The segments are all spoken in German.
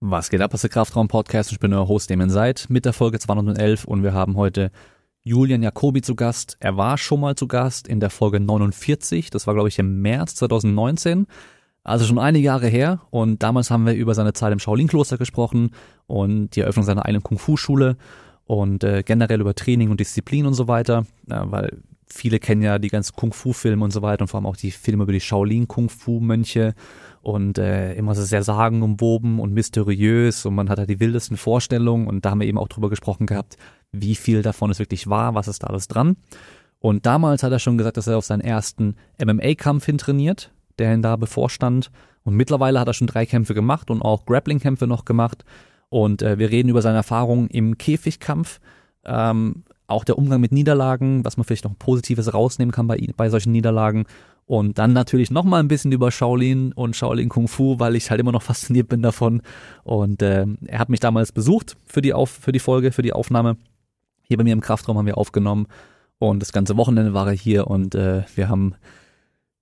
Was geht ab, das ist der Kraftraum-Podcast. Ich bin euer Host, Damien Seid, mit der Folge 211 und wir haben heute Julian Jacobi zu Gast. Er war schon mal zu Gast in der Folge 49, das war glaube ich im März 2019, also schon einige Jahre her. Und damals haben wir über seine Zeit im Shaolin-Kloster gesprochen und die Eröffnung seiner eigenen Kung-Fu-Schule und äh, generell über Training und Disziplin und so weiter, äh, weil viele kennen ja die ganzen Kung-Fu-Filme und so weiter und vor allem auch die Filme über die Shaolin-Kung-Fu-Mönche und äh, immer so sehr sagenumwoben und mysteriös und man hat da die wildesten Vorstellungen und da haben wir eben auch drüber gesprochen gehabt, wie viel davon es wirklich war, was ist da alles dran. Und damals hat er schon gesagt, dass er auf seinen ersten MMA-Kampf hin trainiert, der ihn da bevorstand. Und mittlerweile hat er schon drei Kämpfe gemacht und auch Grappling-Kämpfe noch gemacht. Und äh, wir reden über seine Erfahrungen im Käfigkampf, ähm, auch der Umgang mit Niederlagen, was man vielleicht noch Positives rausnehmen kann bei, bei solchen Niederlagen und dann natürlich noch mal ein bisschen über Shaolin und Shaolin Kung Fu, weil ich halt immer noch fasziniert bin davon. Und äh, er hat mich damals besucht für die, Auf für die Folge, für die Aufnahme. Hier bei mir im Kraftraum haben wir aufgenommen. Und das ganze Wochenende war er hier und äh, wir haben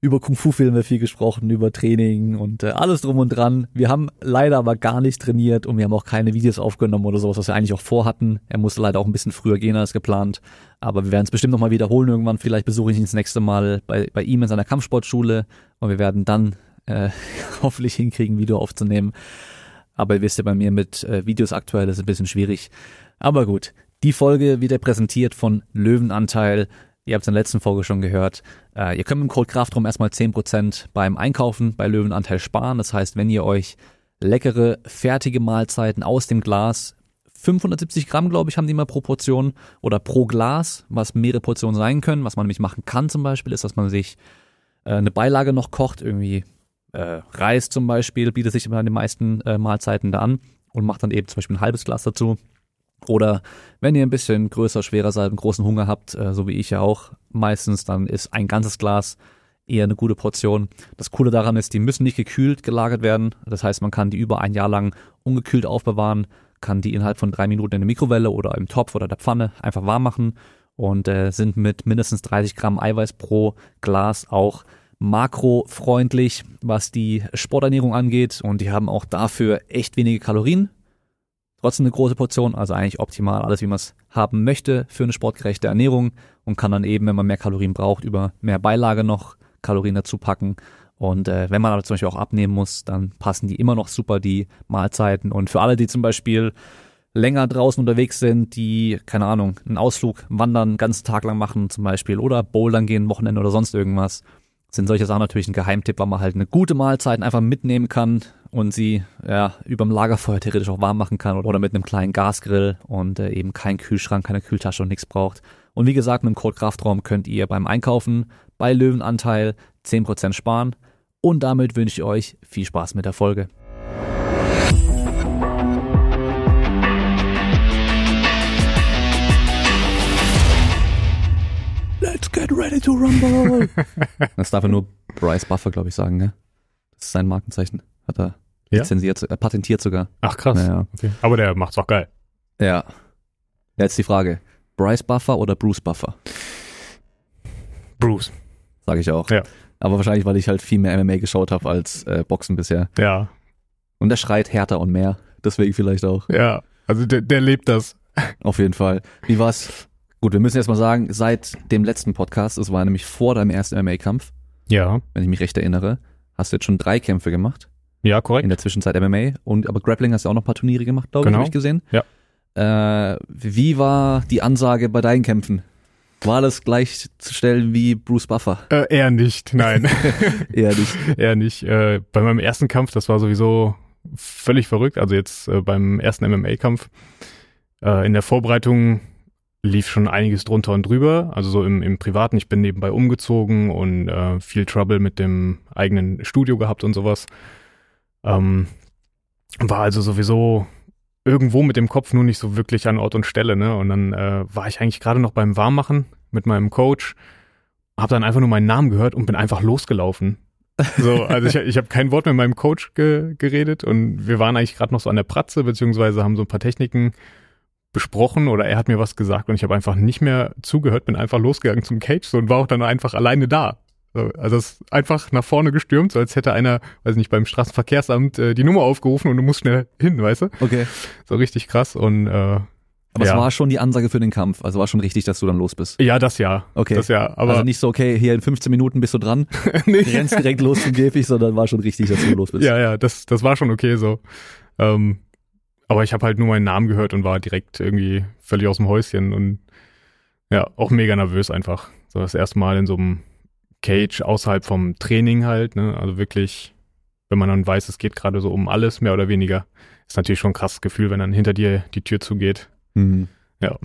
über Kung-Fu-Filme viel gesprochen, über Training und äh, alles drum und dran. Wir haben leider aber gar nicht trainiert und wir haben auch keine Videos aufgenommen oder sowas, was wir eigentlich auch vorhatten. Er musste leider auch ein bisschen früher gehen als geplant. Aber wir werden es bestimmt nochmal wiederholen irgendwann. Vielleicht besuche ich ihn das nächste Mal bei, bei ihm in seiner Kampfsportschule und wir werden dann äh, hoffentlich hinkriegen, Video aufzunehmen. Aber ihr wisst ja, bei mir mit äh, Videos aktuell ist es ein bisschen schwierig. Aber gut, die Folge wird ja präsentiert von Löwenanteil. Ihr habt es in der letzten Folge schon gehört. Äh, ihr könnt mit dem Code Kraftraum erstmal 10% beim Einkaufen bei Löwenanteil sparen. Das heißt, wenn ihr euch leckere, fertige Mahlzeiten aus dem Glas, 570 Gramm, glaube ich, haben die mal pro Portion oder pro Glas, was mehrere Portionen sein können. Was man nämlich machen kann zum Beispiel, ist, dass man sich äh, eine Beilage noch kocht, irgendwie äh, Reis zum Beispiel, bietet sich an den meisten äh, Mahlzeiten da an und macht dann eben zum Beispiel ein halbes Glas dazu. Oder wenn ihr ein bisschen größer, schwerer seid und großen Hunger habt, äh, so wie ich ja auch meistens, dann ist ein ganzes Glas eher eine gute Portion. Das Coole daran ist, die müssen nicht gekühlt gelagert werden. Das heißt, man kann die über ein Jahr lang ungekühlt aufbewahren, kann die innerhalb von drei Minuten in der Mikrowelle oder im Topf oder der Pfanne einfach warm machen und äh, sind mit mindestens 30 Gramm Eiweiß pro Glas auch makrofreundlich, was die Sporternährung angeht. Und die haben auch dafür echt wenige Kalorien. Trotzdem eine große Portion, also eigentlich optimal, alles wie man es haben möchte für eine sportgerechte Ernährung und kann dann eben, wenn man mehr Kalorien braucht, über mehr Beilage noch Kalorien dazu packen. Und äh, wenn man aber zum Beispiel auch abnehmen muss, dann passen die immer noch super, die Mahlzeiten. Und für alle, die zum Beispiel länger draußen unterwegs sind, die, keine Ahnung, einen Ausflug wandern, einen ganzen Tag lang machen zum Beispiel oder bouldern gehen, Wochenende oder sonst irgendwas, sind solche Sachen natürlich ein Geheimtipp, weil man halt eine gute Mahlzeit einfach mitnehmen kann und sie ja überm Lagerfeuer theoretisch auch warm machen kann oder mit einem kleinen Gasgrill und äh, eben kein Kühlschrank, keine Kühltasche und nichts braucht. Und wie gesagt, mit dem Code Kraftraum könnt ihr beim Einkaufen bei Löwenanteil 10% sparen und damit wünsche ich euch viel Spaß mit der Folge. Get ready to rumble. das darf er nur Bryce Buffer, glaube ich, sagen, ne? Das ist sein Markenzeichen. Hat er ja? lizenziert, äh, patentiert sogar. Ach krass. Naja. Okay. Aber der macht's auch geil. Ja. Jetzt die Frage. Bryce Buffer oder Bruce Buffer? Bruce. Sag ich auch. Ja. Aber wahrscheinlich, weil ich halt viel mehr MMA geschaut habe als äh, Boxen bisher. Ja. Und der schreit härter und mehr. Deswegen vielleicht auch. Ja. Also der, der lebt das. Auf jeden Fall. Wie war's? Gut, wir müssen erst mal sagen, seit dem letzten Podcast, es war nämlich vor deinem ersten MMA-Kampf. Ja. Wenn ich mich recht erinnere, hast du jetzt schon drei Kämpfe gemacht. Ja, korrekt. In der Zwischenzeit MMA. Und aber Grappling hast du auch noch ein paar Turniere gemacht, glaube genau. ich, habe ich gesehen. Ja. Äh, wie war die Ansage bei deinen Kämpfen? War das gleichzustellen wie Bruce Buffer? Äh, eher nicht, nein. eher nicht. eher nicht. Äh, bei meinem ersten Kampf, das war sowieso völlig verrückt. Also jetzt äh, beim ersten MMA-Kampf. Äh, in der Vorbereitung lief schon einiges drunter und drüber. Also so im, im Privaten. Ich bin nebenbei umgezogen und äh, viel Trouble mit dem eigenen Studio gehabt und sowas. Ähm, war also sowieso irgendwo mit dem Kopf nur nicht so wirklich an Ort und Stelle, ne? Und dann äh, war ich eigentlich gerade noch beim Warmmachen mit meinem Coach, habe dann einfach nur meinen Namen gehört und bin einfach losgelaufen. So, also ich, ich habe kein Wort mit meinem Coach ge geredet und wir waren eigentlich gerade noch so an der Pratze, beziehungsweise haben so ein paar Techniken besprochen oder er hat mir was gesagt und ich habe einfach nicht mehr zugehört, bin einfach losgegangen zum Cage so und war auch dann einfach alleine da. So, also es ist einfach nach vorne gestürmt, so als hätte einer, weiß nicht, beim Straßenverkehrsamt äh, die Nummer aufgerufen und du musst schnell hin, weißt du? Okay. So richtig krass und äh, Aber Ja. es war schon die Ansage für den Kampf. Also war schon richtig, dass du dann los bist. ja, das ja. Okay. Das ja, aber also nicht so, okay, hier in 15 Minuten bist du dran, nee, rennst direkt los zum Käfig, sondern war schon richtig, dass du los bist. ja, ja, das, das war schon okay so. Ähm, aber ich habe halt nur meinen Namen gehört und war direkt irgendwie völlig aus dem Häuschen und ja, auch mega nervös einfach. So das erste Mal in so einem Cage außerhalb vom Training halt, ne? Also wirklich, wenn man dann weiß, es geht gerade so um alles, mehr oder weniger, ist natürlich schon ein krasses Gefühl, wenn dann hinter dir die Tür zugeht. Mhm. Ja.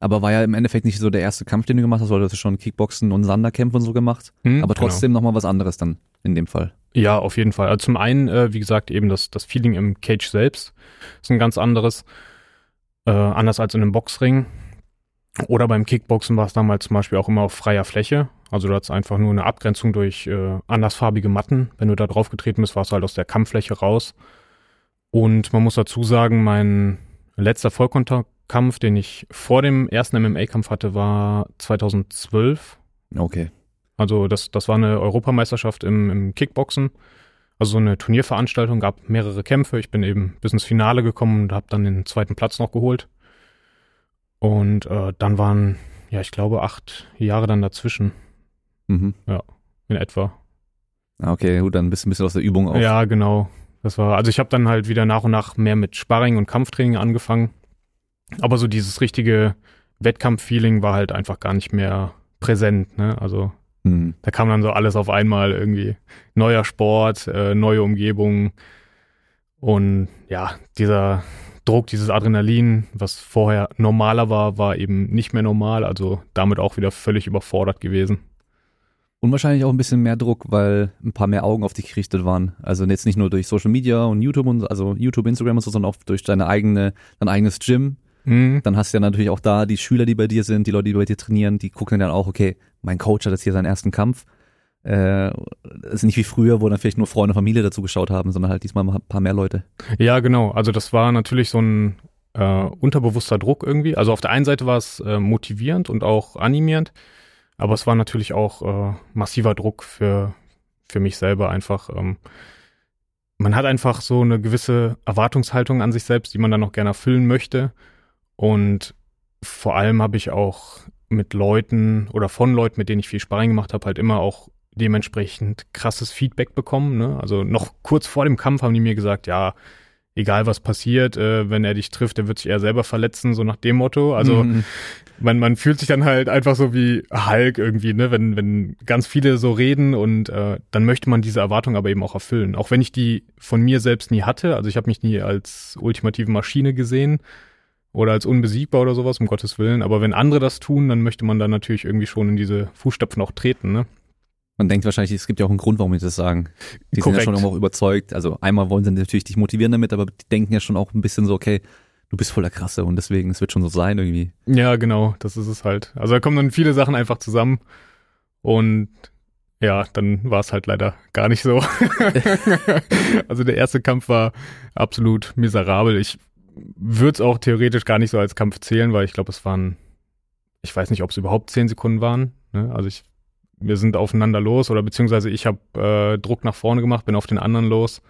Aber war ja im Endeffekt nicht so der erste Kampf, den du gemacht hast, weil du hast schon Kickboxen und Sanderkämpfe und so gemacht. Hm, Aber genau. trotzdem nochmal was anderes dann in dem Fall. Ja, auf jeden Fall. Also zum einen, äh, wie gesagt, eben das, das Feeling im Cage selbst ist ein ganz anderes. Äh, anders als in einem Boxring. Oder beim Kickboxen war es damals zum Beispiel auch immer auf freier Fläche. Also du hattest einfach nur eine Abgrenzung durch äh, andersfarbige Matten. Wenn du da drauf getreten bist, warst du halt aus der Kampffläche raus. Und man muss dazu sagen, mein letzter Vollkontaktkampf, den ich vor dem ersten MMA-Kampf hatte, war 2012. Okay. Also das, das war eine Europameisterschaft im, im Kickboxen. Also so eine Turnierveranstaltung, gab mehrere Kämpfe. Ich bin eben bis ins Finale gekommen und habe dann den zweiten Platz noch geholt. Und äh, dann waren, ja, ich glaube, acht Jahre dann dazwischen Mhm. in etwa. Ah, Okay, gut, dann bist du ein bisschen aus der Übung auch. Ja, genau. Das war, also ich habe dann halt wieder nach und nach mehr mit Sparring und Kampftraining angefangen. Aber so dieses richtige Wettkampf-Feeling war halt einfach gar nicht mehr präsent. Ne? Also Mhm. Da kam dann so alles auf einmal irgendwie. Neuer Sport, äh, neue Umgebung und ja, dieser Druck, dieses Adrenalin, was vorher normaler war, war eben nicht mehr normal, also damit auch wieder völlig überfordert gewesen. Und wahrscheinlich auch ein bisschen mehr Druck, weil ein paar mehr Augen auf dich gerichtet waren. Also jetzt nicht nur durch Social Media und YouTube und also YouTube, Instagram und so, sondern auch durch deine eigene, dein eigenes Gym. Mhm. Dann hast du ja natürlich auch da die Schüler, die bei dir sind, die Leute, die bei dir trainieren, die gucken dann auch, okay, mein Coach hat jetzt hier seinen ersten Kampf. Äh, ist nicht wie früher, wo dann vielleicht nur Freunde und Familie dazu geschaut haben, sondern halt diesmal mal ein paar mehr Leute. Ja, genau. Also das war natürlich so ein äh, unterbewusster Druck irgendwie. Also auf der einen Seite war es äh, motivierend und auch animierend, aber es war natürlich auch äh, massiver Druck für, für mich selber einfach. Ähm, man hat einfach so eine gewisse Erwartungshaltung an sich selbst, die man dann noch gerne erfüllen möchte. Und vor allem habe ich auch mit Leuten oder von Leuten, mit denen ich viel Sparring gemacht habe, halt immer auch dementsprechend krasses Feedback bekommen. Ne? Also noch kurz vor dem Kampf haben die mir gesagt, ja, egal was passiert, äh, wenn er dich trifft, der wird sich eher selber verletzen, so nach dem Motto. Also Mhm. man, man fühlt sich dann halt einfach so wie Hulk irgendwie, ne, wenn, wenn ganz viele so reden und äh, dann möchte man diese Erwartung aber eben auch erfüllen. Auch wenn ich die von mir selbst nie hatte, also ich habe mich nie als ultimative Maschine gesehen oder als unbesiegbar oder sowas, um Gottes Willen, aber wenn andere das tun, dann möchte man dann natürlich irgendwie schon in diese Fußstapfen auch treten, ne? Man denkt wahrscheinlich, es gibt ja auch einen Grund, warum die das sagen. Die sind ja Korrekt. schon irgendwo auch überzeugt. Also einmal wollen sie natürlich dich motivieren damit, aber die denken ja schon auch ein bisschen so, okay, du bist voller Krasse und deswegen, es wird schon so sein irgendwie. Ja, genau, das ist es halt. Also da kommen dann viele Sachen einfach zusammen und ja, dann war es halt leider gar nicht so. also der erste Kampf war absolut miserabel. Ich würde es auch theoretisch gar nicht so als Kampf zählen, weil ich glaube, es waren, ich weiß nicht, ob es überhaupt zehn Sekunden waren. Ne? Also ich, wir sind aufeinander los oder beziehungsweise ich habe äh, Druck nach vorne gemacht, bin auf den anderen los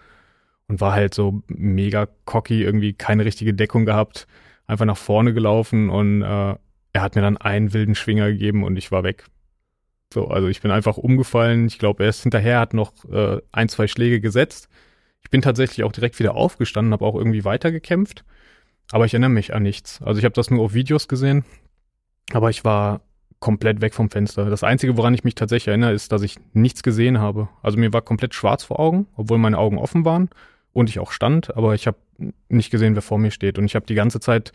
und war halt so mega cocky, irgendwie keine richtige Deckung gehabt, einfach nach vorne gelaufen und äh, er hat mir dann einen wilden Schwinger gegeben und ich war weg. So, also ich bin einfach umgefallen. Ich glaube, er ist hinterher, hat noch äh, ein, zwei Schläge gesetzt. Ich bin tatsächlich auch direkt wieder aufgestanden, habe auch irgendwie weitergekämpft. Aber ich erinnere mich an nichts. Also ich habe das nur auf Videos gesehen, aber ich war komplett weg vom Fenster. Das Einzige, woran ich mich tatsächlich erinnere, ist, dass ich nichts gesehen habe. Also mir war komplett schwarz vor Augen, obwohl meine Augen offen waren und ich auch stand, aber ich habe nicht gesehen, wer vor mir steht. Und ich habe die ganze Zeit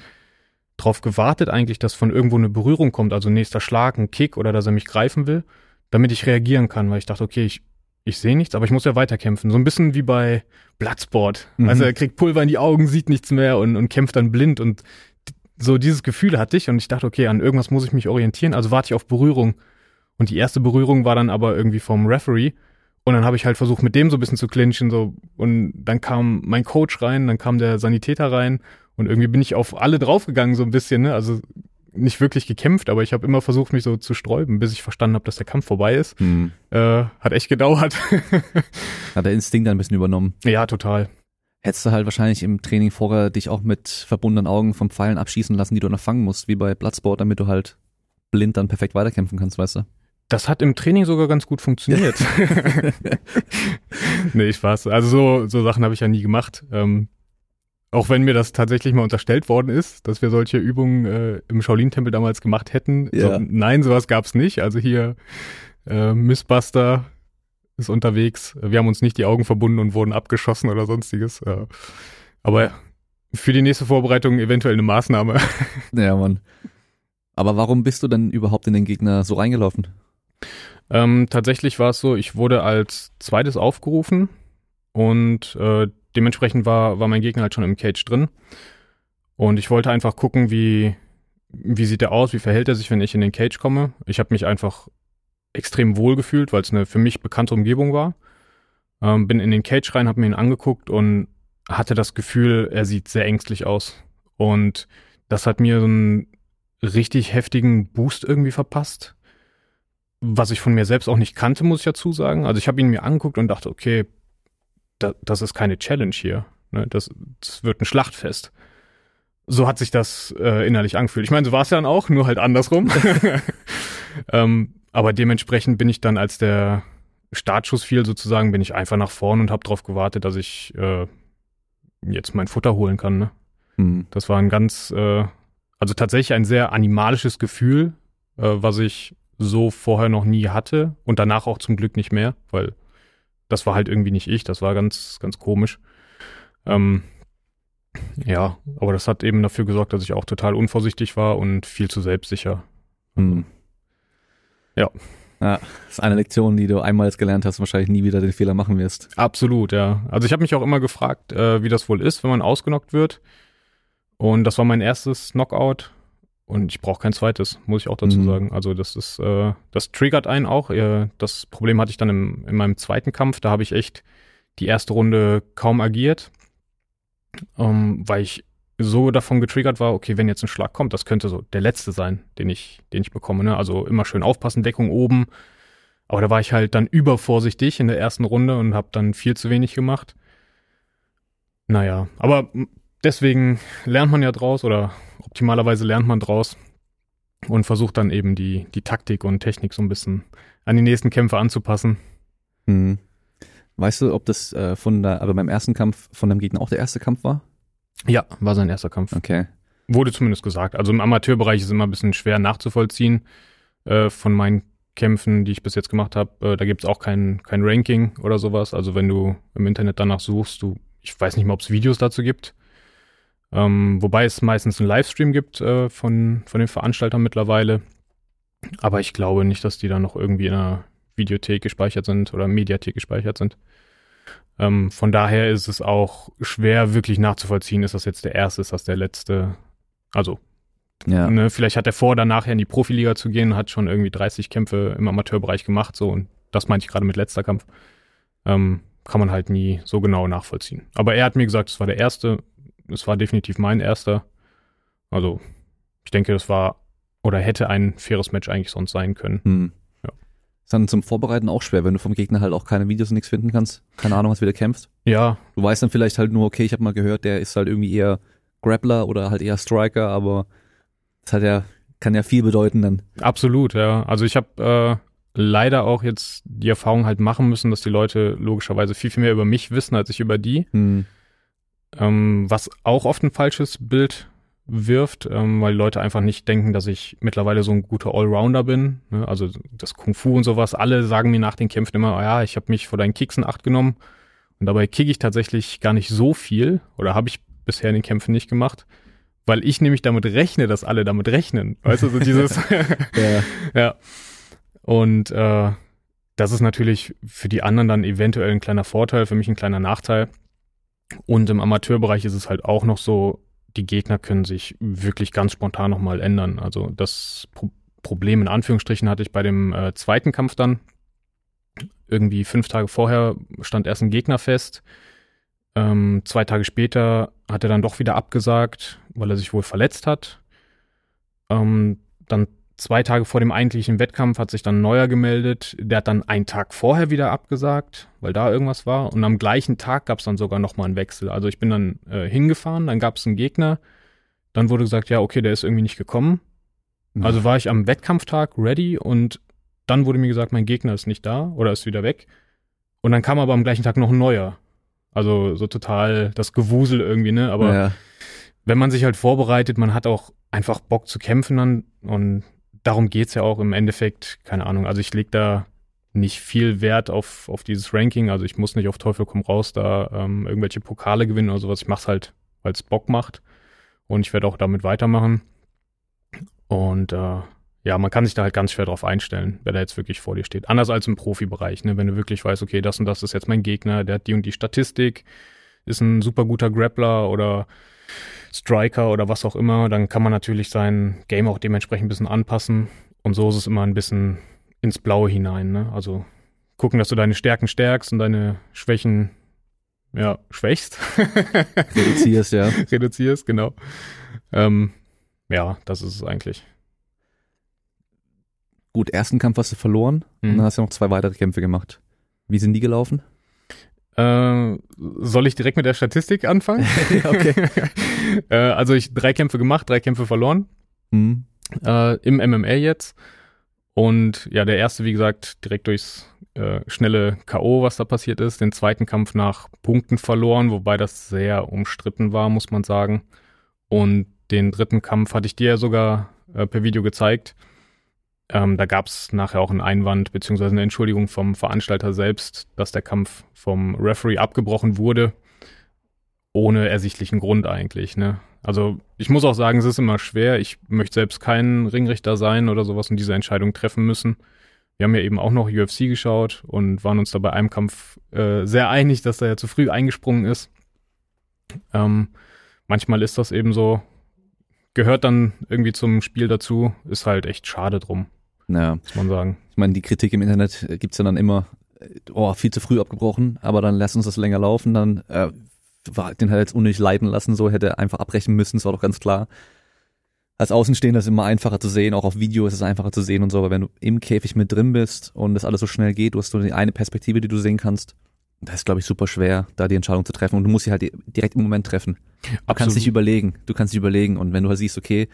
drauf gewartet eigentlich, dass von irgendwo eine Berührung kommt, also nächster Schlag, ein Kick oder dass er mich greifen will, damit ich reagieren kann, weil ich dachte, okay, ich, ich sehe nichts, aber ich muss ja weiterkämpfen. So ein bisschen wie bei Bloodsport. Mhm. Also er kriegt Pulver in die Augen, sieht nichts mehr und, und kämpft dann blind und so dieses Gefühl hatte ich und ich dachte, okay, an irgendwas muss ich mich orientieren, also warte ich auf Berührung. Und die erste Berührung war dann aber irgendwie vom Referee und dann habe ich halt versucht, mit dem so ein bisschen zu clinchen so und dann kam mein Coach rein, dann kam der Sanitäter rein und irgendwie bin ich auf alle draufgegangen so ein bisschen, ne? Also nicht wirklich gekämpft, aber ich habe immer versucht, mich so zu sträuben, bis ich verstanden habe, dass der Kampf vorbei ist. Hm. Äh, hat echt gedauert. Hat der Instinkt dann ein bisschen übernommen. ja, total. Hättest du halt wahrscheinlich im Training vorher dich auch mit verbundenen Augen vom Pfeilen abschießen lassen, die du noch fangen musst, wie bei Bloodsport, damit du halt blind dann perfekt weiterkämpfen kannst, weißt du? Das hat im Training sogar ganz gut funktioniert. nee, Spaß. Also so, so Sachen habe ich ja nie gemacht. Ähm, auch wenn mir das tatsächlich mal unterstellt worden ist, dass wir solche Übungen äh, im Shaolin-Tempel damals gemacht hätten. Ja. So, nein, sowas gab's nicht. Also hier äh, Missbuster ist unterwegs. Wir haben uns nicht die Augen verbunden und wurden abgeschossen oder sonstiges. Äh, aber für die nächste Vorbereitung eventuell eine Maßnahme. Ja, Mann. Aber warum bist du denn überhaupt in den Gegner so reingelaufen? Ähm, tatsächlich war es so, ich wurde als zweites aufgerufen und äh, dementsprechend war, war mein Gegner halt schon im Cage drin. Und ich wollte einfach gucken, wie, wie sieht er aus, wie verhält er sich, wenn ich in den Cage komme. Ich habe mich einfach extrem wohl gefühlt, weil es eine für mich bekannte Umgebung war. Ähm, bin in den Cage rein, habe mir ihn angeguckt und hatte das Gefühl, er sieht sehr ängstlich aus. Und das hat mir so einen richtig heftigen Boost irgendwie verpasst was ich von mir selbst auch nicht kannte, muss ich dazu sagen. Also ich habe ihn mir angeguckt und dachte, okay, da, das ist keine Challenge hier. Ne? Das, das wird ein Schlachtfest. So hat sich das äh, innerlich angefühlt. Ich meine, so war es ja dann auch, nur halt andersrum. ähm, aber dementsprechend bin ich dann, als der Startschuss fiel, sozusagen, bin ich einfach nach vorn und habe darauf gewartet, dass ich äh, jetzt mein Futter holen kann. Ne? Hm. Das war ein ganz, äh, also tatsächlich ein sehr animalisches Gefühl, äh, was ich so vorher noch nie hatte und danach auch zum Glück nicht mehr, weil das war halt irgendwie nicht ich, das war ganz, ganz komisch. Ähm, ja, aber das hat eben dafür gesorgt, dass ich auch total unvorsichtig war und viel zu selbstsicher. Hm. Ja. ja. Das ist eine Lektion, die du einmal jetzt gelernt hast und wahrscheinlich nie wieder den Fehler machen wirst. Absolut, ja. Also ich habe mich auch immer gefragt, äh, wie das wohl ist, wenn man ausgenockt wird. Und das war mein erstes Knockout. Und ich brauche kein zweites, muss ich auch dazu Mhm. sagen. Also das ist, äh, das triggert einen auch. Äh, das Problem hatte ich dann im, in meinem zweiten Kampf. Da habe ich echt die erste Runde kaum agiert, ähm, weil ich so davon getriggert war, okay, wenn jetzt ein Schlag kommt, das könnte so der letzte sein, den ich, den ich bekomme. Ne? Also immer schön aufpassen, Deckung oben. Aber da war ich halt dann übervorsichtig in der ersten Runde und habe dann viel zu wenig gemacht. Naja, aber deswegen lernt man ja draus oder optimalerweise lernt man draus und versucht dann eben die, die Taktik und Technik so ein bisschen an die nächsten Kämpfe anzupassen. Hm. Weißt du, ob das äh, von der, aber beim ersten Kampf von dem Gegner auch der erste Kampf war? Ja, war sein erster Kampf. Okay. Wurde zumindest gesagt. Also im Amateurbereich ist es immer ein bisschen schwer nachzuvollziehen äh, von meinen Kämpfen, die ich bis jetzt gemacht habe. Äh, da gibt es auch kein, kein Ranking oder sowas. Also wenn du im Internet danach suchst, du, ich weiß nicht mal, ob es Videos dazu gibt. Ähm, wobei es meistens einen Livestream gibt äh, von, von den Veranstaltern mittlerweile. Aber ich glaube nicht, dass die da noch irgendwie in einer Videothek gespeichert sind oder Mediathek gespeichert sind. Ähm, von daher ist es auch schwer wirklich nachzuvollziehen, ist das jetzt der erste, ist das der letzte. Also, Ja. ne, vielleicht hat er vor, dann nachher in die Profiliga zu gehen, hat schon irgendwie 30 Kämpfe im Amateurbereich gemacht, so und das meinte ich gerade mit letzter Kampf. Ähm, kann man halt nie so genau nachvollziehen. Aber er hat mir gesagt, es war der erste, es war definitiv mein erster. Also, ich denke, das war oder hätte ein faires Match eigentlich sonst sein können. Hm. Ja. Ist dann zum Vorbereiten auch schwer, wenn du vom Gegner halt auch keine Videos und nichts finden kannst. Keine Ahnung, was wieder kämpft. Ja, Du weißt dann vielleicht halt nur, okay, ich habe mal gehört, der ist halt irgendwie eher Grappler oder halt eher Striker, aber das hat ja, kann ja viel bedeuten dann. Absolut, ja. Also ich habe äh, leider auch jetzt die Erfahrung halt machen müssen, dass die Leute logischerweise viel, viel mehr über mich wissen, als ich über die. Hm. Ähm, was auch oft ein falsches Bild wirft, ähm, weil Leute einfach nicht denken, dass ich mittlerweile so ein guter Allrounder bin. Ne? Also das Kung Fu und sowas. Alle sagen mir nach den Kämpfen immer, oh ja, ich habe mich vor deinen Kicks in Acht genommen. Und dabei kicke ich tatsächlich gar nicht so viel oder habe ich bisher in den Kämpfen nicht gemacht, weil ich nämlich damit rechne, dass alle damit rechnen. Weißt du, so dieses Ja. ja. Und äh, das ist natürlich für die anderen dann eventuell ein kleiner Vorteil, für mich ein kleiner Nachteil. Und im Amateurbereich ist es halt auch noch so, die Gegner können sich wirklich ganz spontan nochmal ändern. Also das Pro Problem in Anführungsstrichen hatte ich bei dem äh, zweiten Kampf dann. Irgendwie fünf Tage vorher stand erst ein Gegner fest. Ähm, zwei Tage später hat er dann doch wieder abgesagt, weil er sich wohl verletzt hat. Ähm, dann zwei Tage vor dem eigentlichen Wettkampf hat sich dann Neuer gemeldet. Der hat dann einen Tag vorher wieder abgesagt, weil da irgendwas war. Und am gleichen Tag gab es dann sogar nochmal einen Wechsel. Also ich bin dann äh, hingefahren, dann gab es einen Gegner. Dann wurde gesagt, ja, okay, der ist irgendwie nicht gekommen. Mhm. Also war ich am Wettkampftag ready und dann wurde mir gesagt, mein Gegner ist nicht da oder ist wieder weg. Und dann kam aber am gleichen Tag noch ein neuer. Also so total das Gewusel irgendwie, ne? Aber ja. wenn man sich halt vorbereitet, man hat auch einfach Bock zu kämpfen dann und darum geht's ja auch im Endeffekt, keine Ahnung. Also ich leg da nicht viel Wert auf, auf dieses Ranking. Also ich muss nicht auf Teufel komm raus da ähm, irgendwelche Pokale gewinnen oder sowas. Ich mach's halt, weil es Bock macht. Und ich werde auch damit weitermachen. Und äh, ja, man kann sich da halt ganz schwer drauf einstellen, wer da jetzt wirklich vor dir steht. Anders als im Profibereich, ne? wenn du wirklich weißt, okay, das und das ist jetzt mein Gegner, der hat die und die Statistik, ist ein super guter Grappler oder Striker oder was auch immer, dann kann man natürlich sein Game auch dementsprechend ein bisschen anpassen. Und so ist es immer ein bisschen ins Blaue hinein. Ne? Also gucken, dass du deine Stärken stärkst und deine Schwächen ja, schwächst. Reduzierst, ja. Reduzierst, genau. Ähm, ja, das ist es eigentlich. Gut, ersten Kampf hast du verloren mhm. und dann hast du noch zwei weitere Kämpfe gemacht. Wie sind die gelaufen? Äh, soll ich direkt mit der Statistik anfangen? okay. äh, also ich drei Kämpfe gemacht, drei Kämpfe verloren. Mhm. Äh, Im MMA jetzt. Und ja, der erste, wie gesagt, direkt durchs äh, schnelle K.O., was da passiert ist. Den zweiten Kampf nach Punkten verloren, wobei das sehr umstritten war, muss man sagen. Und den dritten Kampf hatte ich dir ja sogar äh, per Video gezeigt. Ähm, da gab es nachher auch einen Einwand beziehungsweise eine Entschuldigung vom Veranstalter selbst, dass der Kampf vom Referee abgebrochen wurde, ohne ersichtlichen Grund eigentlich. Ne? Also ich muss auch sagen, es ist immer schwer. Ich möchte selbst kein Ringrichter sein oder sowas und diese Entscheidung treffen müssen. Wir haben ja eben auch noch UFC geschaut und waren uns da bei einem Kampf äh, sehr einig, dass er ja zu früh eingesprungen ist. Ähm, manchmal ist das eben so, gehört dann irgendwie zum Spiel dazu, ist halt echt schade drum. Ja. Muss man sagen. Ich meine, die Kritik im Internet gibt's ja dann immer, oh, viel zu früh abgebrochen, aber dann lass uns das länger laufen, dann äh, war, den halt jetzt unnötig leiden lassen, so hätte er einfach abbrechen müssen, das war doch ganz klar. Als Außenstehender ist es immer einfacher zu sehen, auch auf Video ist es einfacher zu sehen und so, aber wenn du im Käfig mit drin bist und das alles so schnell geht, du hast nur die eine Perspektive, die du sehen kannst, das ist, glaube ich, super schwer, da die Entscheidung zu treffen und du musst sie halt direkt im Moment treffen. Du Absolut. kannst dich überlegen, du kannst dich überlegen und wenn du halt siehst, okay,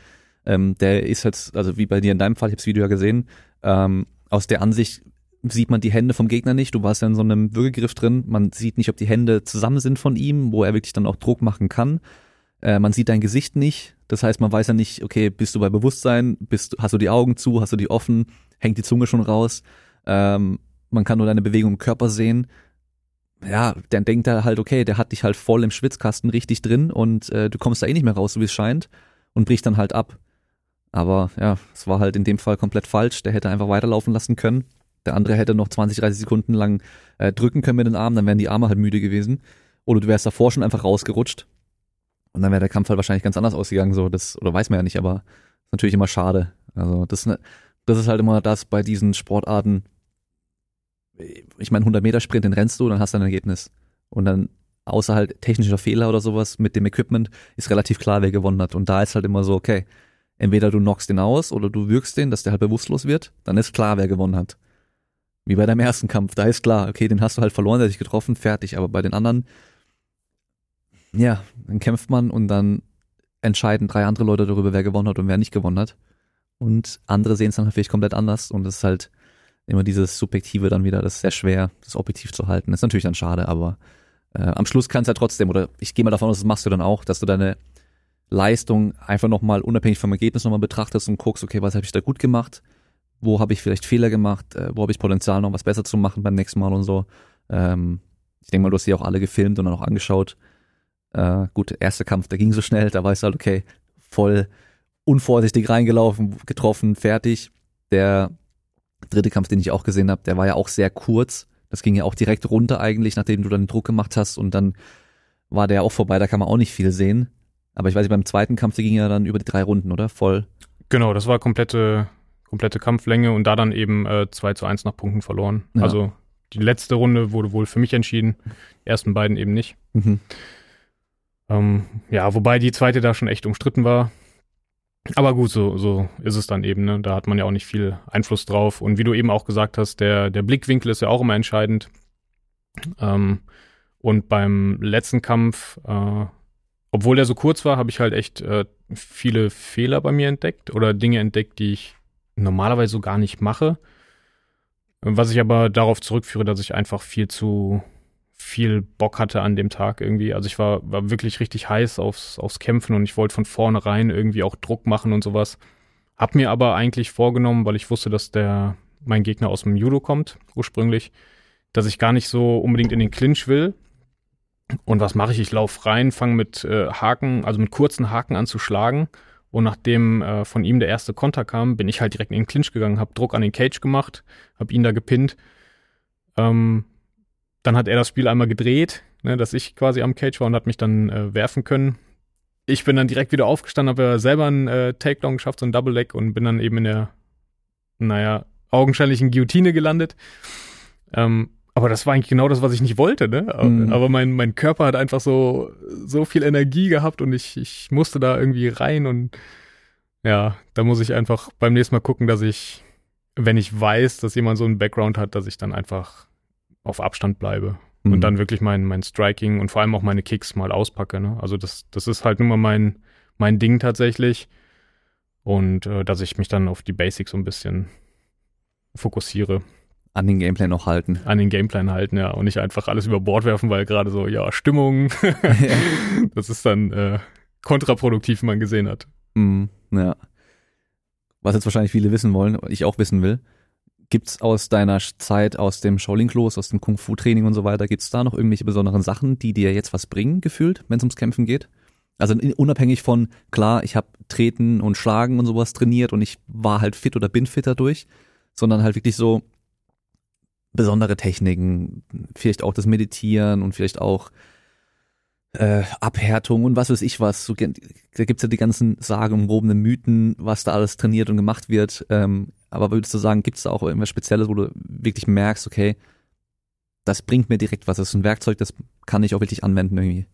ähm, der ist jetzt, also wie bei dir in deinem Fall, ich habe das Video ja gesehen, ähm, aus der Ansicht sieht man die Hände vom Gegner nicht. Du warst ja in so einem Würgegriff drin. Man sieht nicht, ob die Hände zusammen sind von ihm, wo er wirklich dann auch Druck machen kann. Äh, man sieht dein Gesicht nicht. Das heißt, man weiß ja nicht, okay, bist du bei Bewusstsein? Bist, hast du die Augen zu? Hast du die offen? Hängt die Zunge schon raus? Ähm, man kann nur deine Bewegung im Körper sehen. Ja, dann denkt er halt, okay, der hat dich halt voll im Schwitzkasten richtig drin und äh, du kommst da eh nicht mehr raus, so wie es scheint und bricht dann halt ab. Aber ja, es war halt in dem Fall komplett falsch. Der hätte einfach weiterlaufen lassen können. Der andere hätte noch 20, 30 Sekunden lang äh, drücken können mit den Armen, dann wären die Arme halt müde gewesen. Oder du wärst davor schon einfach rausgerutscht. Und dann wäre der Kampf halt wahrscheinlich ganz anders ausgegangen. So, das, oder weiß man ja nicht, aber ist natürlich immer schade. Also das, das ist halt immer das bei diesen Sportarten. Ich meine, 100 Meter Sprint, den rennst du, dann hast du ein Ergebnis. Und dann außer halt technischer Fehler oder sowas mit dem Equipment ist relativ klar, wer gewonnen hat. Und da ist halt immer so, okay, entweder du knockst den aus oder du wirkst den, dass der halt bewusstlos wird, dann ist klar, wer gewonnen hat. Wie bei deinem ersten Kampf, da ist klar, okay, den hast du halt verloren, der hat dich getroffen, fertig, aber bei den anderen, ja, dann kämpft man und dann entscheiden drei andere Leute darüber, wer gewonnen hat und wer nicht gewonnen hat. Und andere sehen es dann natürlich komplett anders und das ist halt immer dieses Subjektive dann wieder, das ist sehr schwer, das objektiv zu halten. Das ist natürlich dann schade, aber äh, am Schluss kannst du ja trotzdem, oder ich gehe mal davon aus, das machst du dann auch, dass du deine Leistung einfach nochmal unabhängig vom Ergebnis nochmal betrachtest und guckst, okay, was habe ich da gut gemacht, wo habe ich vielleicht Fehler gemacht, äh, wo habe ich Potenzial noch was besser zu machen beim nächsten Mal und so. Ähm, ich denke mal, du hast die auch alle gefilmt und dann auch angeschaut. Äh, gut, erster Kampf, der ging so schnell, da weißt du halt, okay, voll unvorsichtig reingelaufen, getroffen, fertig. Der dritte Kampf, den ich auch gesehen habe, der war ja auch sehr kurz. Das ging ja auch direkt runter eigentlich, nachdem du dann Druck gemacht hast und dann war der auch vorbei, da kann man auch nicht viel sehen. Aber ich weiß nicht, beim zweiten Kampf, der ging ja dann über die drei Runden, oder? Voll. Genau, das war komplette, komplette Kampflänge und da dann eben äh, 2 zu 1 nach Punkten verloren. Ja. Also die letzte Runde wurde wohl für mich entschieden, die ersten beiden eben nicht. Mhm. Ähm, ja, wobei die zweite da schon echt umstritten war. Aber gut, so, so ist es dann eben, ne? Da hat man ja auch nicht viel Einfluss drauf. Und wie du eben auch gesagt hast, der, der Blickwinkel ist ja auch immer entscheidend. Ähm, und beim letzten Kampf, äh, obwohl der so kurz war, habe ich halt echt äh, viele Fehler bei mir entdeckt oder Dinge entdeckt, die ich normalerweise so gar nicht mache. Was ich aber darauf zurückführe, dass ich einfach viel zu viel Bock hatte an dem Tag irgendwie. Also ich war, war wirklich richtig heiß aufs, aufs Kämpfen und ich wollte von vornherein irgendwie auch Druck machen und sowas. Hab mir aber eigentlich vorgenommen, weil ich wusste, dass der mein Gegner aus dem Judo kommt, ursprünglich, dass ich gar nicht so unbedingt in den Clinch will. Und was mache ich? Ich laufe rein, fange mit äh, Haken, also mit kurzen Haken an zu schlagen. Und nachdem äh, von ihm der erste Konter kam, bin ich halt direkt in den Clinch gegangen, habe Druck an den Cage gemacht, habe ihn da gepinnt. Ähm, dann hat er das Spiel einmal gedreht, ne, dass ich quasi am Cage war und hat mich dann äh, werfen können. Ich bin dann direkt wieder aufgestanden, habe selber einen äh, Takedown geschafft, so ein Double Leg und bin dann eben in der, naja, augenscheinlichen Guillotine gelandet. Ähm, aber das war eigentlich genau das, was ich nicht wollte, ne? Mhm. Aber mein, mein Körper hat einfach so, so viel Energie gehabt und ich, ich musste da irgendwie rein und ja, da muss ich einfach beim nächsten Mal gucken, dass ich, wenn ich weiß, dass jemand so einen Background hat, dass ich dann einfach auf Abstand bleibe mhm. und dann wirklich mein, mein Striking und vor allem auch meine Kicks mal auspacke. Ne? Also das, das ist halt nun mal mein, mein Ding tatsächlich. Und äh, dass ich mich dann auf die Basics so ein bisschen fokussiere. An den Gameplan noch halten. An den Gameplan halten, ja. Und nicht einfach alles über Bord werfen, weil gerade so, ja, Stimmung, das ist dann äh, kontraproduktiv, wie man gesehen hat. Mm, ja. Was jetzt wahrscheinlich viele wissen wollen, ich auch wissen will. Gibt's aus deiner Zeit aus dem Shaolin-Klos, aus dem Kung-Fu-Training und so weiter, gibt's da noch irgendwelche besonderen Sachen, die dir jetzt was bringen, gefühlt, wenn es ums Kämpfen geht? Also unabhängig von, klar, ich habe Treten und Schlagen und sowas trainiert und ich war halt fit oder bin fit dadurch, sondern halt wirklich so besondere Techniken, vielleicht auch das Meditieren und vielleicht auch äh, Abhärtung und was weiß ich was. So, da gibt's ja die ganzen sagenumwobenen Mythen, was da alles trainiert und gemacht wird. Ähm, aber würdest du sagen, gibt es da auch irgendwas Spezielles, wo du wirklich merkst, okay, das bringt mir direkt was, das ist ein Werkzeug, das kann ich auch wirklich anwenden irgendwie?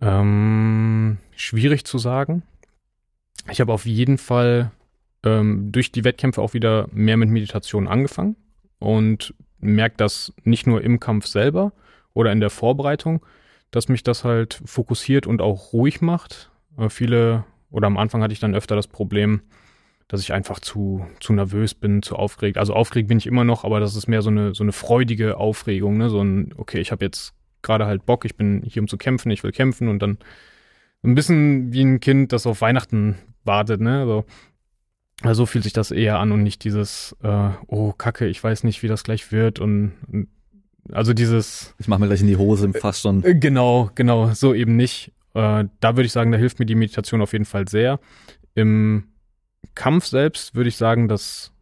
Ähm, schwierig zu sagen. Ich habe auf jeden Fall ähm, durch die Wettkämpfe auch wieder mehr mit Meditation angefangen und merke das nicht nur im Kampf selber oder in der Vorbereitung, dass mich das halt fokussiert und auch ruhig macht. Äh, viele oder am Anfang hatte ich dann öfter das Problem, dass ich einfach zu, zu nervös bin, zu aufgeregt. Also aufgeregt bin ich immer noch, aber das ist mehr so eine, so eine freudige Aufregung, ne? So ein, okay, ich habe jetzt gerade halt Bock, ich bin hier um zu kämpfen, ich will kämpfen und dann ein bisschen wie ein Kind, das auf Weihnachten wartet, ne? So, also so fühlt sich das eher an und nicht dieses, äh, oh Kacke, ich weiß nicht, wie das gleich wird und, und also dieses. Ich mache mir gleich in die Hose fast schon. Äh, genau, genau, so eben nicht. Äh, da würde ich sagen, da hilft mir die Meditation auf jeden Fall sehr. Im Kampf selbst würde ich sagen, dass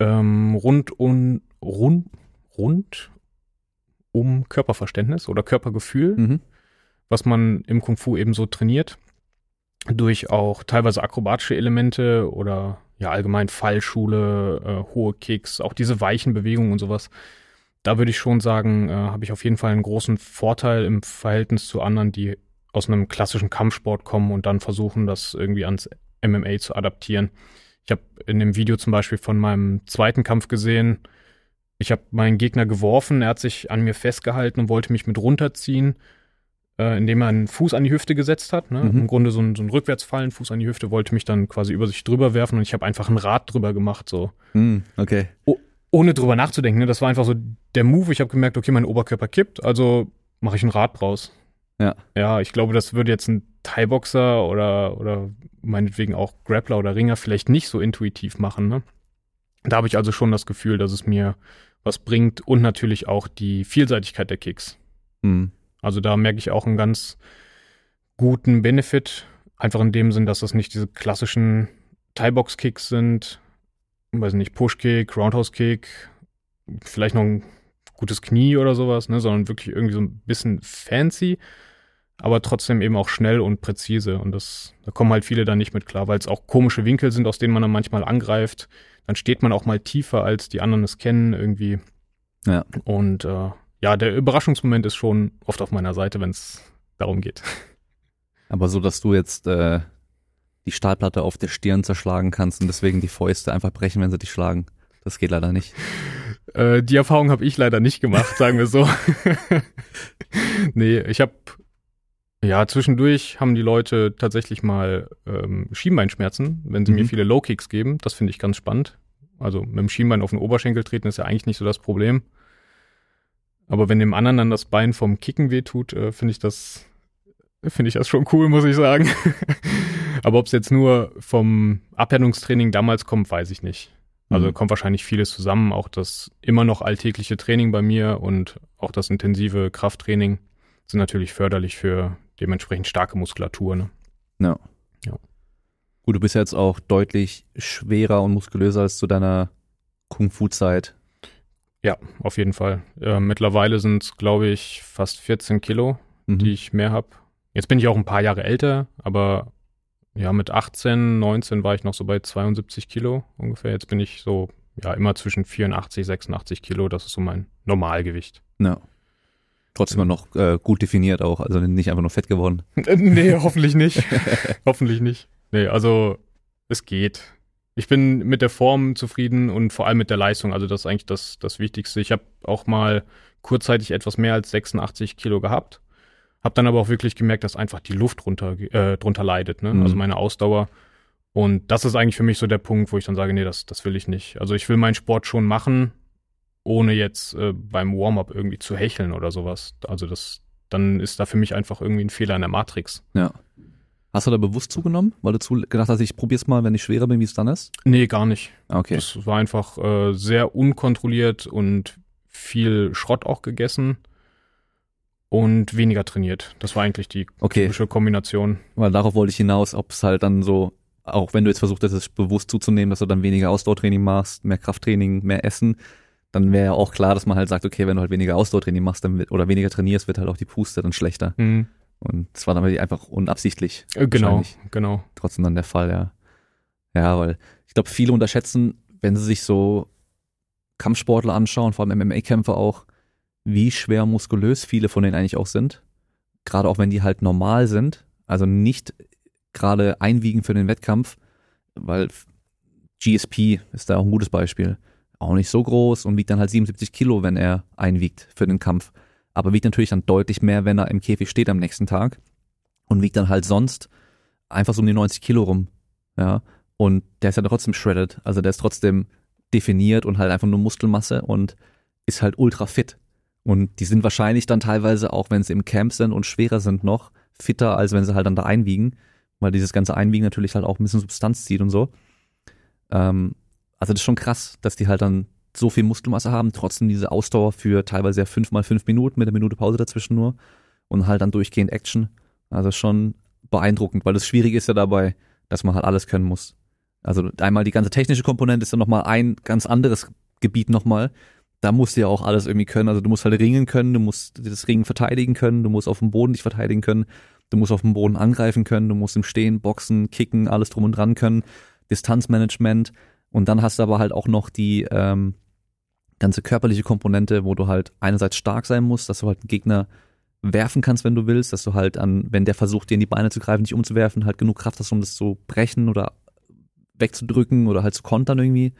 ähm, rund um rund, rund um Körperverständnis oder Körpergefühl, mhm. was man im Kung Fu eben so trainiert, durch auch teilweise akrobatische Elemente oder ja allgemein Fallschule, äh, hohe Kicks, auch diese weichen Bewegungen und sowas. Da würde ich schon sagen, äh, habe ich auf jeden Fall einen großen Vorteil im Verhältnis zu anderen, die aus einem klassischen Kampfsport kommen und dann versuchen, das irgendwie ans MMA zu adaptieren. Ich habe in dem Video zum Beispiel von meinem zweiten Kampf gesehen, ich habe meinen Gegner geworfen, er hat sich an mir festgehalten und wollte mich mit runterziehen, äh, indem er einen Fuß an die Hüfte gesetzt hat. Ne? Mhm. Im Grunde so ein, so ein Rückwärtsfallen, Fuß an die Hüfte, wollte mich dann quasi über sich drüber werfen und ich habe einfach ein Rad drüber gemacht. So. Mhm, okay. Oh, ohne drüber nachzudenken. Ne? Das war einfach so der Move. Ich habe gemerkt, okay, mein Oberkörper kippt, also mache ich ein Rad draus. Ja. Ja, ich glaube, das würde jetzt ein Thai-Boxer oder, oder meinetwegen auch Grappler oder Ringer vielleicht nicht so intuitiv machen. Ne? Da habe ich also schon das Gefühl, dass es mir was bringt und natürlich auch die Vielseitigkeit der Kicks. Mhm. Also da merke ich auch einen ganz guten Benefit, einfach in dem Sinn, dass das nicht diese klassischen Thai-Box-Kicks sind, weiß nicht, Push-Kick, Roundhouse-Kick, vielleicht noch ein gutes Knie oder sowas, ne, sondern wirklich irgendwie so ein bisschen fancy, aber trotzdem eben auch schnell und präzise. Und das, da kommen halt viele dann nicht mit klar, weil es auch komische Winkel sind, aus denen man dann manchmal angreift. Dann steht man auch mal tiefer, als die anderen es kennen, irgendwie. Ja. Und äh, ja, der Überraschungsmoment ist schon oft auf meiner Seite, wenn es darum geht. Aber so, dass du jetzt äh, die Stahlplatte auf der Stirn zerschlagen kannst und deswegen die Fäuste einfach brechen, wenn sie dich schlagen. Das geht leider nicht. Äh, die Erfahrung habe ich leider nicht gemacht, sagen wir so. nee, ich habe ja zwischendurch haben die Leute tatsächlich mal ähm, Schienbeinschmerzen, wenn sie mhm. mir viele Low Kicks geben. Das finde ich ganz spannend. Also mit dem Schienbein auf den Oberschenkel treten ist ja eigentlich nicht so das Problem. Aber wenn dem anderen dann das Bein vom Kicken wehtut, äh, finde ich das finde ich das schon cool, muss ich sagen. Aber ob es jetzt nur vom Abhärtungstraining damals kommt, weiß ich nicht. Also mhm. kommt wahrscheinlich vieles zusammen, auch das immer noch alltägliche Training bei mir und auch das intensive Krafttraining sind natürlich förderlich für dementsprechend starke Muskulatur. Ne? Ja. ja. Gut, du bist jetzt auch deutlich schwerer und muskulöser als zu deiner Kung-Fu-Zeit. Ja, auf jeden Fall. Äh, mittlerweile sind es, glaube ich, fast 14 Kilo, mhm. die ich mehr habe. Jetzt bin ich auch ein paar Jahre älter, aber ja, mit 18, 19 war ich noch so bei 72 Kilo ungefähr. Jetzt bin ich so, ja, immer zwischen 84, 86 Kilo. Das ist so mein Normalgewicht. Ja. Trotzdem immer noch äh, gut definiert auch, also nicht einfach nur fett geworden. nee, hoffentlich nicht. hoffentlich nicht. Nee, also es geht. Ich bin mit der Form zufrieden und vor allem mit der Leistung. Also das ist eigentlich das, das Wichtigste. Ich habe auch mal kurzzeitig etwas mehr als 86 Kilo gehabt. Hab dann aber auch wirklich gemerkt, dass einfach die Luft drunter, äh, drunter leidet, ne? Also mhm. also meine Ausdauer. Und das ist eigentlich für mich so der Punkt, wo ich dann sage, nee, das, das will ich nicht. Also ich will meinen Sport schon machen, ohne jetzt äh, beim Warm-up irgendwie zu hecheln oder sowas. Also das, dann ist da für mich einfach irgendwie ein Fehler in der Matrix. Ja. Hast du da bewusst zugenommen, weil du zu, gedacht hast, ich probier's mal, wenn ich schwerer bin, wie es dann ist? Nee, gar nicht. Okay. Das war einfach äh, sehr unkontrolliert und viel Schrott auch gegessen und weniger trainiert. Das war eigentlich die okay. typische Kombination. Weil darauf wollte ich hinaus, ob es halt dann so, auch wenn du jetzt versucht hast, es bewusst zuzunehmen, dass du dann weniger Ausdauertraining machst, mehr Krafttraining, mehr Essen, dann wäre ja auch klar, dass man halt sagt, okay, wenn du halt weniger Ausdauertraining machst dann wird, oder weniger trainierst, wird halt auch die Puste dann schlechter. Mhm. Und das war dann einfach unabsichtlich. Äh, genau, genau. Trotzdem dann der Fall, ja. Ja, weil ich glaube, viele unterschätzen, wenn sie sich so Kampfsportler anschauen, vor allem MMA-Kämpfer auch, wie schwer muskulös viele von denen eigentlich auch sind. Gerade auch wenn die halt normal sind, also nicht gerade einwiegen für den Wettkampf, weil GSP ist da auch ein gutes Beispiel. Auch nicht so groß und wiegt dann halt 77 Kilo, wenn er einwiegt für den Kampf. Aber wiegt natürlich dann deutlich mehr, wenn er im Käfig steht am nächsten Tag. Und wiegt dann halt sonst einfach so um die 90 Kilo rum. Ja. Und der ist ja trotzdem shredded. Also der ist trotzdem definiert und halt einfach nur Muskelmasse und ist halt ultra fit. Und die sind wahrscheinlich dann teilweise, auch wenn sie im Camp sind und schwerer sind noch, fitter, als wenn sie halt dann da einwiegen, weil dieses ganze Einwiegen natürlich halt auch ein bisschen Substanz zieht und so. Ähm, also das ist schon krass, dass die halt dann so viel Muskelmasse haben, trotzdem diese Ausdauer für teilweise ja fünf mal fünf Minuten mit einer Minute Pause dazwischen nur und halt dann durchgehend Action. Also schon beeindruckend, weil das Schwierige ist ja dabei, dass man halt alles können muss. Also einmal die ganze technische Komponente ist ja nochmal ein ganz anderes Gebiet nochmal, da musst du ja auch alles irgendwie können. Also du musst halt ringen können, du musst das Ringen verteidigen können, du musst auf dem Boden dich verteidigen können, du musst auf dem Boden angreifen können, du musst im Stehen, Boxen, Kicken, alles drum und dran können, Distanzmanagement und dann hast du aber halt auch noch die ähm, ganze körperliche Komponente, wo du halt einerseits stark sein musst, dass du halt einen Gegner werfen kannst, wenn du willst, dass du halt an, wenn der versucht, dir in die Beine zu greifen, dich umzuwerfen, halt genug Kraft hast, um das zu brechen oder wegzudrücken oder halt zu kontern irgendwie.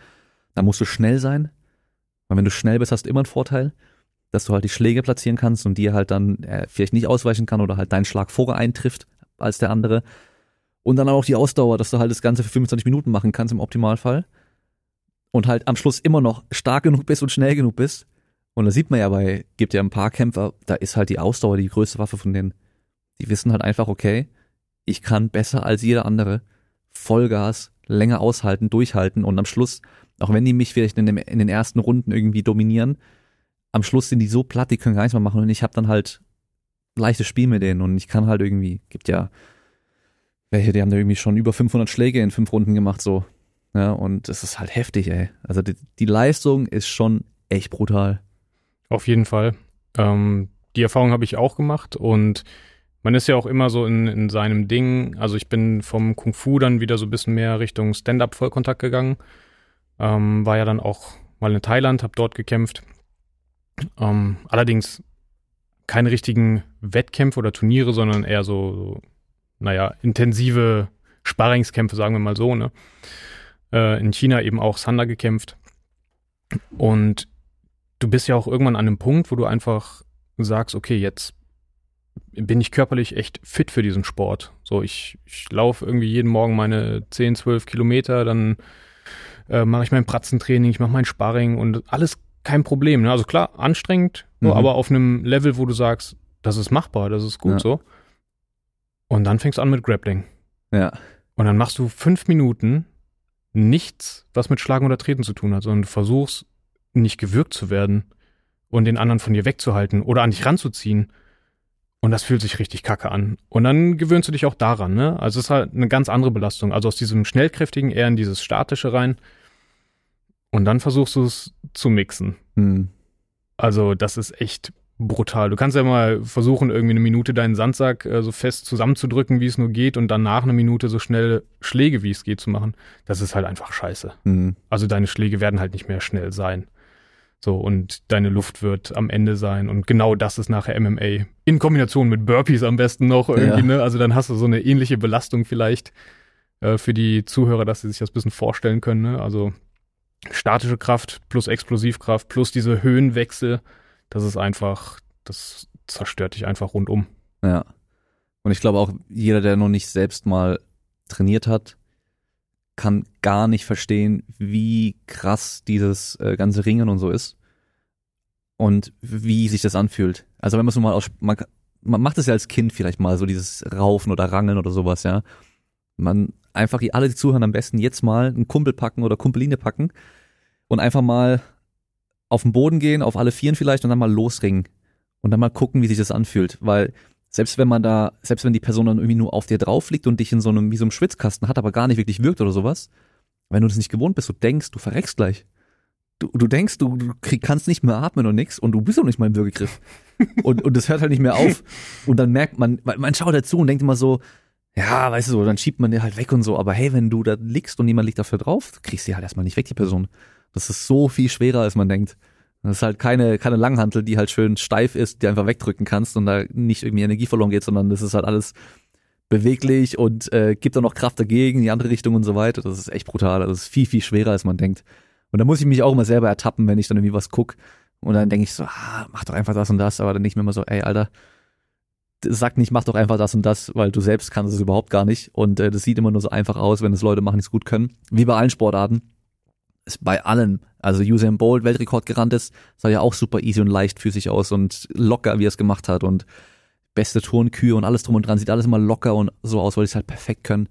Da musst du schnell sein. Weil wenn du schnell bist, hast du immer einen Vorteil, dass du halt die Schläge platzieren kannst und dir halt dann äh, vielleicht nicht ausweichen kann oder halt deinen Schlag vorher eintrifft als der andere. Und dann auch die Ausdauer, dass du halt das Ganze für 25 Minuten machen kannst im Optimalfall. Und halt am Schluss immer noch stark genug bist und schnell genug bist. Und da sieht man ja bei, gibt ja ein paar Kämpfer, da ist halt die Ausdauer die größte Waffe von denen. Die wissen halt einfach, okay, ich kann besser als jeder andere Vollgas länger aushalten, durchhalten und am Schluss auch wenn die mich vielleicht in, dem, in den ersten Runden irgendwie dominieren, am Schluss sind die so platt, die können gar nichts mehr machen und ich habe dann halt leichtes Spiel mit denen und ich kann halt irgendwie, gibt ja welche, die haben da irgendwie schon über 500 Schläge in fünf Runden gemacht so. Ja, und das ist halt heftig, ey. Also die, die Leistung ist schon echt brutal. Auf jeden Fall. Ähm, die Erfahrung habe ich auch gemacht und man ist ja auch immer so in, in seinem Ding. Also ich bin vom Kung Fu dann wieder so ein bisschen mehr Richtung Stand-up-Vollkontakt gegangen. Ähm, war ja dann auch mal in Thailand, habe dort gekämpft. Ähm, allerdings keine richtigen Wettkämpfe oder Turniere, sondern eher so, so naja, intensive Sparringskämpfe, sagen wir mal so, ne? Äh, in China eben auch Sander gekämpft. Und du bist ja auch irgendwann an einem Punkt, wo du einfach sagst, okay, jetzt bin ich körperlich echt fit für diesen Sport. So, ich, ich laufe irgendwie jeden Morgen meine 10, 12 Kilometer, dann äh, mache ich mein Pratzentraining, ich mache mein Sparring und alles kein Problem. Ne? Also klar, anstrengend, mhm. aber auf einem Level, wo du sagst, das ist machbar, das ist gut ja. so. Und dann fängst du an mit Grappling. Ja. Und dann machst du fünf Minuten nichts, was mit Schlagen oder Treten zu tun hat, sondern du versuchst nicht gewürgt zu werden und den anderen von dir wegzuhalten oder an dich ranzuziehen. Und das fühlt sich richtig kacke an. Und dann gewöhnst du dich auch daran, ne? Also es ist halt eine ganz andere Belastung. Also aus diesem schnellkräftigen eher in dieses statische rein. Und dann versuchst du es zu mixen. Hm. Also das ist echt brutal. Du kannst ja mal versuchen, irgendwie eine Minute deinen Sandsack äh, so fest zusammenzudrücken, wie es nur geht, und dann nach einer Minute so schnell Schläge, wie es geht, zu machen. Das ist halt einfach scheiße. Mhm. Also deine Schläge werden halt nicht mehr schnell sein. So, und deine Luft wird am Ende sein. Und genau das ist nachher MMA. In Kombination mit Burpees am besten noch irgendwie, ja. ne? Also dann hast du so eine ähnliche Belastung vielleicht äh, für die Zuhörer, dass sie sich das ein bisschen vorstellen können, ne? Also statische Kraft plus Explosivkraft plus diese Höhenwechsel das ist einfach, das zerstört dich einfach rundum. Ja. Und ich glaube auch, jeder, der noch nicht selbst mal trainiert hat, kann gar nicht verstehen, wie krass dieses äh, ganze Ringen und so ist. Und wie sich das anfühlt. Also wenn man es mal aus, man, man macht es ja als Kind vielleicht mal, so dieses Raufen oder Rangeln oder sowas, ja. Man einfach, alle, die zuhören, am besten jetzt mal einen Kumpel packen oder Kumpeline packen und einfach mal auf den Boden gehen, auf alle Vieren vielleicht und dann mal losringen und dann mal gucken, wie sich das anfühlt, weil selbst wenn man da, selbst wenn die Person dann irgendwie nur auf dir drauf liegt und dich in so einem, wie so einem Schwitzkasten hat, aber gar nicht wirklich wirkt oder sowas, wenn du das nicht gewohnt bist, du denkst, du verreckst gleich. Du, du denkst, du, du krieg, kannst nicht mehr atmen und nix und du bist auch nicht mal im Würgegriff. und, und das hört halt nicht mehr auf. Und dann merkt man, man, man schaut dazu und denkt immer so, ja, weißt du so, dann schiebt man dir halt weg und so, aber hey, wenn du da liegst und jemand liegt dafür drauf, kriegst du halt erstmal nicht weg, die Person. Das ist so viel schwerer, als man denkt. Das ist halt keine, keine Langhantel, die halt schön steif ist, die einfach wegdrücken kannst und da nicht irgendwie Energie verloren geht, sondern das ist halt alles beweglich und äh, gibt auch noch Kraft dagegen, in die andere Richtung und so weiter. Das ist echt brutal. Das ist viel, viel schwerer, als man denkt. Und da muss ich mich auch immer selber ertappen, wenn ich dann irgendwie was guck. Und dann denke ich so, ah, mach doch einfach das und das. Aber dann denke ich mir immer so, ey, Alter, sag nicht, mach doch einfach das und das, weil du selbst kannst es überhaupt gar nicht. Und äh, das sieht immer nur so einfach aus, wenn es Leute machen, die es gut können. Wie bei allen Sportarten ist bei allen, also Usain Bolt Weltrekord gerannt ist, sah ja auch super easy und leicht für sich aus und locker, wie er es gemacht hat und beste Turnkühe und alles drum und dran, sieht alles immer locker und so aus, weil sie es halt perfekt können.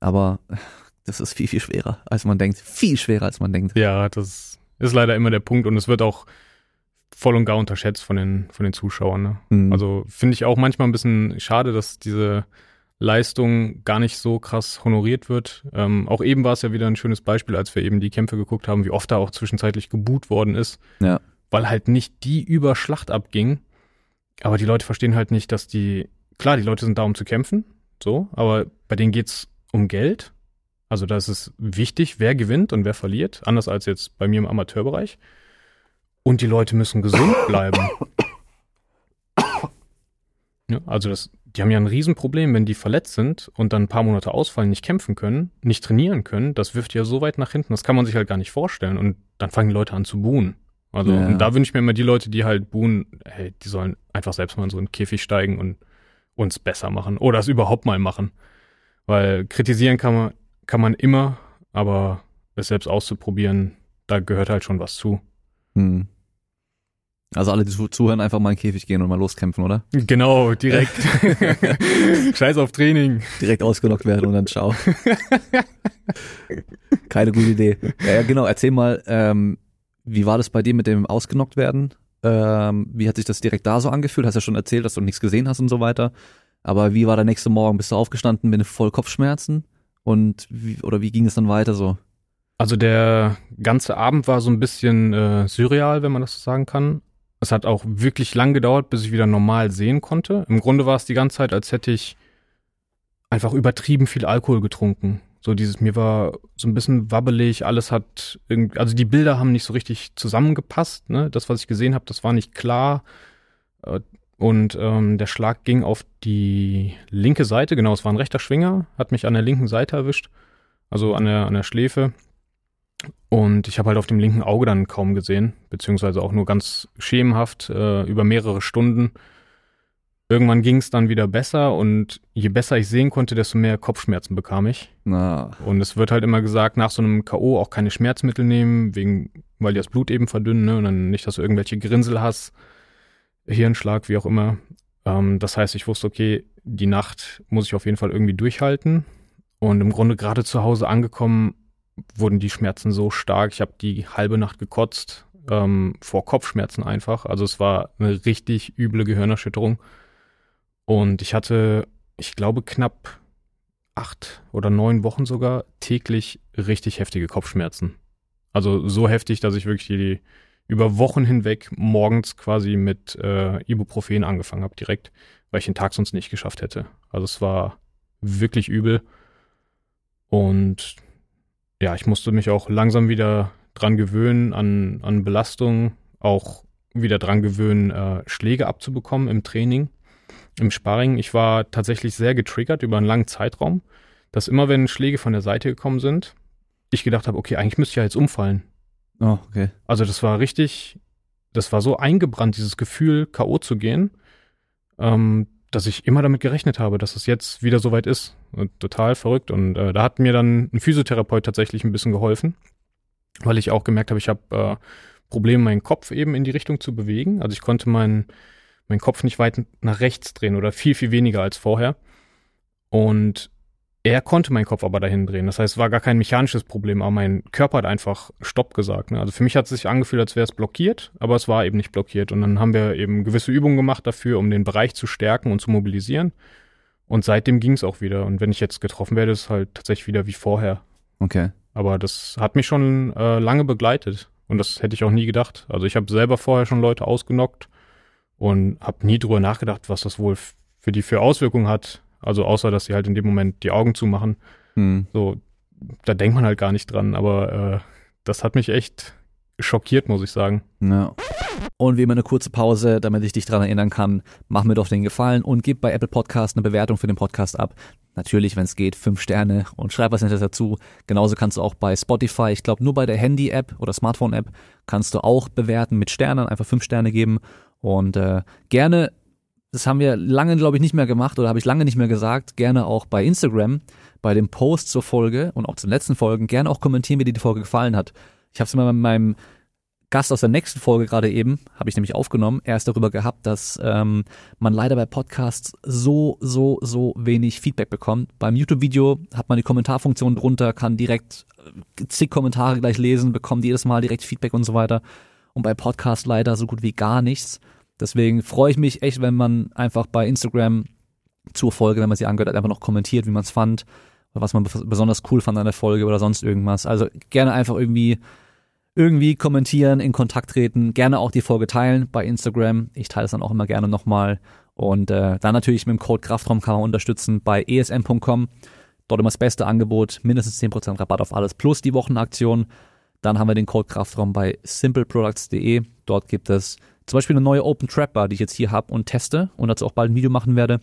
Aber das ist viel, viel schwerer, als man denkt. Viel schwerer, als man denkt. Ja, das ist leider immer der Punkt und es wird auch voll und gar unterschätzt von den, von den Zuschauern. Ne? Mhm. Also finde ich auch manchmal ein bisschen schade, dass diese Leistung gar nicht so krass honoriert wird. Ähm, auch eben war es ja wieder ein schönes Beispiel, als wir eben die Kämpfe geguckt haben, wie oft da auch zwischenzeitlich geboot worden ist. Ja. Weil halt nicht die über Schlacht abging. Aber die Leute verstehen halt nicht, dass die, klar, die Leute sind da, um zu kämpfen, so, aber bei denen geht's um Geld. Also da ist es wichtig, wer gewinnt und wer verliert, anders als jetzt bei mir im Amateurbereich. Und die Leute müssen gesund bleiben. Ja, also das, die haben ja ein Riesenproblem, wenn die verletzt sind und dann ein paar Monate ausfallen, nicht kämpfen können, nicht trainieren können. Das wirft ja so weit nach hinten, das kann man sich halt gar nicht vorstellen. Und dann fangen die Leute an zu buhen. Also ja. und da wünsche ich mir immer die Leute, die halt buhen, hey, die sollen einfach selbst mal in so einen Käfig steigen und uns besser machen oder es überhaupt mal machen. Weil kritisieren kann man, kann man immer, aber es selbst auszuprobieren, da gehört halt schon was zu. Hm. Also alle, die zuhören, einfach mal in den Käfig gehen und mal loskämpfen, oder? Genau, direkt. Scheiß auf Training. Direkt ausgenockt werden und dann ciao. Keine gute Idee. Ja, ja, genau. Erzähl mal, ähm, wie war das bei dir mit dem ausgenockt werden? Ähm, wie hat sich das direkt da so angefühlt? Hast ja schon erzählt, dass du nichts gesehen hast und so weiter. Aber wie war der nächste Morgen? Bist du aufgestanden mit voll Kopfschmerzen? Und wie, oder wie ging es dann weiter so? Also der ganze Abend war so ein bisschen äh, surreal, wenn man das so sagen kann. Es hat auch wirklich lang gedauert, bis ich wieder normal sehen konnte. Im Grunde war es die ganze Zeit, als hätte ich einfach übertrieben viel Alkohol getrunken. So dieses, mir war so ein bisschen wabbelig, alles hat irgendwie, also die Bilder haben nicht so richtig zusammengepasst, ne? Das, was ich gesehen habe, das war nicht klar. Äh, und ähm, der Schlag ging auf die linke Seite, genau, es war ein rechter Schwinger, hat mich an der linken Seite erwischt, also an der, an der Schläfe. Und ich habe halt auf dem linken Auge dann kaum gesehen, beziehungsweise auch nur ganz schemenhaft äh, über mehrere Stunden. Irgendwann ging es dann wieder besser und je besser ich sehen konnte, desto mehr Kopfschmerzen bekam ich. Na. Und es wird halt immer gesagt, nach so einem K.O. auch keine Schmerzmittel nehmen, wegen, weil die das Blut eben verdünnen, ne? Und dann nicht, dass du irgendwelche Grinsel hast, Hirnschlag, wie auch immer. Ähm, das heißt, ich wusste, okay, die Nacht muss ich auf jeden Fall irgendwie durchhalten. Und im Grunde gerade zu Hause angekommen, wurden die Schmerzen so stark. Ich habe die halbe Nacht gekotzt, ähm, vor Kopfschmerzen einfach. Also es war eine richtig üble Gehirnerschütterung. Und ich hatte, ich glaube, knapp acht oder neun Wochen sogar täglich richtig heftige Kopfschmerzen. Also so heftig, dass ich wirklich die, über Wochen hinweg morgens quasi mit äh, Ibuprofen angefangen habe, direkt, weil ich den Tag sonst nicht geschafft hätte. Also es war wirklich übel. Und ja, ich musste mich auch langsam wieder dran gewöhnen an, an Belastung, auch wieder dran gewöhnen, äh, Schläge abzubekommen im Training, im Sparring. Ich war tatsächlich sehr getriggert über einen langen Zeitraum, dass immer wenn Schläge von der Seite gekommen sind, ich gedacht habe, okay, eigentlich müsste ich ja jetzt umfallen. Oh, okay. Also das war richtig, das war so eingebrannt, dieses Gefühl, K.O. zu gehen, ähm, dass ich immer damit gerechnet habe, dass es jetzt wieder soweit ist. Und total verrückt. Und äh, da hat mir dann ein Physiotherapeut tatsächlich ein bisschen geholfen, weil ich auch gemerkt habe, ich habe äh, Probleme, meinen Kopf eben in die Richtung zu bewegen. Also ich konnte meinen meinen Kopf nicht weit nach rechts drehen oder viel, viel weniger als vorher. Und er konnte meinen Kopf aber dahin drehen. Das heißt, es war gar kein mechanisches Problem, aber mein Körper hat einfach Stopp gesagt. Ne? Also für mich hat es sich angefühlt, als wäre es blockiert, aber es war eben nicht blockiert. Und dann haben wir eben gewisse Übungen gemacht dafür, um den Bereich zu stärken und zu mobilisieren. Und seitdem ging es auch wieder. Und wenn ich jetzt getroffen werde, ist halt tatsächlich wieder wie vorher. Okay. Aber das hat mich schon äh, lange begleitet. Und das hätte ich auch nie gedacht. Also ich habe selber vorher schon Leute ausgenockt und habe nie drüber nachgedacht, was das wohl für die für Auswirkungen hat, also außer, dass sie halt in dem Moment die Augen zumachen. Hm. So, da denkt man halt gar nicht dran. Aber äh, das hat mich echt schockiert, muss ich sagen. Ja. Und wie immer eine kurze Pause, damit ich dich daran erinnern kann, mach mir doch den Gefallen und gib bei Apple Podcast eine Bewertung für den Podcast ab. Natürlich, wenn es geht, fünf Sterne und schreib was Nettes dazu. Genauso kannst du auch bei Spotify, ich glaube nur bei der Handy-App oder Smartphone-App, kannst du auch bewerten mit Sternen, einfach fünf Sterne geben. Und äh, gerne das haben wir lange, glaube ich, nicht mehr gemacht oder habe ich lange nicht mehr gesagt. Gerne auch bei Instagram, bei dem Post zur Folge und auch zu den letzten Folgen, gerne auch kommentieren, wie dir die Folge gefallen hat. Ich habe es immer mit meinem Gast aus der nächsten Folge gerade eben, habe ich nämlich aufgenommen, erst darüber gehabt, dass ähm, man leider bei Podcasts so, so, so wenig Feedback bekommt. Beim YouTube-Video hat man die Kommentarfunktion drunter, kann direkt äh, zig Kommentare gleich lesen, bekommt jedes Mal direkt Feedback und so weiter. Und bei Podcast leider so gut wie gar nichts. Deswegen freue ich mich echt, wenn man einfach bei Instagram zur Folge, wenn man sie angehört hat, einfach noch kommentiert, wie man es fand, was man besonders cool fand an der Folge oder sonst irgendwas. Also gerne einfach irgendwie irgendwie kommentieren, in Kontakt treten, gerne auch die Folge teilen bei Instagram. Ich teile es dann auch immer gerne nochmal. Und äh, dann natürlich mit dem Code Kraftraum kann man unterstützen bei esm.com. Dort immer das beste Angebot, mindestens 10% Rabatt auf alles plus die Wochenaktion. Dann haben wir den Code Kraftraum bei simpleproducts.de. Dort gibt es zum Beispiel eine neue Open Trap Bar, die ich jetzt hier habe und teste und dazu auch bald ein Video machen werde.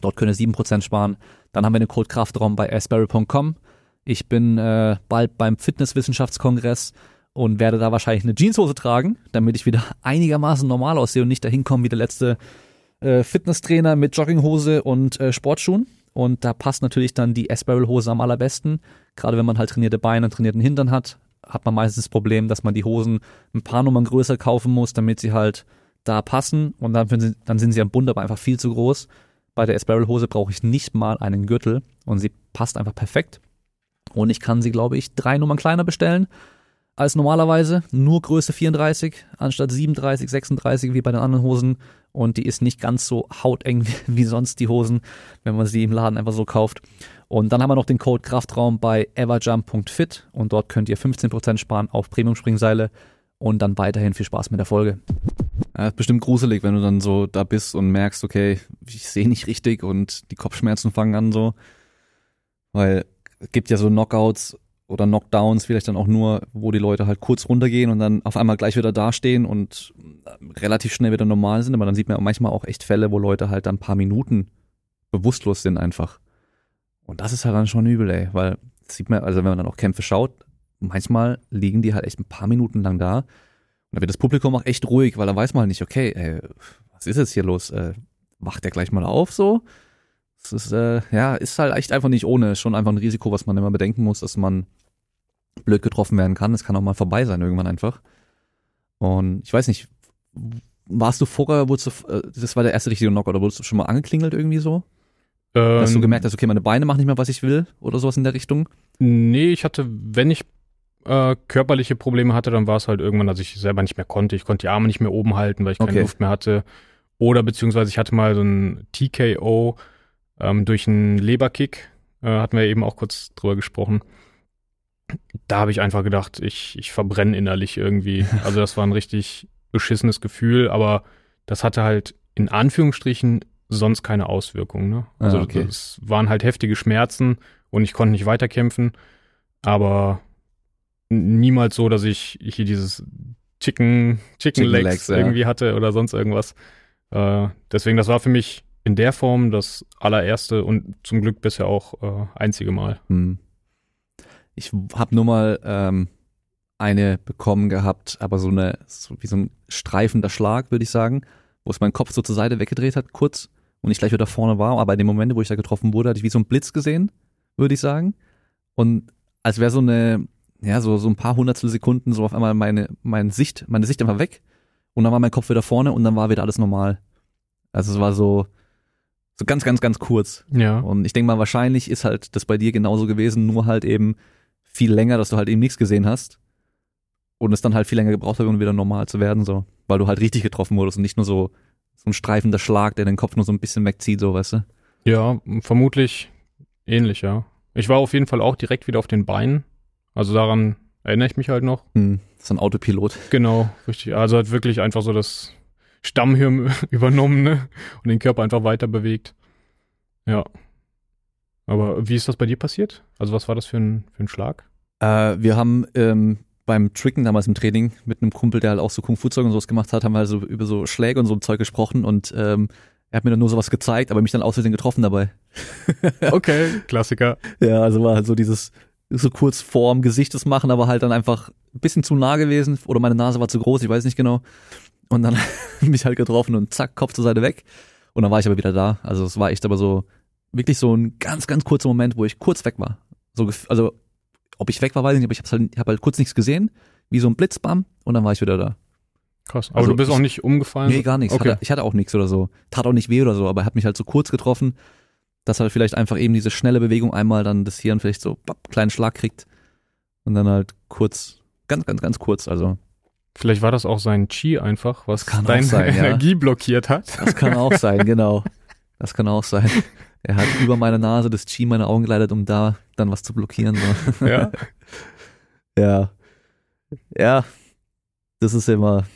Dort könnt ihr 7% sparen. Dann haben wir den Code Kraftraum bei asperry.com. Ich bin äh, bald beim Fitnesswissenschaftskongress und werde da wahrscheinlich eine Jeanshose tragen, damit ich wieder einigermaßen normal aussehe und nicht dahin komme wie der letzte äh, Fitnesstrainer mit Jogginghose und äh, Sportschuhen. Und da passt natürlich dann die S-Barrel-Hose am allerbesten. Gerade wenn man halt trainierte Beine und trainierten Hintern hat, hat man meistens das Problem, dass man die Hosen ein paar Nummern größer kaufen muss, damit sie halt da passen und dann, sie, dann sind sie am Bund aber einfach viel zu groß. Bei der S-Barrel-Hose brauche ich nicht mal einen Gürtel und sie passt einfach perfekt. Und ich kann sie, glaube ich, drei Nummern kleiner bestellen als normalerweise. Nur Größe 34 anstatt 37, 36 wie bei den anderen Hosen. Und die ist nicht ganz so hauteng wie sonst die Hosen, wenn man sie im Laden einfach so kauft. Und dann haben wir noch den Code Kraftraum bei everjump.fit und dort könnt ihr 15% sparen auf Premium-Springseile und dann weiterhin viel Spaß mit der Folge. Ja, ist bestimmt gruselig, wenn du dann so da bist und merkst, okay, ich sehe nicht richtig und die Kopfschmerzen fangen an so. Weil es gibt ja so Knockouts oder Knockdowns vielleicht dann auch nur, wo die Leute halt kurz runtergehen und dann auf einmal gleich wieder dastehen und relativ schnell wieder normal sind. Aber dann sieht man manchmal auch echt Fälle, wo Leute halt dann ein paar Minuten bewusstlos sind einfach. Und das ist halt dann schon übel, ey, weil sieht man, also wenn man dann auch Kämpfe schaut, manchmal liegen die halt echt ein paar Minuten lang da. Und da wird das Publikum auch echt ruhig, weil da weiß man halt nicht, okay, ey, was ist jetzt hier los? Äh, wacht der gleich mal auf so? Das ist, äh, ja, ist halt echt einfach nicht ohne. Ist schon einfach ein Risiko, was man immer bedenken muss, dass man blöd getroffen werden kann. Es kann auch mal vorbei sein irgendwann einfach. Und ich weiß nicht, warst du vorher, wurdest du, äh, das war der erste richtige Knock, oder wurdest du schon mal angeklingelt irgendwie so? Ähm, Dass du gemerkt hast, okay, meine Beine machen nicht mehr, was ich will oder sowas in der Richtung? Nee, ich hatte, wenn ich äh, körperliche Probleme hatte, dann war es halt irgendwann, dass ich selber nicht mehr konnte. Ich konnte die Arme nicht mehr oben halten, weil ich keine Okay. Luft mehr hatte. Oder beziehungsweise ich hatte mal so ein TKO ähm, durch einen Leberkick. Äh, hatten wir eben auch kurz drüber gesprochen. Da habe ich einfach gedacht, ich, ich verbrenne innerlich irgendwie. Also das war ein richtig beschissenes Gefühl, aber das hatte halt in Anführungsstrichen sonst keine Auswirkungen. Ne? Also Ah, okay. es waren halt heftige Schmerzen und ich konnte nicht weiterkämpfen, aber niemals so, dass ich hier dieses Chicken, Chicken, Chicken Legs, Legs, ja. irgendwie hatte oder sonst irgendwas. Äh, deswegen, das war für mich in der Form das allererste und zum Glück bisher auch äh, einzige Mal. Hm. Ich habe nur mal ähm, eine bekommen gehabt, aber so eine, so wie so ein streifender Schlag, würde ich sagen, wo es meinen Kopf so zur Seite weggedreht hat, kurz, und ich gleich wieder vorne war. Aber in dem Moment, wo ich da getroffen wurde, hatte ich wie so einen Blitz gesehen, würde ich sagen. Und als wäre so eine, ja, so, so ein paar Hundertstel Sekunden so auf einmal meine, meine Sicht, meine Sicht einfach weg. Und dann war mein Kopf wieder vorne und dann war wieder alles normal. Also es war so, so ganz, ganz, ganz kurz. Ja. Und ich denke mal, wahrscheinlich ist halt das bei dir genauso gewesen, nur halt eben viel länger, dass du halt eben nichts gesehen hast. Und es dann halt viel länger gebraucht hat, um wieder normal zu werden, so. Weil du halt richtig getroffen wurdest und nicht nur so, so ein streifender Schlag, der den Kopf nur so ein bisschen wegzieht, so, weißt du? Ja, vermutlich ähnlich, ja. Ich war auf jeden Fall auch direkt wieder auf den Beinen. Also daran erinnere ich mich halt noch. Hm, so ein Autopilot. Genau, richtig. Also hat wirklich einfach so das Stammhirn übernommen ne? und den Körper einfach weiter bewegt. Ja. Aber wie ist das bei dir passiert? Also was war das für ein, für ein Schlag? Äh, wir haben ähm, beim Tricken damals im Training mit einem Kumpel, der halt auch so Kung-Fu-Zeug und sowas gemacht hat, haben wir also über so Schläge und so ein Zeug gesprochen und ähm, er hat mir dann nur sowas gezeigt, aber mich dann aus Versehen getroffen dabei. Okay, Klassiker. Ja, also war halt so dieses so kurz vorm Gesicht das machen, aber halt dann einfach ein bisschen zu nah gewesen oder meine Nase war zu groß, ich weiß nicht genau. Und dann mich halt getroffen und zack, Kopf zur Seite weg. Und dann war ich aber wieder da. Also es war echt aber so, wirklich so ein ganz, ganz kurzer Moment, wo ich kurz weg war. So, also ob ich weg war, weiß ich nicht, aber ich habe halt, ich hab halt kurz nichts gesehen, wie so ein Blitzbam und dann war ich wieder da. Krass. Aber Also du bist ich- auch nicht umgefallen? Nee, gar nichts. Okay. Hatte, ich hatte auch nichts oder so. Tat auch nicht weh oder so, aber er hat mich halt so kurz getroffen, dass halt vielleicht einfach eben diese schnelle Bewegung einmal dann das Hirn vielleicht so bapp, kleinen Schlag kriegt und dann halt kurz, ganz, ganz, ganz kurz. Also Vielleicht war das auch sein Chi einfach, was deine sein, ja. Energie blockiert hat. das kann auch sein, genau. Das kann auch sein. Er hat über meine Nase das Chi meine Augen geleitet, um da dann was zu blockieren. So. Ja. Ja. Ja. Das ist immer,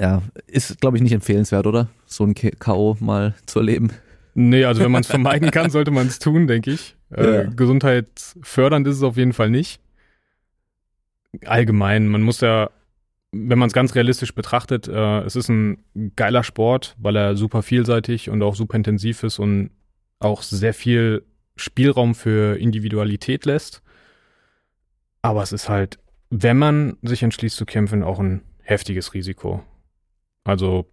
ja, ist, glaube ich, nicht empfehlenswert, oder? So ein K.O. mal zu erleben. Nee, also wenn man es vermeiden kann, sollte man es tun, denke ich. Äh, Ja. Gesundheitsfördernd ist es auf jeden Fall nicht. Allgemein, man muss ja, wenn man es ganz realistisch betrachtet, äh, es ist ein geiler Sport, weil er super vielseitig und auch super intensiv ist und auch sehr viel Spielraum für Individualität lässt. Aber es ist halt, wenn man sich entschließt zu kämpfen, auch ein heftiges Risiko. Also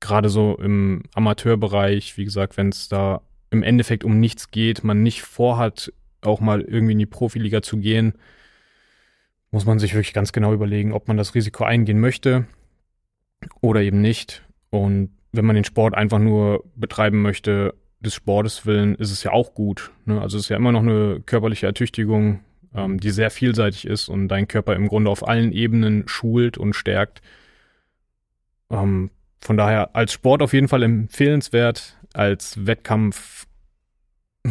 gerade so im Amateurbereich, wie gesagt, wenn es da im Endeffekt um nichts geht, man nicht vorhat, auch mal irgendwie in die Profiliga zu gehen, muss man sich wirklich ganz genau überlegen, ob man das Risiko eingehen möchte oder eben nicht. Und wenn man den Sport einfach nur betreiben möchte, des Sportes willen, ist es ja auch gut. Ne? Also es ist ja immer noch eine körperliche Ertüchtigung, ähm, die sehr vielseitig ist und deinen Körper im Grunde auf allen Ebenen schult und stärkt. Ähm, von daher als Sport auf jeden Fall empfehlenswert, als Wettkampf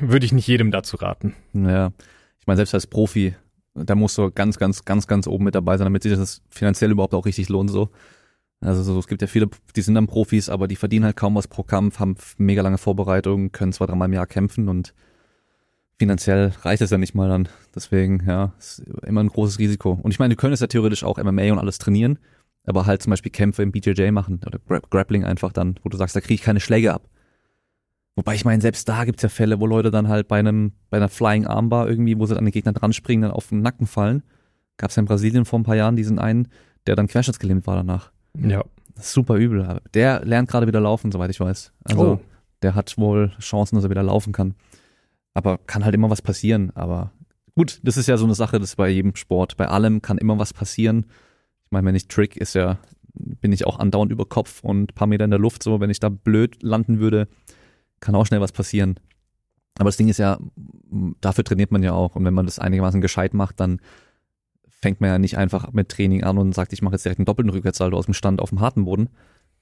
würde ich nicht jedem dazu raten. Ja, ich meine, selbst als Profi, da musst du ganz, ganz, ganz, ganz oben mit dabei sein, damit sich das finanziell überhaupt auch richtig lohnt, so. Also so, es gibt ja viele, die sind dann Profis, aber die verdienen halt kaum was pro Kampf, haben mega lange Vorbereitungen, können zwei, dreimal im Jahr kämpfen und finanziell reicht es ja nicht mal dann. Deswegen, ja, ist immer ein großes Risiko. Und ich meine, du könntest ja theoretisch auch MMA und alles trainieren, aber halt zum Beispiel Kämpfe im BJJ machen oder Grappling einfach dann, wo du sagst, da kriege ich keine Schläge ab. Wobei ich meine, selbst da gibt's ja Fälle, wo Leute dann halt bei einem, bei einer Flying Armbar irgendwie, wo sie an den Gegner dran springen, dann auf den Nacken fallen. Gab's ja in Brasilien vor ein paar Jahren diesen einen, der dann querschnittsgelähmt war danach. Ja. Super übel. Der lernt gerade wieder laufen, soweit ich weiß. Also Oh. der hat wohl Chancen, dass er wieder laufen kann. Aber kann halt immer was passieren. Aber gut, das ist ja so eine Sache, das ist bei jedem Sport. Bei allem kann immer was passieren. Ich meine, wenn ich Trick ist ja, bin ich auch andauernd über Kopf und ein paar Meter in der Luft. So, wenn ich da blöd landen würde, kann auch schnell was passieren. Aber das Ding ist ja, dafür trainiert man ja auch. Und wenn man das einigermaßen gescheit macht, dann fängt man ja nicht einfach mit Training an und sagt, ich mache jetzt direkt einen doppelten Rückwärtssalto aus dem Stand auf dem harten Boden,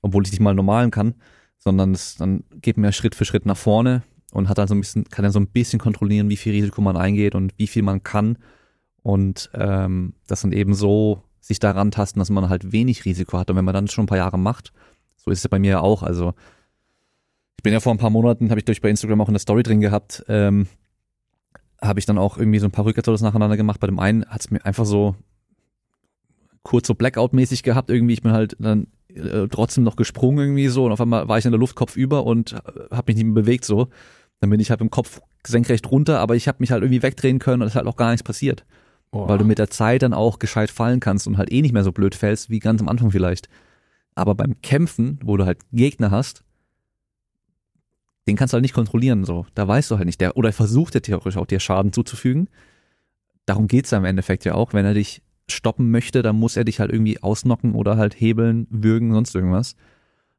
obwohl ich nicht mal normalen kann, sondern es, dann geht man ja Schritt für Schritt nach vorne und hat dann so ein bisschen, kann dann so ein bisschen kontrollieren, wie viel Risiko man eingeht und wie viel man kann und ähm, das dann eben so sich daran tasten, dass man halt wenig Risiko hat. Und wenn man dann schon ein paar Jahre macht, so ist es bei mir ja auch. Also ich bin ja vor ein paar Monaten, habe ich durch bei Instagram auch eine Story drin gehabt, ähm, habe ich dann auch irgendwie so ein paar Rückwärtssaltos nacheinander gemacht. Bei dem einen hat es mir einfach so kurz so Blackout-mäßig gehabt irgendwie. Ich bin halt dann äh, trotzdem noch gesprungen irgendwie so und auf einmal war ich in der Luft Kopf über und habe mich nicht mehr bewegt so. Dann bin ich halt im Kopf senkrecht runter, aber ich habe mich halt irgendwie wegdrehen können und es ist halt auch gar nichts passiert. Boah. Weil du mit der Zeit dann auch gescheit fallen kannst und halt eh nicht mehr so blöd fällst wie ganz am Anfang vielleicht. Aber beim Kämpfen, wo du halt Gegner hast, den kannst du halt nicht kontrollieren, so. Da weißt du halt nicht. Der, oder versucht er theoretisch auch dir Schaden zuzufügen. Darum geht's ja im Endeffekt ja auch. Wenn er dich stoppen möchte, dann muss er dich halt irgendwie ausnocken oder halt hebeln, würgen, sonst irgendwas.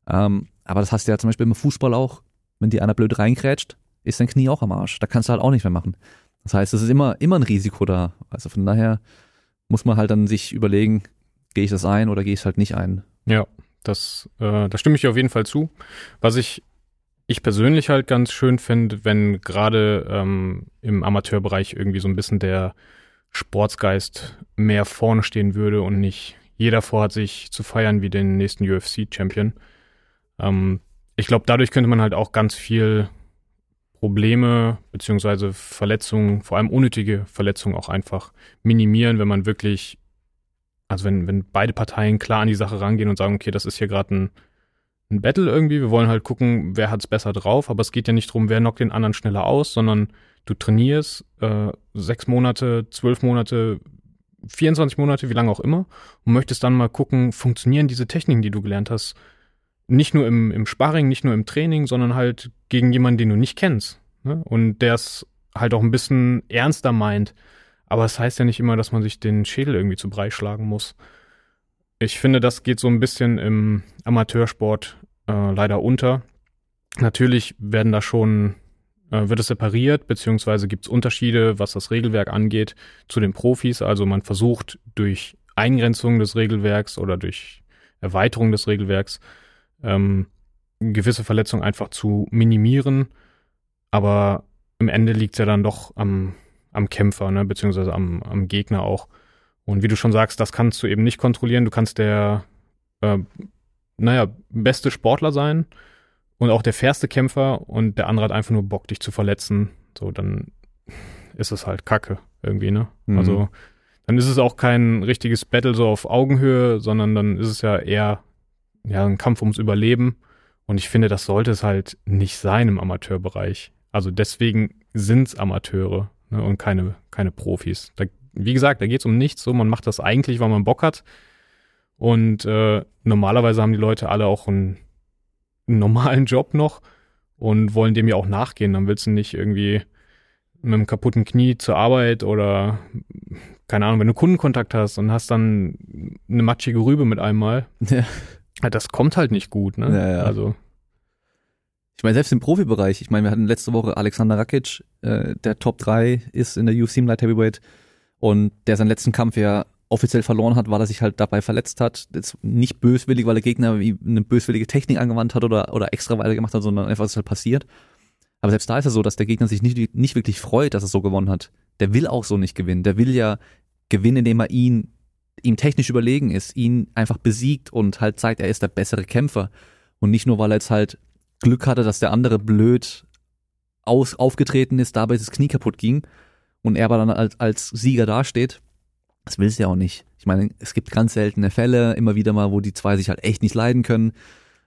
Ähm, aber das hast du ja zum Beispiel im Fußball auch. Wenn dir einer blöd reinkrätscht, ist dein Knie auch am Arsch. Da kannst du halt auch nicht mehr machen. Das heißt, es ist immer, immer ein Risiko da. Also von daher muss man halt dann sich überlegen, gehe ich das ein oder gehe ich es halt nicht ein. Ja, das, äh, da stimme ich auf jeden Fall zu. Was ich, ich persönlich halt ganz schön finde, wenn gerade ähm, im Amateurbereich irgendwie so ein bisschen der Sportsgeist mehr vorne stehen würde und nicht jeder vorhat, sich zu feiern wie den nächsten UFC-Champion. Ähm, ich glaube, dadurch könnte man halt auch ganz viel Probleme beziehungsweise Verletzungen, vor allem unnötige Verletzungen auch einfach minimieren, wenn man wirklich, also wenn, wenn beide Parteien klar an die Sache rangehen und sagen, okay, das ist hier gerade ein, ein Battle irgendwie, wir wollen halt gucken, wer hat's besser drauf, aber es geht ja nicht drum, wer knockt den anderen schneller aus, sondern du trainierst äh, sechs Monate, zwölf Monate, 24 Monate, wie lange auch immer, und möchtest dann mal gucken, funktionieren diese Techniken, die du gelernt hast, nicht nur im, im Sparring, nicht nur im Training, sondern halt gegen jemanden, den du nicht kennst. Ne? Und der es halt auch ein bisschen ernster meint. Aber es das heißt ja nicht immer, dass man sich den Schädel irgendwie zu Brei schlagen muss. Ich finde, das geht so ein bisschen im Amateursport äh, leider unter. Natürlich werden da schon, äh, wird es separiert, beziehungsweise gibt es Unterschiede, was das Regelwerk angeht, zu den Profis. Also man versucht durch Eingrenzung des Regelwerks oder durch Erweiterung des Regelwerks ähm, gewisse Verletzungen einfach zu minimieren. Aber im Ende liegt es ja dann doch am, am Kämpfer, ne, beziehungsweise am, am Gegner auch. Und wie du schon sagst, das kannst du eben nicht kontrollieren. Du kannst der, äh, naja, beste Sportler sein und auch der fairste Kämpfer und der andere hat einfach nur Bock, dich zu verletzen. So, dann ist es halt Kacke irgendwie, ne? Mhm. Also, dann ist es auch kein richtiges Battle so auf Augenhöhe, sondern dann ist es ja eher ja, ein Kampf ums Überleben. Und ich finde, das sollte es halt nicht sein im Amateurbereich. Also deswegen sind's Amateure ne, und keine, keine Profis. Da, wie gesagt, da geht's um nichts. So, man macht das eigentlich, weil man Bock hat. Und äh, normalerweise haben die Leute alle auch einen, einen normalen Job noch und wollen dem ja auch nachgehen. Dann willst du nicht irgendwie mit einem kaputten Knie zur Arbeit oder keine Ahnung, wenn du Kundenkontakt hast und hast dann eine matschige Rübe mit einmal. Ja, Das kommt halt nicht gut, ne? Ja, ja. Also, Ich meine, selbst im Profibereich, ich meine, wir hatten letzte Woche Alexander Rakic, äh, der Top 3 ist in der UFC im Light Heavyweight und der seinen letzten Kampf ja offiziell verloren hat, weil er sich halt dabei verletzt hat. Jetzt nicht böswillig, weil der Gegner eine böswillige Technik angewandt hat oder, oder extra weiter gemacht hat, sondern einfach ist halt passiert. Aber selbst da ist es so, dass der Gegner sich nicht, nicht wirklich freut, dass er so gewonnen hat. Der will auch so nicht gewinnen. Der will ja gewinnen, indem er ihn, ihm technisch überlegen ist, ihn einfach besiegt und halt zeigt, er ist der bessere Kämpfer. Und nicht nur, weil er jetzt halt Glück hatte, dass der andere blöd aus, aufgetreten ist, dabei das Knie kaputt ging und er aber dann als, als Sieger dasteht. Das willst du ja auch nicht. Ich meine, es gibt ganz seltene Fälle, immer wieder mal, wo die zwei sich halt echt nicht leiden können.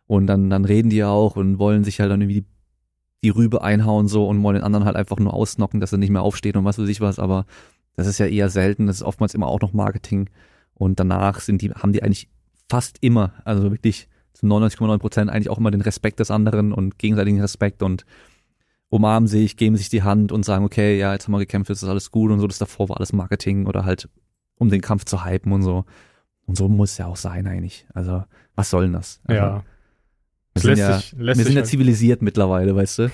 Und dann, dann reden die ja auch und wollen sich halt dann irgendwie die, die Rübe einhauen so und wollen den anderen halt einfach nur ausnocken, dass er nicht mehr aufsteht und was weiß ich was. Aber das ist ja eher selten. Das ist oftmals immer auch noch Marketing. Und danach sind die, haben die eigentlich fast immer, also wirklich zu 99,9 Prozent eigentlich auch immer den Respekt des anderen und gegenseitigen Respekt und umarmen sich, geben sich die Hand und sagen, okay, ja, jetzt haben wir gekämpft, jetzt ist alles gut und so. Das davor war alles Marketing oder halt, um den Kampf zu hypen und so. Und so muss es ja auch sein eigentlich. Also, was soll denn das? Also, ja. Wir sind, ja, sich, wir sind ja zivilisiert mittlerweile, weißt du?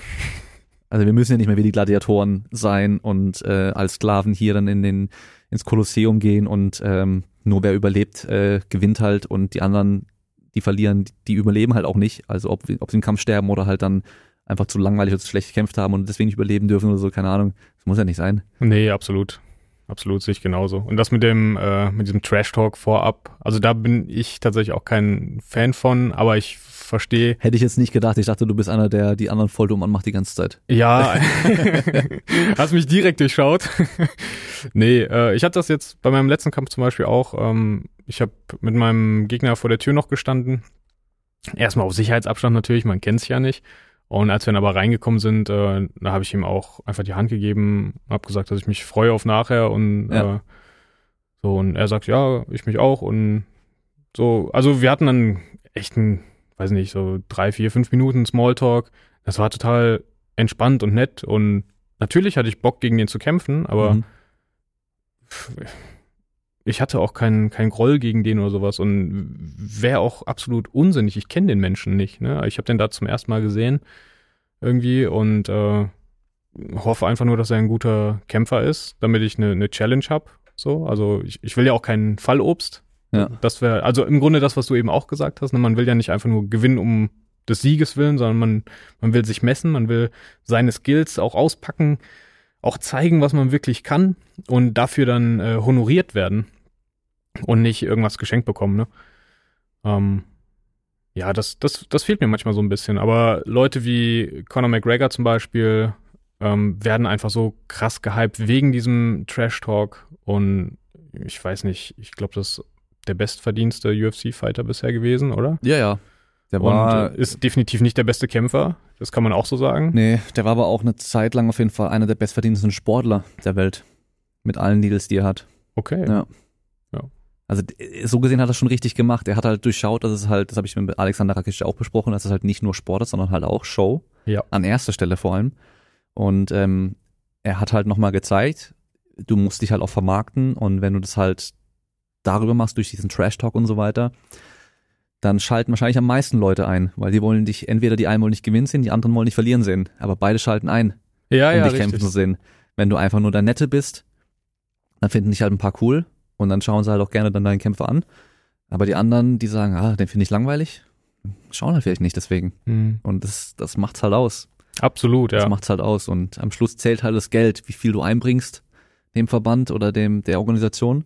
Also wir müssen ja nicht mehr wie die Gladiatoren sein und äh, als Sklaven hier dann in den ins Kolosseum gehen und ähm, nur wer überlebt, äh, gewinnt halt und die anderen, die verlieren, die überleben halt auch nicht. Also ob, ob sie im Kampf sterben oder halt dann einfach zu langweilig oder zu schlecht gekämpft haben und deswegen nicht überleben dürfen oder so, keine Ahnung. Das muss ja nicht sein. Nee, absolut. Absolut, sehe ich genauso. Und das mit dem, äh, mit diesem Trash-Talk vorab, also da bin ich tatsächlich auch kein Fan von, aber ich verstehe, Hätte ich jetzt nicht gedacht. Ich dachte, du bist einer, der die anderen voll dumm anmacht die ganze Zeit. ja, hast mich direkt durchschaut. nee, äh, ich hatte das jetzt bei meinem letzten Kampf zum Beispiel auch. Ähm, ich habe mit meinem Gegner vor der Tür noch gestanden. Erstmal auf Sicherheitsabstand natürlich, man kennt sich ja nicht. Und als wir dann aber reingekommen sind, äh, da habe ich ihm auch einfach die Hand gegeben, habe gesagt, dass ich mich freue auf nachher und Ja. äh, so und er sagt, ja, ich mich auch und so, also wir hatten dann echt ein, weiß nicht, so drei, vier, fünf Minuten Smalltalk. Das war total entspannt und nett und natürlich hatte ich Bock gegen den zu kämpfen, aber Mhm. Ich hatte auch keinen keinen Groll gegen den oder sowas und wäre auch absolut unsinnig. Ich kenne den Menschen nicht. Ne? Ich habe den da zum ersten Mal gesehen irgendwie und äh, hoffe einfach nur, dass er ein guter Kämpfer ist, damit ich eine, eine Challenge habe. So, also ich, ich will ja auch keinen Fallobst. Ja. Das wäre also im Grunde das, was du eben auch gesagt hast. Ne? Man will ja nicht einfach nur gewinnen um des Sieges willen, sondern man man will sich messen, man will seine Skills auch auspacken, auch zeigen, was man wirklich kann und dafür dann äh, honoriert werden und nicht irgendwas geschenkt bekommen, ne? Ähm, ja, das, das, das fehlt mir manchmal so ein bisschen. Aber Leute wie Conor McGregor zum Beispiel ähm, werden einfach so krass gehypt wegen diesem Trash-Talk und ich weiß nicht, ich glaube, das ist der bestverdienste UFC-Fighter bisher gewesen, oder? Ja, ja. Der Und war, äh, ist definitiv nicht der beste Kämpfer, das kann man auch so sagen. nee, der war aber auch eine Zeit lang auf jeden Fall einer der bestverdientesten Sportler der Welt. Mit allen Deals, die er hat. Okay. Ja. Also d- so gesehen hat er schon richtig gemacht. Er hat halt durchschaut, dass es halt, das habe ich mit Alexander Rakic auch besprochen, dass es halt nicht nur Sport ist, sondern halt auch Show. Ja. An erster Stelle vor allem. Und ähm, er hat halt nochmal gezeigt, du musst dich halt auch vermarkten und wenn du das halt darüber machst, durch diesen Trash-Talk und so weiter, dann schalten wahrscheinlich am meisten Leute ein, weil die wollen dich, entweder die einen wollen dich gewinnen sehen, die anderen wollen dich verlieren sehen, aber beide schalten ein Ja, um ja, dich richtig. kämpfen zu sehen. Wenn du einfach nur der Nette bist, dann finden dich halt ein paar cool und dann schauen sie halt auch gerne dann deinen Kämpfer an. Aber die anderen, die sagen, ah, den finde ich langweilig, schauen halt vielleicht nicht deswegen. Mhm. Und das, das macht's halt aus. Absolut, Das ja. macht's halt aus. Und am Schluss zählt halt das Geld, wie viel du einbringst dem Verband oder dem der Organisation.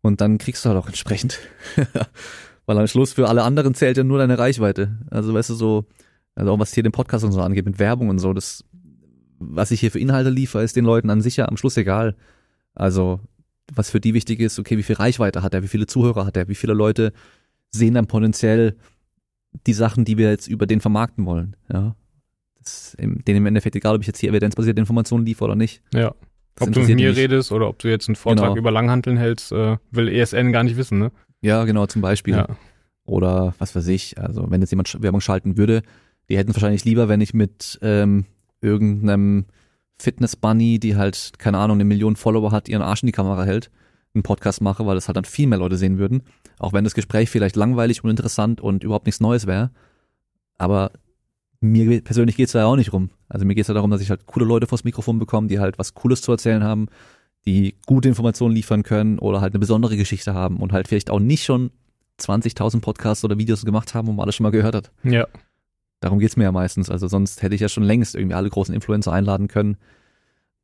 Und dann kriegst du halt auch entsprechend. Weil am Schluss für alle anderen zählt ja nur deine Reichweite. Also weißt du so, also auch was hier den Podcast und so angeht, mit Werbung und so, das, was ich hier für Inhalte liefere, ist den Leuten an sich ja am Schluss egal. Also, was für die wichtig ist, okay, wie viel Reichweite hat er, wie viele Zuhörer hat er, wie viele Leute sehen dann potenziell die Sachen, die wir jetzt über den vermarkten wollen, ja. Das ist im, denen im Endeffekt egal, ob ich jetzt hier evidenzbasierte Informationen liefere oder nicht. Ja. Das Ob du mit mir nicht. redest oder ob du jetzt einen Vortrag Genau. über Langhanteln hältst, äh, will ESN gar nicht wissen, ne? Ja, genau, zum Beispiel. Ja. Oder was weiß ich, also wenn jetzt jemand Werbung schalten würde, die hätten wahrscheinlich lieber, wenn ich mit ähm, irgendeinem Fitness-Bunny, die halt, keine Ahnung, eine Million Follower hat, ihren Arsch in die Kamera hält, einen Podcast mache, weil das halt dann viel mehr Leute sehen würden. Auch wenn das Gespräch vielleicht langweilig, uninteressant und überhaupt nichts Neues wäre. Aber mir persönlich geht's da ja auch nicht rum. Also mir geht's ja darum, dass ich halt coole Leute vors Mikrofon bekomme, die halt was Cooles zu erzählen haben, die gute Informationen liefern können oder halt eine besondere Geschichte haben und halt vielleicht auch nicht schon 20.000 Podcasts oder Videos gemacht haben, wo man alles schon mal gehört hat. Ja. Darum geht's mir ja meistens. Also sonst hätte ich ja schon längst irgendwie alle großen Influencer einladen können.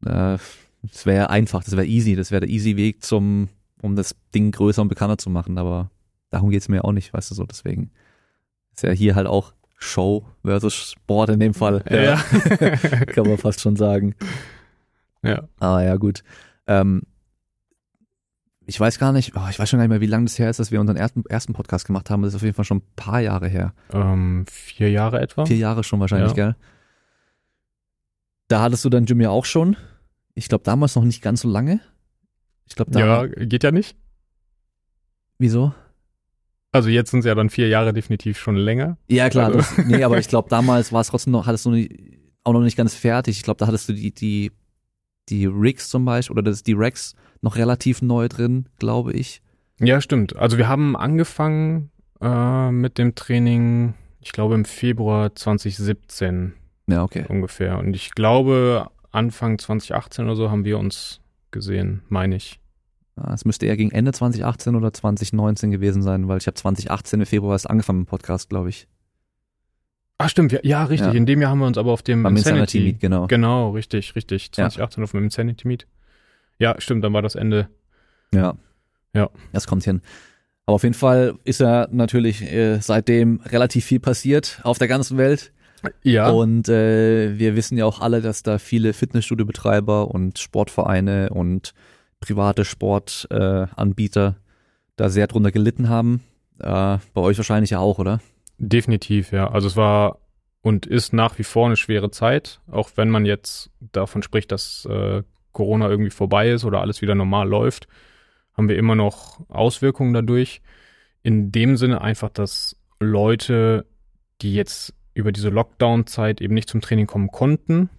Äh, Das wäre einfach, das wäre easy, das wäre der easy Weg zum, um das Ding größer und bekannter zu machen. Aber darum geht's mir auch nicht, weißt du so. Deswegen ist ja hier halt auch Show versus Sport in dem Fall. Ja. Kann man fast schon sagen. Ja. Ah ja, gut. Ähm, ich weiß gar nicht, oh, ich weiß schon gar nicht mehr, wie lange das her ist, dass wir unseren ersten, ersten Podcast gemacht haben. Das ist auf jeden Fall schon ein paar Jahre her. Ähm, vier Jahre etwa. Vier Jahre schon wahrscheinlich, Ja. gell? Da hattest du Gym ja auch schon. Ich glaube damals noch nicht ganz so lange. Ich glaube da. Ja, geht ja nicht. Wieso? Also jetzt sind es ja dann vier Jahre definitiv schon länger. Ja, klar. Also- Das, nee, aber ich glaube, damals war es trotzdem noch, hattest du nicht, auch noch nicht ganz fertig. Ich glaube, da hattest du die, die, die Rigs zum Beispiel oder das, die Racks noch relativ neu drin, glaube ich. Ja, stimmt. Also wir haben angefangen äh, mit dem Training, ich glaube im Februar 2017 Ja, okay. ungefähr. Und ich glaube Anfang 2018 oder so haben wir uns gesehen, meine ich. Ja, Es müsste eher gegen Ende 2018 oder 2019 gewesen sein, weil ich habe 2018 im Februar erst angefangen mit dem Podcast, glaube ich. Ah, stimmt. Ja, ja richtig. Ja. In dem Jahr haben wir uns aber auf dem Beim Insanity. Insanity Meet, genau. Genau, richtig, richtig. 2018 auf dem Insanity Meet. Ja, stimmt. Dann war das Ende. Ja. Ja. Das kommt hin. Aber auf jeden Fall ist ja natürlich äh, seitdem relativ viel passiert auf der ganzen Welt. Ja. Und äh, wir wissen ja auch alle, dass da viele Fitnessstudio-Betreiber und Sportvereine und private Sportanbieter äh, da sehr drunter gelitten haben. Äh, bei euch wahrscheinlich ja auch, oder? Definitiv, ja. Also es war und ist nach wie vor eine schwere Zeit, auch wenn man jetzt davon spricht, dass äh, Corona irgendwie vorbei ist oder alles wieder normal läuft, haben wir immer noch Auswirkungen dadurch. In dem Sinne einfach, dass Leute, die jetzt über diese Lockdown-Zeit eben nicht zum Training kommen konnten,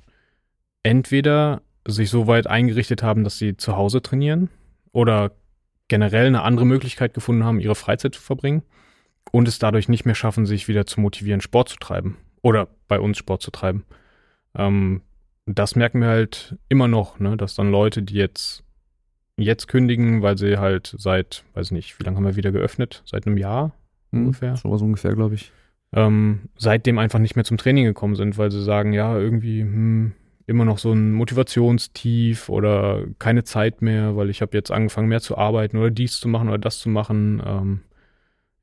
entweder sich so weit eingerichtet haben, dass sie zu Hause trainieren oder generell eine andere Möglichkeit gefunden haben, ihre Freizeit zu verbringen und es dadurch nicht mehr schaffen, sich wieder zu motivieren, Sport zu treiben oder bei uns Sport zu treiben. Ähm, das merken wir halt immer noch, ne, dass dann Leute, die jetzt jetzt kündigen, weil sie halt seit, weiß nicht, wie lange haben wir wieder geöffnet? Seit einem Jahr ungefähr. Hm, Sowas ungefähr, glaube ich. Ähm, seitdem einfach nicht mehr zum Training gekommen sind, weil sie sagen, ja, irgendwie hm, immer noch so ein Motivationstief oder keine Zeit mehr, weil ich habe jetzt angefangen mehr zu arbeiten oder dies zu machen oder das zu machen. Ähm,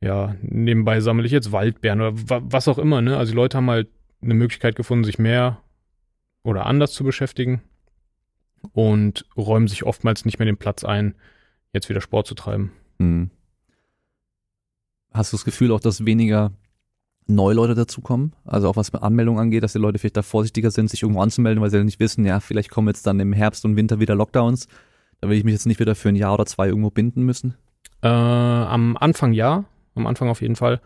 ja, nebenbei sammle ich jetzt Waldbeeren oder wa was auch immer, ne? Also die Leute haben halt eine Möglichkeit gefunden, sich mehr oder anders zu beschäftigen und räumen sich oftmals nicht mehr den Platz ein, jetzt wieder Sport zu treiben. Hm. Hast du das Gefühl auch, dass weniger neue Leute dazukommen? Also auch was Anmeldungen angeht, dass die Leute vielleicht da vorsichtiger sind, sich irgendwo anzumelden, weil sie nicht wissen, ja, vielleicht kommen jetzt dann im Herbst und Winter wieder Lockdowns. Da will ich mich jetzt nicht wieder für ein Jahr oder zwei irgendwo binden müssen. Äh, am Anfang ja, am Anfang auf jeden Fall.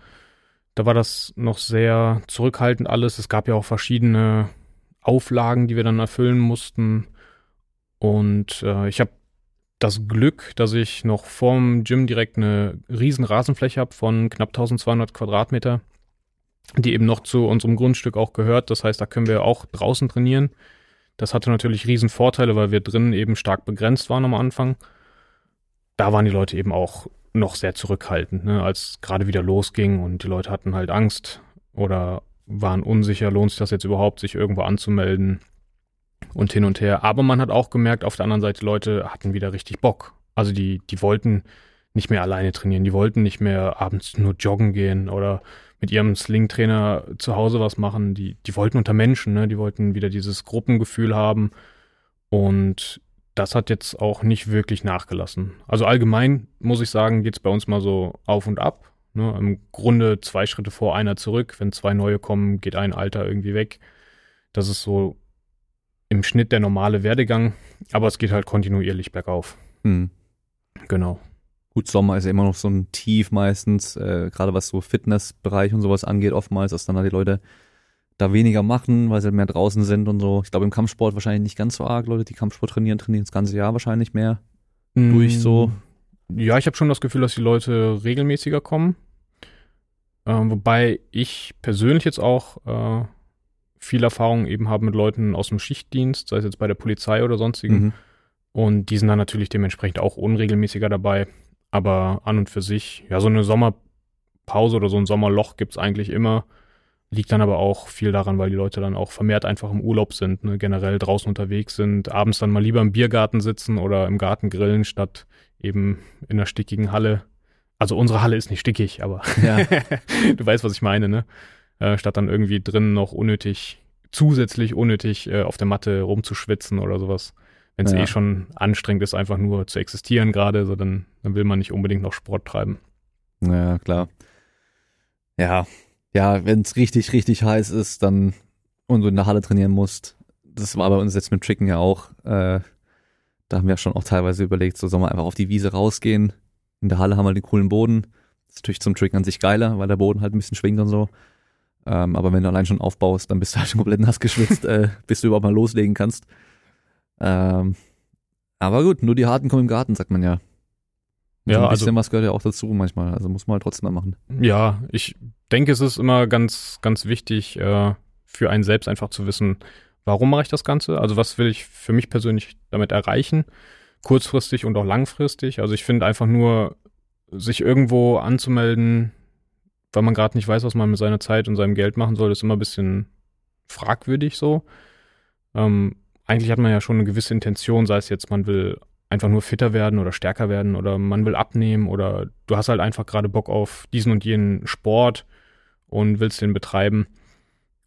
Da war das noch sehr zurückhaltend alles. Es gab ja auch verschiedene Auflagen, die wir dann erfüllen mussten. Und äh, ich habe das Glück, dass ich noch vorm Gym direkt eine riesen Rasenfläche habe von knapp 1200 Quadratmeter, die eben noch zu unserem Grundstück auch gehört. Das heißt, da können wir auch draußen trainieren. Das hatte natürlich riesen Vorteile, weil wir drinnen eben stark begrenzt waren am Anfang. Da waren die Leute eben auch noch sehr zurückhaltend, ne? als gerade wieder losging und die Leute hatten halt Angst oder waren unsicher, lohnt sich das jetzt überhaupt, sich irgendwo anzumelden und hin und her. Aber man hat auch gemerkt, auf der anderen Seite, Leute hatten wieder richtig Bock. Also die, die wollten nicht mehr alleine trainieren, die wollten nicht mehr abends nur joggen gehen oder mit ihrem Sling-Trainer zu Hause was machen. Die, die wollten unter Menschen, ne? die wollten wieder dieses Gruppengefühl haben und das hat jetzt auch nicht wirklich nachgelassen. Also allgemein muss ich sagen, geht's bei uns mal so auf und ab. Ne? Im Grunde zwei Schritte vor, einer zurück. Wenn zwei neue kommen, geht ein Alter irgendwie weg. Das ist so im Schnitt der normale Werdegang, aber es geht halt kontinuierlich bergauf. Hm. Genau. Gut, Sommer ist ja immer noch so ein Tief meistens, äh, gerade was so Fitnessbereich und sowas angeht, oftmals, dass dann halt die Leute da weniger machen, weil sie mehr draußen sind und so. Ich glaube, im Kampfsport wahrscheinlich nicht ganz so arg. Leute, die Kampfsport trainieren, trainieren das ganze Jahr wahrscheinlich mehr. Durch so. Ja, ich habe schon das Gefühl, dass die Leute regelmäßiger kommen. Ähm, wobei ich persönlich jetzt auch äh, viel Erfahrung eben habe mit Leuten aus dem Schichtdienst, sei es jetzt bei der Polizei oder sonstigen. Mhm. Und die sind dann natürlich dementsprechend auch unregelmäßiger dabei. Aber an und für sich, ja, so eine Sommerpause oder so ein Sommerloch gibt's eigentlich immer. Liegt dann aber auch viel daran, weil die Leute dann auch vermehrt einfach im Urlaub sind, ne, generell draußen unterwegs sind, abends dann mal lieber im Biergarten sitzen oder im Garten grillen, statt eben in einer stickigen Halle. Also unsere Halle ist nicht stickig, aber Ja. du weißt, was ich meine, ne? äh, statt dann irgendwie drin noch unnötig, zusätzlich unnötig äh, auf der Matte rumzuschwitzen oder sowas. Wenn es Ja. eh schon anstrengend ist, einfach nur zu existieren gerade, so dann, dann will man nicht unbedingt noch Sport treiben. Ja, klar. Ja, ja, wenn es richtig, richtig heiß ist, dann und du in der Halle trainieren musst. Das war bei uns jetzt mit Chicken ja auch. Äh, da haben wir schon auch teilweise überlegt, so sollen wir einfach auf die Wiese rausgehen. In der Halle haben wir den coolen Boden. Das ist natürlich zum Tricken an sich geiler, weil der Boden halt ein bisschen schwingt und so. Ähm, aber wenn du allein schon aufbaust, dann bist du halt schon komplett nass geschwitzt, äh, bis du überhaupt mal loslegen kannst. Ähm, aber gut, nur die Harten kommen im Garten, sagt man ja. Ja, ein also- bisschen was gehört ja auch dazu manchmal. Also muss man halt trotzdem mal machen. Ja, ich denke, es ist immer ganz, ganz wichtig, äh, für einen selbst einfach zu wissen, warum mache ich das Ganze? Also was will ich für mich persönlich damit erreichen? Kurzfristig und auch langfristig. Also ich finde einfach nur, sich irgendwo anzumelden, weil man gerade nicht weiß, was man mit seiner Zeit und seinem Geld machen soll, ist immer ein bisschen fragwürdig so. Ähm, eigentlich hat man ja schon eine gewisse Intention, sei es jetzt, man will einfach nur fitter werden oder stärker werden oder man will abnehmen oder du hast halt einfach gerade Bock auf diesen und jenen Sport und willst den betreiben.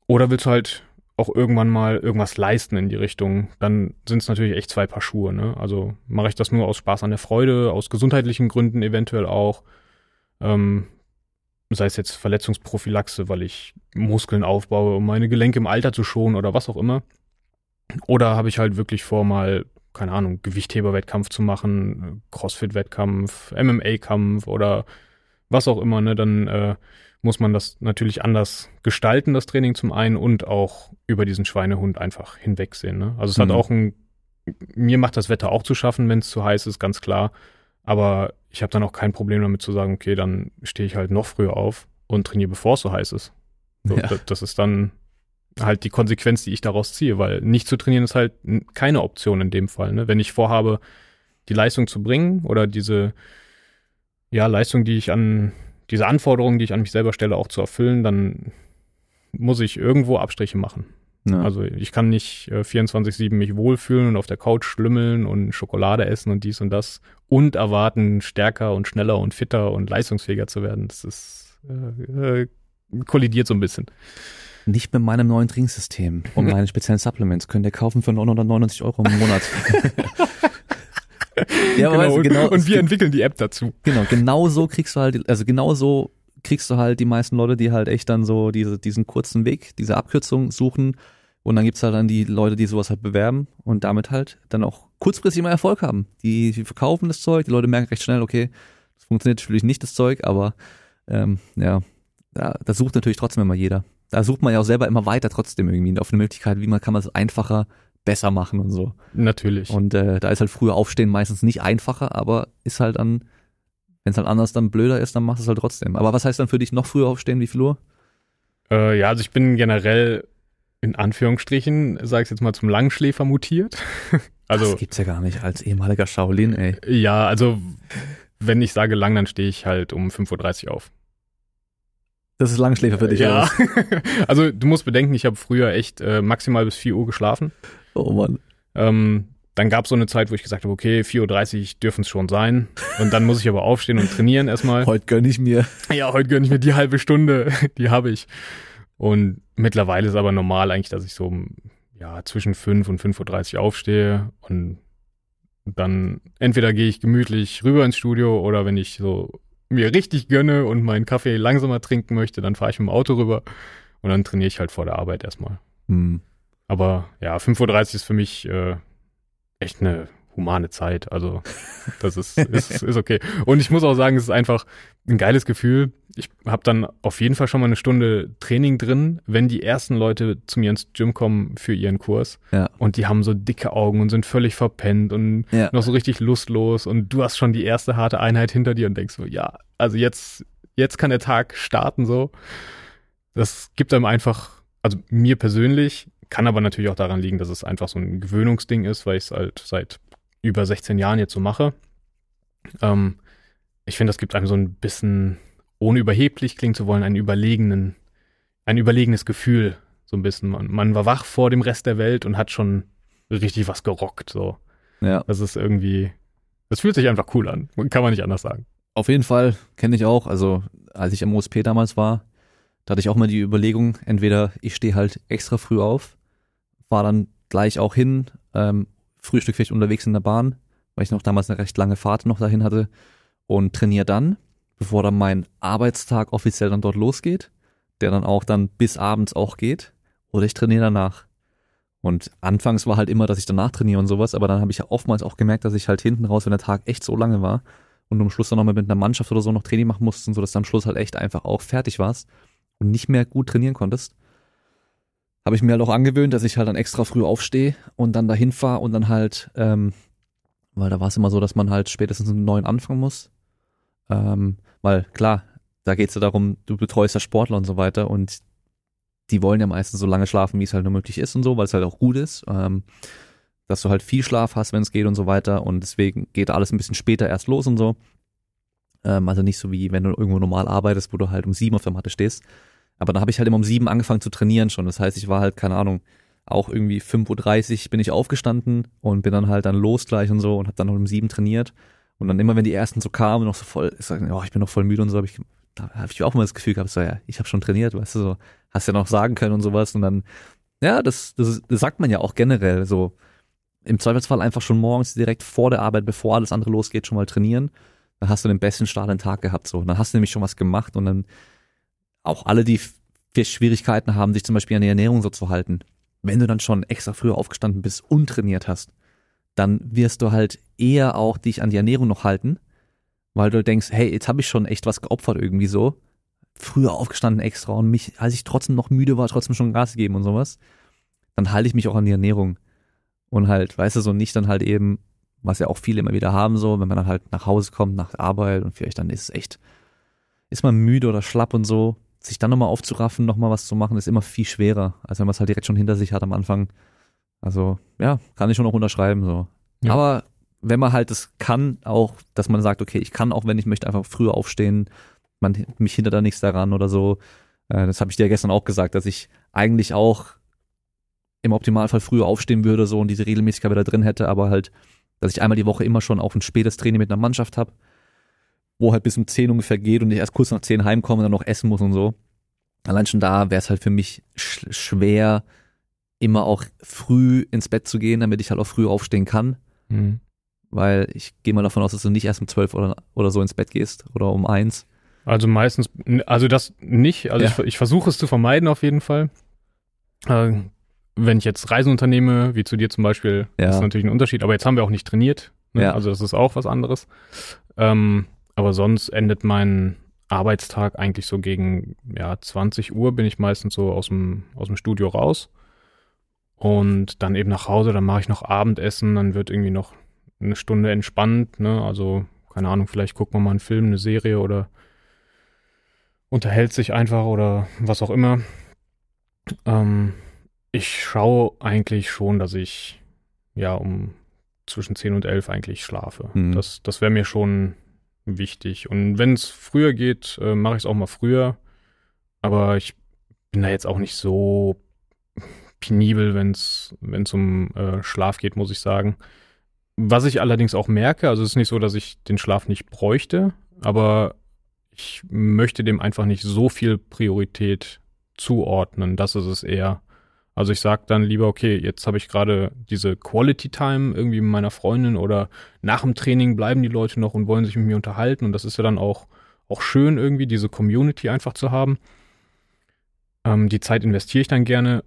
Oder willst du halt auch irgendwann mal irgendwas leisten in die Richtung, dann sind es natürlich echt zwei Paar Schuhe. Ne? Also mache ich das nur aus Spaß an der Freude, aus gesundheitlichen Gründen eventuell auch. Ähm, sei es jetzt Verletzungsprophylaxe, weil ich Muskeln aufbaue, um meine Gelenke im Alter zu schonen oder was auch immer. Oder habe ich halt wirklich vor, mal, keine Ahnung, Gewichtheberwettkampf zu machen, Crossfit-Wettkampf, MMA-Kampf oder was auch immer, ne? Dann äh, muss man das natürlich anders gestalten, das Training zum einen und auch über diesen Schweinehund einfach hinwegsehen. Ne? Also es Mhm. hat auch ein, mir macht das Wetter auch zu schaffen, wenn es zu heiß ist, ganz klar. Aber ich habe dann auch kein Problem damit zu sagen, okay, dann stehe ich halt noch früher auf und trainiere, bevor es so heiß ist. So, Ja. das, das ist dann halt die Konsequenz, die ich daraus ziehe, weil nicht zu trainieren ist halt keine Option in dem Fall. Ne? Wenn ich vorhabe, die Leistung zu bringen oder diese ja, Leistung, die ich an, diese Anforderungen, die ich an mich selber stelle, auch zu erfüllen, dann muss ich irgendwo Abstriche machen. Ja. Also ich kann nicht äh, 24-7 mich wohlfühlen und auf der Couch schlümmeln und Schokolade essen und dies und das und erwarten, stärker und schneller und fitter und leistungsfähiger zu werden. Das ist äh, äh, kollidiert so ein bisschen. Nicht mit meinem neuen Trinksystem und meinen speziellen Supplements könnt ihr kaufen für 999 Euro im Monat. ja, aber weißt genau, und es wir gibt- entwickeln die App dazu. genau, genau so kriegst du halt, die- also genau so kriegst du halt die meisten Leute, die halt echt dann so diese, diesen kurzen Weg, diese Abkürzung suchen. Und dann gibt's halt dann die Leute, die sowas halt bewerben und damit halt dann auch kurzfristig mal Erfolg haben. Die, die verkaufen das Zeug, die Leute merken recht schnell, okay, das funktioniert natürlich nicht, das Zeug, aber ähm, ja, da, das sucht natürlich trotzdem immer jeder. Da sucht man ja auch selber immer weiter trotzdem irgendwie auf eine Möglichkeit, wie man kann man es einfacher, besser machen und so. Natürlich. Und äh, da ist halt früher Aufstehen meistens nicht einfacher, aber ist halt dann, wenn es halt anders dann blöder ist, dann machst du es halt trotzdem. Aber was heißt dann für dich noch früher aufstehen? Wie viel Uhr? Äh, ja, also ich bin generell in Anführungsstrichen, sag ich jetzt mal, zum Langschläfer mutiert. also das gibt's ja gar nicht als ehemaliger Shaolin, ey. ja, also wenn ich sage lang, dann stehe ich halt um 5.30 Uhr auf. Das ist Langschläfer für dich, ja. also du musst bedenken, ich habe früher echt äh, maximal bis 4 Uhr geschlafen. Oh Mann. Ähm, dann gab es so eine Zeit, wo ich gesagt habe, okay, 4.30 Uhr dürfen es schon sein. Und dann muss ich aber aufstehen und trainieren erstmal. Heute gönn ich mir. Ja, heute gönne ich mir die halbe Stunde, die habe ich. Und mittlerweile ist aber normal eigentlich, dass ich so um, ja, zwischen 5 und 5.30 Uhr aufstehe und dann entweder gehe ich gemütlich rüber ins Studio oder wenn ich so mir richtig gönne und meinen Kaffee langsamer trinken möchte, dann fahre ich mit dem Auto rüber und dann trainiere ich halt vor der Arbeit erstmal. Hm. Aber ja, 5.30 Uhr ist für mich äh, echt eine humane Zeit. Also das ist, ist, ist okay. Und ich muss auch sagen, es ist einfach ein geiles Gefühl. Ich habe dann auf jeden Fall schon mal eine Stunde Training drin, wenn die ersten Leute zu mir ins Gym kommen für ihren Kurs. Ja. Und die haben so dicke Augen und sind völlig verpennt und Ja. noch so richtig lustlos. Und du hast schon die erste harte Einheit hinter dir und denkst so, ja, also jetzt, jetzt kann der Tag starten so. Das gibt einem einfach, also mir persönlich, kann aber natürlich auch daran liegen, dass es einfach so ein Gewöhnungsding ist, weil ich es halt seit über 16 Jahren jetzt so mache. Ähm, ich finde, das gibt einem so ein bisschen, ohne überheblich klingen zu wollen, einen überlegenen, ein überlegenes Gefühl, so ein bisschen. Man, man war wach vor dem Rest der Welt und hat schon richtig was gerockt, so. Ja. Das ist irgendwie, das fühlt sich einfach cool an. Kann man nicht anders sagen. Auf jeden Fall kenne ich auch. Also als ich im OSP damals war, da hatte ich auch mal die Überlegung, entweder ich stehe halt extra früh auf, fahre dann gleich auch hin, ähm, Frühstück vielleicht unterwegs in der Bahn, weil ich noch damals eine recht lange Fahrt noch dahin hatte und trainiere dann, bevor dann mein Arbeitstag offiziell dann dort losgeht, der dann auch dann bis abends auch geht, oder ich trainiere danach. Und anfangs war halt immer, dass ich danach trainiere und sowas, aber dann habe ich ja oftmals auch gemerkt, dass ich halt hinten raus, wenn der Tag echt so lange war und am Schluss dann nochmal mit einer Mannschaft oder so noch Training machen mussten, so dass du am Schluss halt echt einfach auch fertig warst und nicht mehr gut trainieren konntest, habe ich mir halt auch angewöhnt, dass ich halt dann extra früh aufstehe und dann dahin fahre und dann halt, ähm, weil da war es immer so, dass man halt spätestens einen neuen anfangen muss. Ähm, weil klar, da geht es ja darum, du betreust ja Sportler und so weiter und die wollen ja meistens so lange schlafen, wie es halt nur möglich ist und so, weil es halt auch gut ist. Ähm, dass du halt viel Schlaf hast, wenn es geht und so weiter. Und deswegen geht alles ein bisschen später erst los und so. Ähm, also nicht so wie wenn du irgendwo normal arbeitest, wo du halt um sieben auf der Matte stehst. Aber da habe ich halt immer um sieben angefangen zu trainieren schon. Das heißt, ich war halt, keine Ahnung, auch irgendwie 5.30 Uhr bin ich aufgestanden und bin dann halt dann los gleich und so und habe dann noch um sieben trainiert. Und dann immer, wenn die ersten so kamen, noch so voll, ich sag, oh, ich bin noch voll müde und so, habe ich, da habe ich auch immer das Gefühl gehabt, so, ja, ich habe schon trainiert, weißt du, so, hast ja noch sagen können und sowas. Und dann, ja, das, das, das sagt man ja auch generell so. Im Zweifelsfall einfach schon morgens direkt vor der Arbeit, bevor alles andere losgeht, schon mal trainieren. Dann hast du den besten Start in den Tag gehabt. So. Dann hast du nämlich schon was gemacht und dann auch alle, die Schwierigkeiten haben, sich zum Beispiel an die Ernährung so zu halten. Wenn du dann schon extra früher aufgestanden bist und trainiert hast, dann wirst du halt eher auch dich an die Ernährung noch halten, weil du denkst, hey, jetzt habe ich schon echt was geopfert irgendwie so früher aufgestanden extra und mich, als ich trotzdem noch müde war, trotzdem schon Gas gegeben und sowas, dann halte ich mich auch an die Ernährung. Und halt, weißt du, so nicht dann halt eben, was ja auch viele immer wieder haben, so, wenn man dann halt nach Hause kommt, nach Arbeit und vielleicht dann ist es echt, ist man müde oder schlapp und so, sich dann nochmal aufzuraffen, nochmal was zu machen, ist immer viel schwerer, als wenn man es halt direkt schon hinter sich hat am Anfang. Also, ja, kann ich schon noch unterschreiben, so. Ja. Aber wenn man halt das kann, auch, dass man sagt, okay, ich kann auch, wenn ich möchte, einfach früher aufstehen, man mich hindert da nichts daran oder so. Äh, das habe ich dir gestern auch gesagt, dass ich eigentlich auch im Optimalfall früher aufstehen würde so und diese Regelmäßigkeit wieder drin hätte, aber halt, dass ich einmal die Woche immer schon auch ein spätes Training mit einer Mannschaft habe, wo halt bis um 10 ungefähr geht und ich erst kurz nach 10 heimkomme und dann noch essen muss und so. Allein schon da wäre es halt für mich sch schwer, immer auch früh ins Bett zu gehen, damit ich halt auch früh aufstehen kann. Mhm. Weil ich gehe mal davon aus, dass du nicht erst um 12 oder, oder so ins Bett gehst oder um eins. Also meistens, also das nicht. Also ja. ich, ich versuche es zu vermeiden auf jeden Fall. Äh, wenn ich jetzt Reisen unternehme, wie zu dir zum Beispiel, ja. ist natürlich ein Unterschied. Aber jetzt haben wir auch nicht trainiert. Ne? Ja. Also das ist auch was anderes. Ähm, aber sonst endet mein Arbeitstag eigentlich so gegen ja, 20 Uhr bin ich meistens so aus dem, aus dem Studio raus. Und dann eben nach Hause, dann mache ich noch Abendessen, dann wird irgendwie noch eine Stunde entspannt, ne? Also, keine Ahnung, vielleicht gucken wir mal einen Film, eine Serie oder unterhält sich einfach oder was auch immer. Ähm, ich schaue eigentlich schon, dass ich ja um zwischen 10 und 11 eigentlich schlafe. Mhm. Das, das wäre mir schon wichtig. Und wenn es früher geht, äh, mache ich es auch mal früher. Aber ich bin da jetzt auch nicht so penibel, wenn es um äh, Schlaf geht, muss ich sagen. Was ich allerdings auch merke, also es ist nicht so, dass ich den Schlaf nicht bräuchte, aber ich möchte dem einfach nicht so viel Priorität zuordnen. Das ist es eher. Also ich sage dann lieber, okay, jetzt habe ich gerade diese Quality Time irgendwie mit meiner Freundin oder nach dem Training bleiben die Leute noch und wollen sich mit mir unterhalten und das ist ja dann auch, auch schön irgendwie, diese Community einfach zu haben. Ähm, die Zeit investiere ich dann gerne.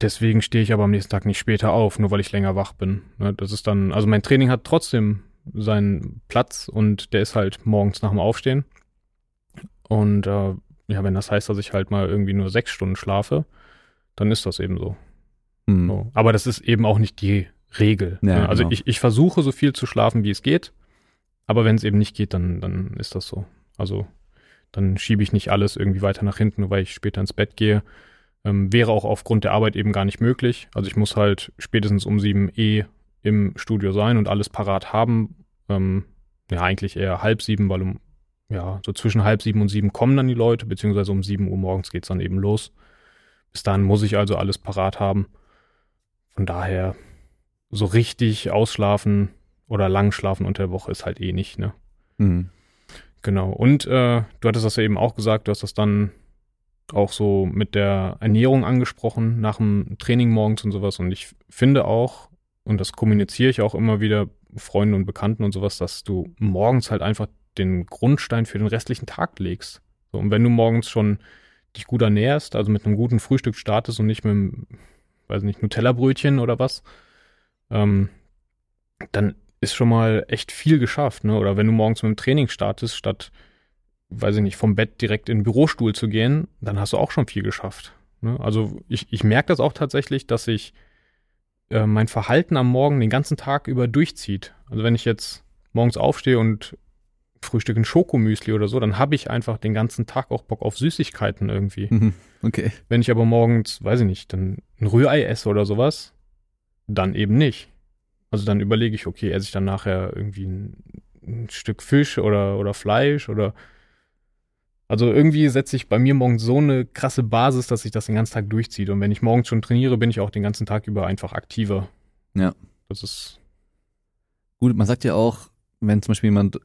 Deswegen stehe ich aber am nächsten Tag nicht später auf, nur weil ich länger wach bin. Ne, das ist dann, also mein Training hat trotzdem seinen Platz und der ist halt morgens nach dem Aufstehen. Und äh, ja, wenn das heißt, dass ich halt mal irgendwie nur sechs Stunden schlafe, dann ist das eben so. Mhm. so. Aber das ist eben auch nicht die Regel. Ja, ne? Also genau. ich, ich versuche so viel zu schlafen, wie es geht. Aber wenn es eben nicht geht, dann, dann ist das so. Also dann schiebe ich nicht alles irgendwie weiter nach hinten, weil ich später ins Bett gehe. Ähm, wäre auch aufgrund der Arbeit eben gar nicht möglich. Also ich muss halt spätestens um sieben eh im Studio sein und alles parat haben. Ähm, ja, eigentlich eher halb sieben, weil um ja, so zwischen halb sieben und sieben kommen dann die Leute, beziehungsweise um sieben Uhr morgens geht's dann eben los. Bis dahin muss ich also alles parat haben. Von daher, so richtig ausschlafen oder lang schlafen unter der Woche ist halt eh nicht, ne? Mhm. Genau. Und äh, du hattest das ja eben auch gesagt, du hast das dann auch so mit der Ernährung angesprochen, nach dem Training morgens und sowas. Und ich finde auch, und das kommuniziere ich auch immer wieder Freunden und Bekannten und sowas, dass du morgens halt einfach den Grundstein für den restlichen Tag legst. So, und wenn du morgens schon dich gut ernährst, also mit einem guten Frühstück startest und nicht mit einem, weiß nicht, Nutella-Brötchen oder was, ähm, dann ist schon mal echt viel geschafft, ne? Oder wenn du morgens mit dem Training startest, statt, weiß ich nicht, vom Bett direkt in den Bürostuhl zu gehen, dann hast du auch schon viel geschafft. Ne? Also ich, ich merke das auch tatsächlich, dass sich äh, mein Verhalten am Morgen den ganzen Tag über durchzieht. Also wenn ich jetzt morgens aufstehe und frühstücke ein Schokomüsli oder so, dann habe ich einfach den ganzen Tag auch Bock auf Süßigkeiten irgendwie. Mhm. Okay. Wenn ich aber morgens, weiß ich nicht, dann ein Rührei esse oder sowas, dann eben nicht. Also dann überlege ich, okay, esse ich dann nachher irgendwie ein, ein Stück Fisch oder, oder Fleisch oder also irgendwie setze ich bei mir morgens so eine krasse Basis, dass sich das den ganzen Tag durchzieht. Und wenn ich morgens schon trainiere, bin ich auch den ganzen Tag über einfach aktiver. Ja. Das ist. Gut, man sagt ja auch, wenn zum Beispiel jemand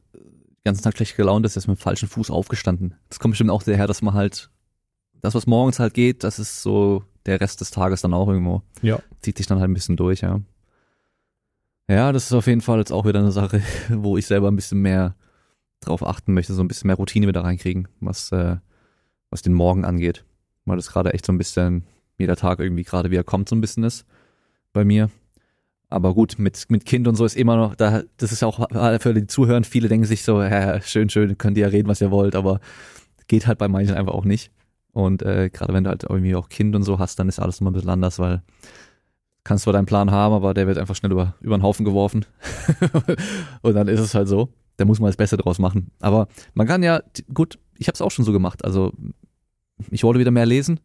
den ganzen Tag schlecht gelaunt ist, ist mit dem falschen Fuß aufgestanden. Das kommt bestimmt auch daher, dass man halt, das, was morgens halt geht, das ist so der Rest des Tages dann auch irgendwo. Ja. Zieht sich dann halt ein bisschen durch, ja. Ja, das ist auf jeden Fall jetzt auch wieder eine Sache, wo ich selber ein bisschen mehr drauf achten möchte, so ein bisschen mehr Routine wieder reinkriegen, was, äh, was den Morgen angeht. Weil das gerade echt so ein bisschen jeder Tag irgendwie gerade wieder kommt, so ein bisschen ist bei mir. Aber gut, mit, mit Kind und so ist immer noch, da, das ist auch für die Zuhörer, viele denken sich so, ja, schön, schön, könnt ihr ja reden, was ihr wollt, aber geht halt bei manchen einfach auch nicht. Und äh, gerade wenn du halt irgendwie auch Kind und so hast, dann ist alles immer ein bisschen anders, weil kannst zwar deinen Plan haben, aber der wird einfach schnell über, über den Haufen geworfen. und dann ist es halt so. Da muss man das Beste draus machen. Aber man kann ja, gut, ich habe es auch schon so gemacht. Also ich wollte wieder mehr lesen,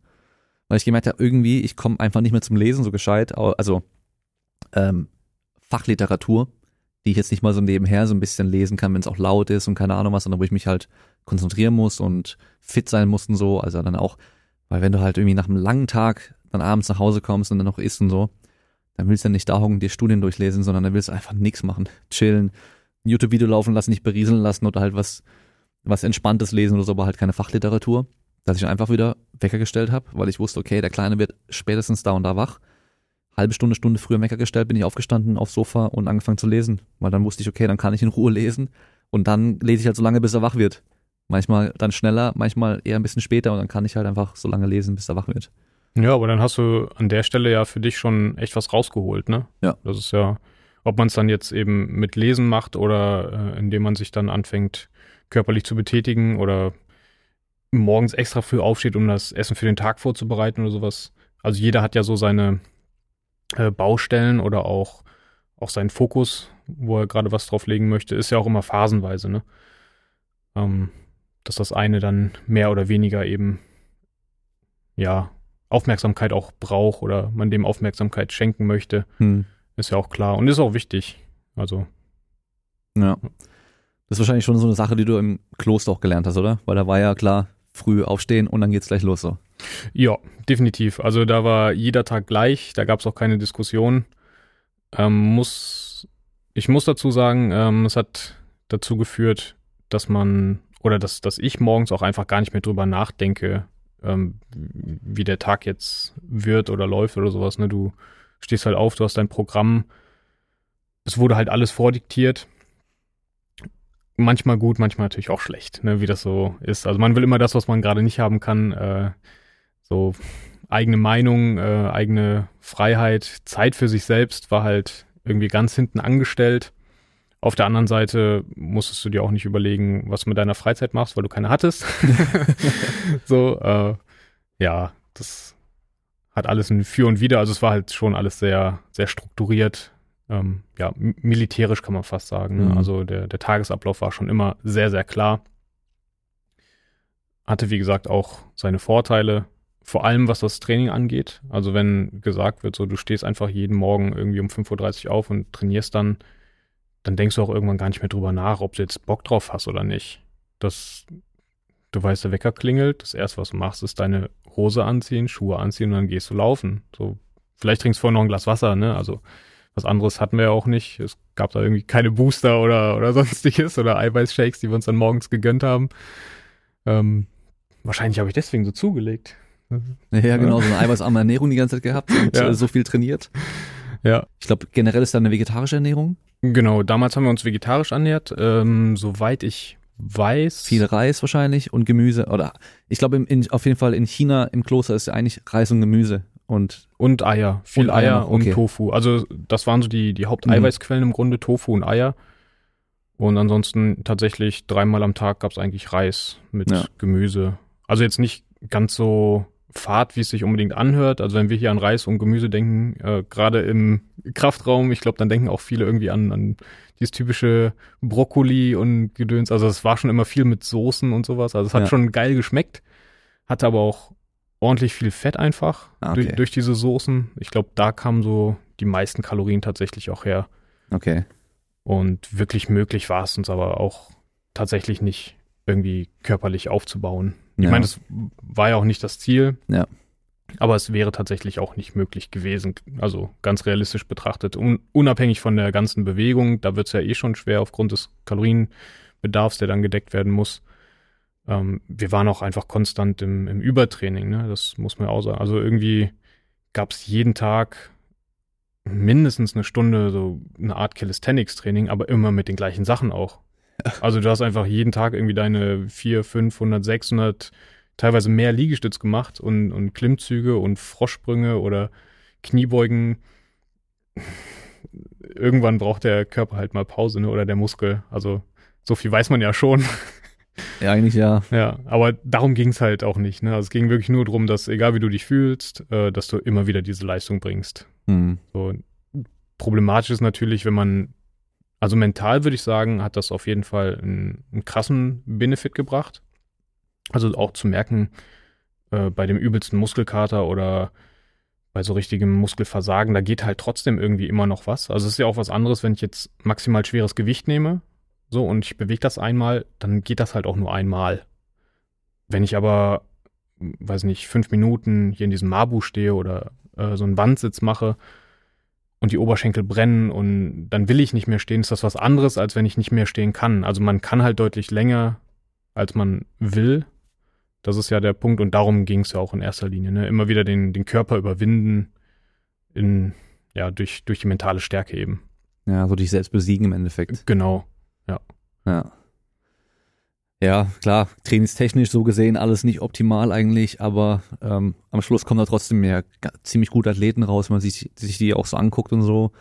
weil ich gemerkt habe, irgendwie, ich komme einfach nicht mehr zum Lesen so gescheit. Also ähm, Fachliteratur, die ich jetzt nicht mal so nebenher so ein bisschen lesen kann, wenn es auch laut ist und keine Ahnung was, sondern wo ich mich halt konzentrieren muss und fit sein muss und so. Also dann auch, weil wenn du halt irgendwie nach einem langen Tag dann abends nach Hause kommst und dann noch isst und so, dann willst du ja nicht da hocken, dir Studien durchlesen, sondern dann willst du einfach nichts machen. Chillen, ein YouTube-Video laufen lassen, nicht berieseln lassen oder halt was, was Entspanntes lesen oder so, aber halt keine Fachliteratur. Dass ich einfach wieder Wecker gestellt habe, weil ich wusste, okay, der Kleine wird spätestens da und da wach halbe Stunde, Stunde früher Wecker gestellt, bin ich aufgestanden aufs Sofa und angefangen zu lesen. Weil dann wusste ich, okay, dann kann ich in Ruhe lesen. Und dann lese ich halt so lange, bis er wach wird. Manchmal dann schneller, manchmal eher ein bisschen später und dann kann ich halt einfach so lange lesen, bis er wach wird. Ja, aber dann hast du an der Stelle ja für dich schon echt was rausgeholt, ne? Ja. Das ist ja, ob man es dann jetzt eben mit Lesen macht oder äh, indem man sich dann anfängt, körperlich zu betätigen oder morgens extra früh aufsteht, um das Essen für den Tag vorzubereiten oder sowas. Also jeder hat ja so seine, äh, Baustellen oder auch, auch seinen Fokus, wo er gerade was drauf legen möchte, ist ja auch immer phasenweise, ne? Ähm, dass das eine dann mehr oder weniger eben, ja, Aufmerksamkeit auch braucht oder man dem Aufmerksamkeit schenken möchte, hm. ist ja auch klar und ist auch wichtig. Also. Ja. Das ist wahrscheinlich schon so eine Sache, die du im Kloster auch gelernt hast, oder? Weil da war ja klar, früh aufstehen und dann geht's gleich los so. Ja, definitiv. Also da war jeder Tag gleich, da gab es auch keine Diskussion. Ähm, muss, ich muss dazu sagen, ähm, es hat dazu geführt, dass man oder dass, dass ich morgens auch einfach gar nicht mehr drüber nachdenke, ähm, wie der Tag jetzt wird oder läuft oder sowas. Ne? Du stehst halt auf, du hast dein Programm. Es wurde halt alles vordiktiert manchmal gut, manchmal natürlich auch schlecht, ne, wie das so ist. Also man will immer das, was man gerade nicht haben kann, äh, so eigene Meinung, äh, eigene Freiheit, Zeit für sich selbst war halt irgendwie ganz hinten angestellt. Auf der anderen Seite musstest du dir auch nicht überlegen, was du mit deiner Freizeit machst, weil du keine hattest. so, äh, ja, das hat alles ein Für und Wider. Also es war halt schon alles sehr, sehr strukturiert, ähm, ja, militärisch kann man fast sagen. Ne? Mhm. Also der, der Tagesablauf war schon immer sehr, sehr klar. Hatte, wie gesagt, auch seine Vorteile, vor allem was das Training angeht. Also wenn gesagt wird, so du stehst einfach jeden Morgen irgendwie um 5.30 Uhr auf und trainierst dann, dann denkst du auch irgendwann gar nicht mehr drüber nach, ob du jetzt Bock drauf hast oder nicht. Das, du weißt, der Wecker klingelt, das erste, was du machst, ist deine Hose anziehen, Schuhe anziehen und dann gehst du laufen. So, vielleicht trinkst du vorher noch ein Glas Wasser, ne? Also was anderes hatten wir ja auch nicht. Es gab da irgendwie keine Booster oder, oder sonstiges oder Eiweißshakes, die wir uns dann morgens gegönnt haben. Ähm, wahrscheinlich habe ich deswegen so zugelegt. Ja, genau, so eine eiweißarme Ernährung die ganze Zeit gehabt und Ja. äh, so viel trainiert. Ja. Ich glaube, generell ist da eine vegetarische Ernährung. Genau, damals haben wir uns vegetarisch ernährt. Ähm, soweit ich weiß. Viel Reis wahrscheinlich und Gemüse. Oder ich glaube, auf jeden Fall in China im Kloster ist ja eigentlich Reis und Gemüse. Und Und Eier. Viel Und Eier Eier, und okay. Tofu. Also das waren so die, die Haupteiweißquellen im Grunde, Tofu und Eier. Und ansonsten tatsächlich dreimal am Tag gab es eigentlich Reis mit Ja. Gemüse. Also jetzt nicht ganz so fad, wie es sich unbedingt anhört. Also wenn wir hier an Reis und Gemüse denken, äh, gerade im Kraftraum, ich glaube, dann denken auch viele irgendwie an, an dieses typische Brokkoli und Gedöns. Also es war schon immer viel mit Soßen und sowas. Also es hat Ja. schon geil geschmeckt, hatte aber auch ordentlich viel Fett einfach Ah, okay. durch, durch diese Soßen. Ich glaube, da kamen so die meisten Kalorien tatsächlich auch her. okay. Und wirklich möglich war es uns aber auch tatsächlich nicht irgendwie körperlich aufzubauen. Ich Ja. meine, das war ja auch nicht das Ziel. Ja. Aber es wäre tatsächlich auch nicht möglich gewesen. Also ganz realistisch betrachtet. Un unabhängig von der ganzen Bewegung, da wird es ja eh schon schwer aufgrund des Kalorienbedarfs, der dann gedeckt werden muss. Ähm, wir waren auch einfach konstant im, im Übertraining, ne? Das muss man auch sagen. Also irgendwie gab es jeden Tag mindestens eine Stunde so eine Art Calisthenics-Training, aber immer mit den gleichen Sachen auch. Also du hast einfach jeden Tag irgendwie deine 400, 500, 600, teilweise mehr Liegestütz gemacht und, und Klimmzüge und Froschsprünge oder Kniebeugen. Irgendwann braucht der Körper halt mal Pause, ne? Oder der Muskel. Also so viel weiß man ja schon. Ja, eigentlich ja. Ja, aber darum ging es halt auch nicht. Ne? Also es ging wirklich nur darum, dass egal wie du dich fühlst, äh, dass du immer wieder diese Leistung bringst. Hm. So, problematisch ist natürlich, wenn man, also mental würde ich sagen, hat das auf jeden Fall einen, einen krassen Benefit gebracht. Also auch zu merken, äh, bei dem übelsten Muskelkater oder bei so richtigem Muskelversagen, da geht halt trotzdem irgendwie immer noch was. Also es ist ja auch was anderes, wenn ich jetzt maximal schweres Gewicht nehme, so und ich bewege das einmal, dann geht das halt auch nur einmal. Wenn ich aber, weiß nicht, fünf Minuten hier in diesem Mabu stehe oder äh, so einen Wandsitz mache und die Oberschenkel brennen und dann will ich nicht mehr stehen, ist das was anderes, als wenn ich nicht mehr stehen kann. Also man kann halt deutlich länger, als man will. Das ist ja der Punkt und darum ging es ja auch in erster Linie. Ne? Immer wieder den, den Körper überwinden in, ja, durch, durch die mentale Stärke eben. Ja, so dich selbst besiegen im Endeffekt. Genau. Ja. Ja, klar, trainingstechnisch so gesehen alles nicht optimal eigentlich, aber ähm, am Schluss kommen da trotzdem ja ziemlich gute Athleten raus, wenn man sich, sich die auch so anguckt und so.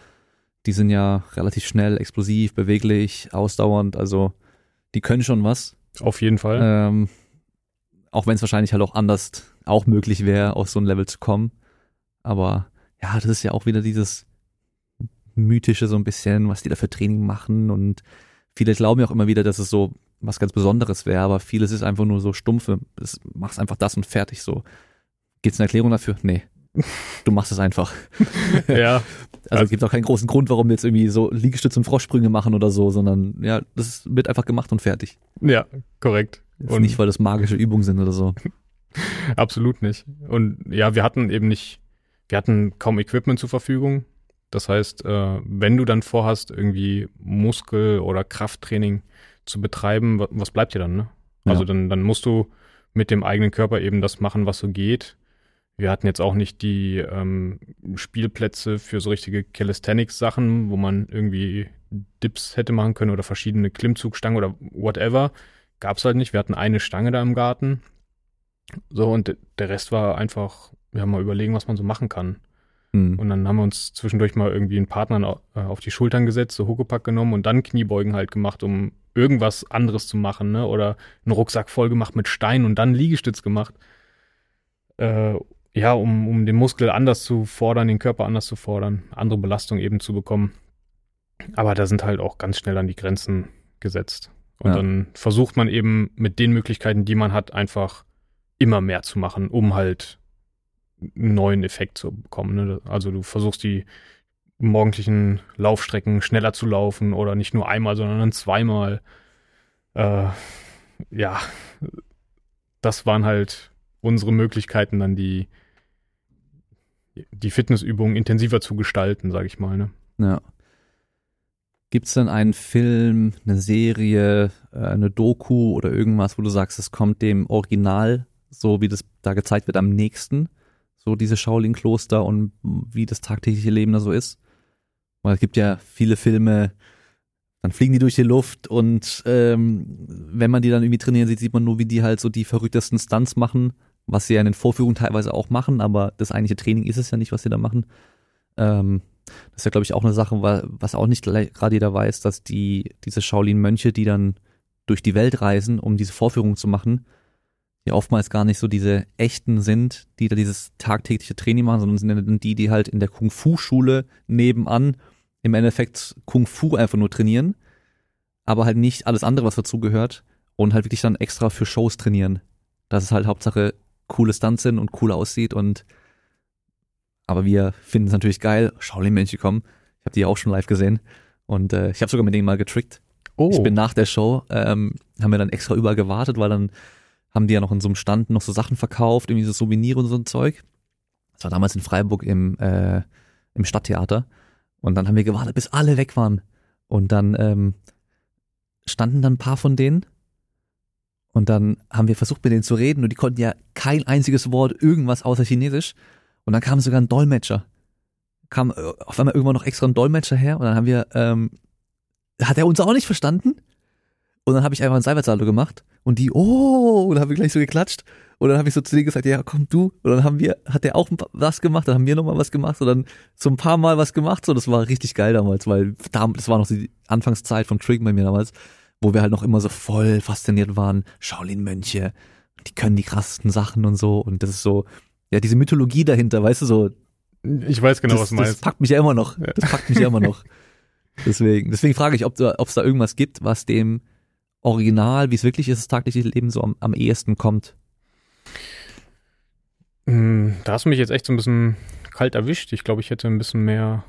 Die sind ja relativ schnell, explosiv, beweglich, ausdauernd, also die können schon was. Auf jeden Fall. Ähm, auch wenn es wahrscheinlich halt auch anders auch möglich wäre, auf so ein Level zu kommen. Aber ja, das ist ja auch wieder dieses mythische so ein bisschen, was die da für Training machen und viele glauben ja auch immer wieder, dass es so was ganz Besonderes wäre, aber vieles ist einfach nur so stumpfe. Das machst einfach das und fertig so. Gibt's eine Erklärung dafür? Nee. Du machst es einfach. ja, Also Also- gibt auch keinen großen Grund, warum wir jetzt irgendwie so Liegestütze und Froschsprünge machen oder so, sondern ja, das wird einfach gemacht und fertig. ja, korrekt. Ist Und- nicht, weil das magische Übungen sind oder so. Absolut nicht. Und ja, wir hatten eben nicht, wir hatten kaum Equipment zur Verfügung. Das heißt, äh, wenn du dann vorhast, irgendwie Muskel- oder Krafttraining zu betreiben, wa- was bleibt dir dann, ne? Ja. Also dann, dann musst du mit dem eigenen Körper eben das machen, was so geht. Wir hatten jetzt auch nicht die ähm, Spielplätze für so richtige Calisthenics-Sachen, wo man irgendwie Dips hätte machen können oder verschiedene Klimmzugstangen oder whatever. Gab's halt nicht. Wir hatten eine Stange da im Garten. So, und de- der Rest war einfach, ja, mal überlegen, was man so machen kann. Hm. Und dann haben wir uns zwischendurch mal irgendwie einen Partner au- äh, auf die Schultern gesetzt, so Huckepack genommen und dann Kniebeugen halt gemacht, um irgendwas anderes zu machen, ne? Oder einen Rucksack voll gemacht mit Stein und dann Liegestütz gemacht. Äh, ja, um, um den Muskel anders zu fordern, den Körper anders zu fordern, andere Belastung eben zu bekommen. Aber da sind halt auch ganz schnell an die Grenzen gesetzt. Und Ja. dann versucht man eben mit den Möglichkeiten, die man hat, einfach immer mehr zu machen, um halt einen neuen Effekt zu bekommen. Ne? Also du versuchst die morgendlichen Laufstrecken schneller zu laufen oder nicht nur einmal, sondern dann zweimal. Äh, ja, das waren halt unsere Möglichkeiten, dann die, die Fitnessübungen intensiver zu gestalten, sage ich mal. Ne? Ja. Gibt's denn einen Film, eine Serie, äh, eine Doku oder irgendwas, wo du sagst, es kommt dem Original so wie das da gezeigt wird, am nächsten. So diese Shaolin-Kloster und wie das tagtägliche Leben da so ist. Weil es gibt ja viele Filme, dann fliegen die durch die Luft und ähm, wenn man die dann irgendwie trainieren sieht, sieht man nur, wie die halt so die verrücktesten Stunts machen, was sie ja in den Vorführungen teilweise auch machen, aber das eigentliche Training ist es ja nicht, was sie da machen. Ähm, das ist ja, glaube ich, auch eine Sache, was auch nicht gerade jeder weiß, dass die, diese Shaolin-Mönche, die dann durch die Welt reisen, um diese Vorführungen zu machen, die oftmals gar nicht so diese echten sind, die da dieses tagtägliche Training machen, sondern sind die, die halt in der Kung-Fu-Schule nebenan im Endeffekt Kung-Fu einfach nur trainieren, aber halt nicht alles andere, was dazugehört und halt wirklich dann extra für Shows trainieren. Dass es halt Hauptsache coole Stunts sind und cool aussieht und aber wir finden es natürlich geil. Shaolin-Mönche kommen. Ich habe die auch schon live gesehen und äh, ich habe sogar mit denen mal getrickt. Oh. Ich bin nach der Show, ähm, haben wir dann extra überall gewartet, weil dann haben die ja noch in so einem Stand noch so Sachen verkauft, irgendwie so Souvenir und so ein Zeug. Das war damals in Freiburg im, äh, im Stadttheater. Und dann haben wir gewartet, bis alle weg waren. Und dann ähm, standen dann ein paar von denen. Und dann haben wir versucht, mit denen zu reden. Und die konnten ja kein einziges Wort, irgendwas außer Chinesisch. Und dann kam sogar ein Dolmetscher. Kam äh, auf einmal irgendwann noch extra ein Dolmetscher her. Und dann haben wir, ähm, hat er uns auch nicht verstanden? Und dann habe ich einfach ein Seibert-Salto gemacht und die, oh, und dann haben wir gleich so geklatscht. Und dann habe ich so zu denen gesagt, ja, komm du. Und dann haben wir, hat der auch was gemacht, dann haben wir nochmal was gemacht und dann so ein paar Mal was gemacht. So, das war richtig geil damals, weil das war noch die Anfangszeit von Trig bei mir damals, wo wir halt noch immer so voll fasziniert waren. Shaolin-Mönche, die können die krassesten Sachen und so. Und das ist so, ja, diese Mythologie dahinter, weißt du, so. Ich weiß genau, das, was du meinst. Das packt mich ja immer noch. Das packt mich ja immer noch. Deswegen, deswegen frage ich, ob es da irgendwas gibt, was dem Original, wie es wirklich ist, das tagtägliche Leben so am, am ehesten kommt? Hm, da hast du mich jetzt echt so ein bisschen kalt erwischt. Ich glaube, ich hätte ein bisschen mehr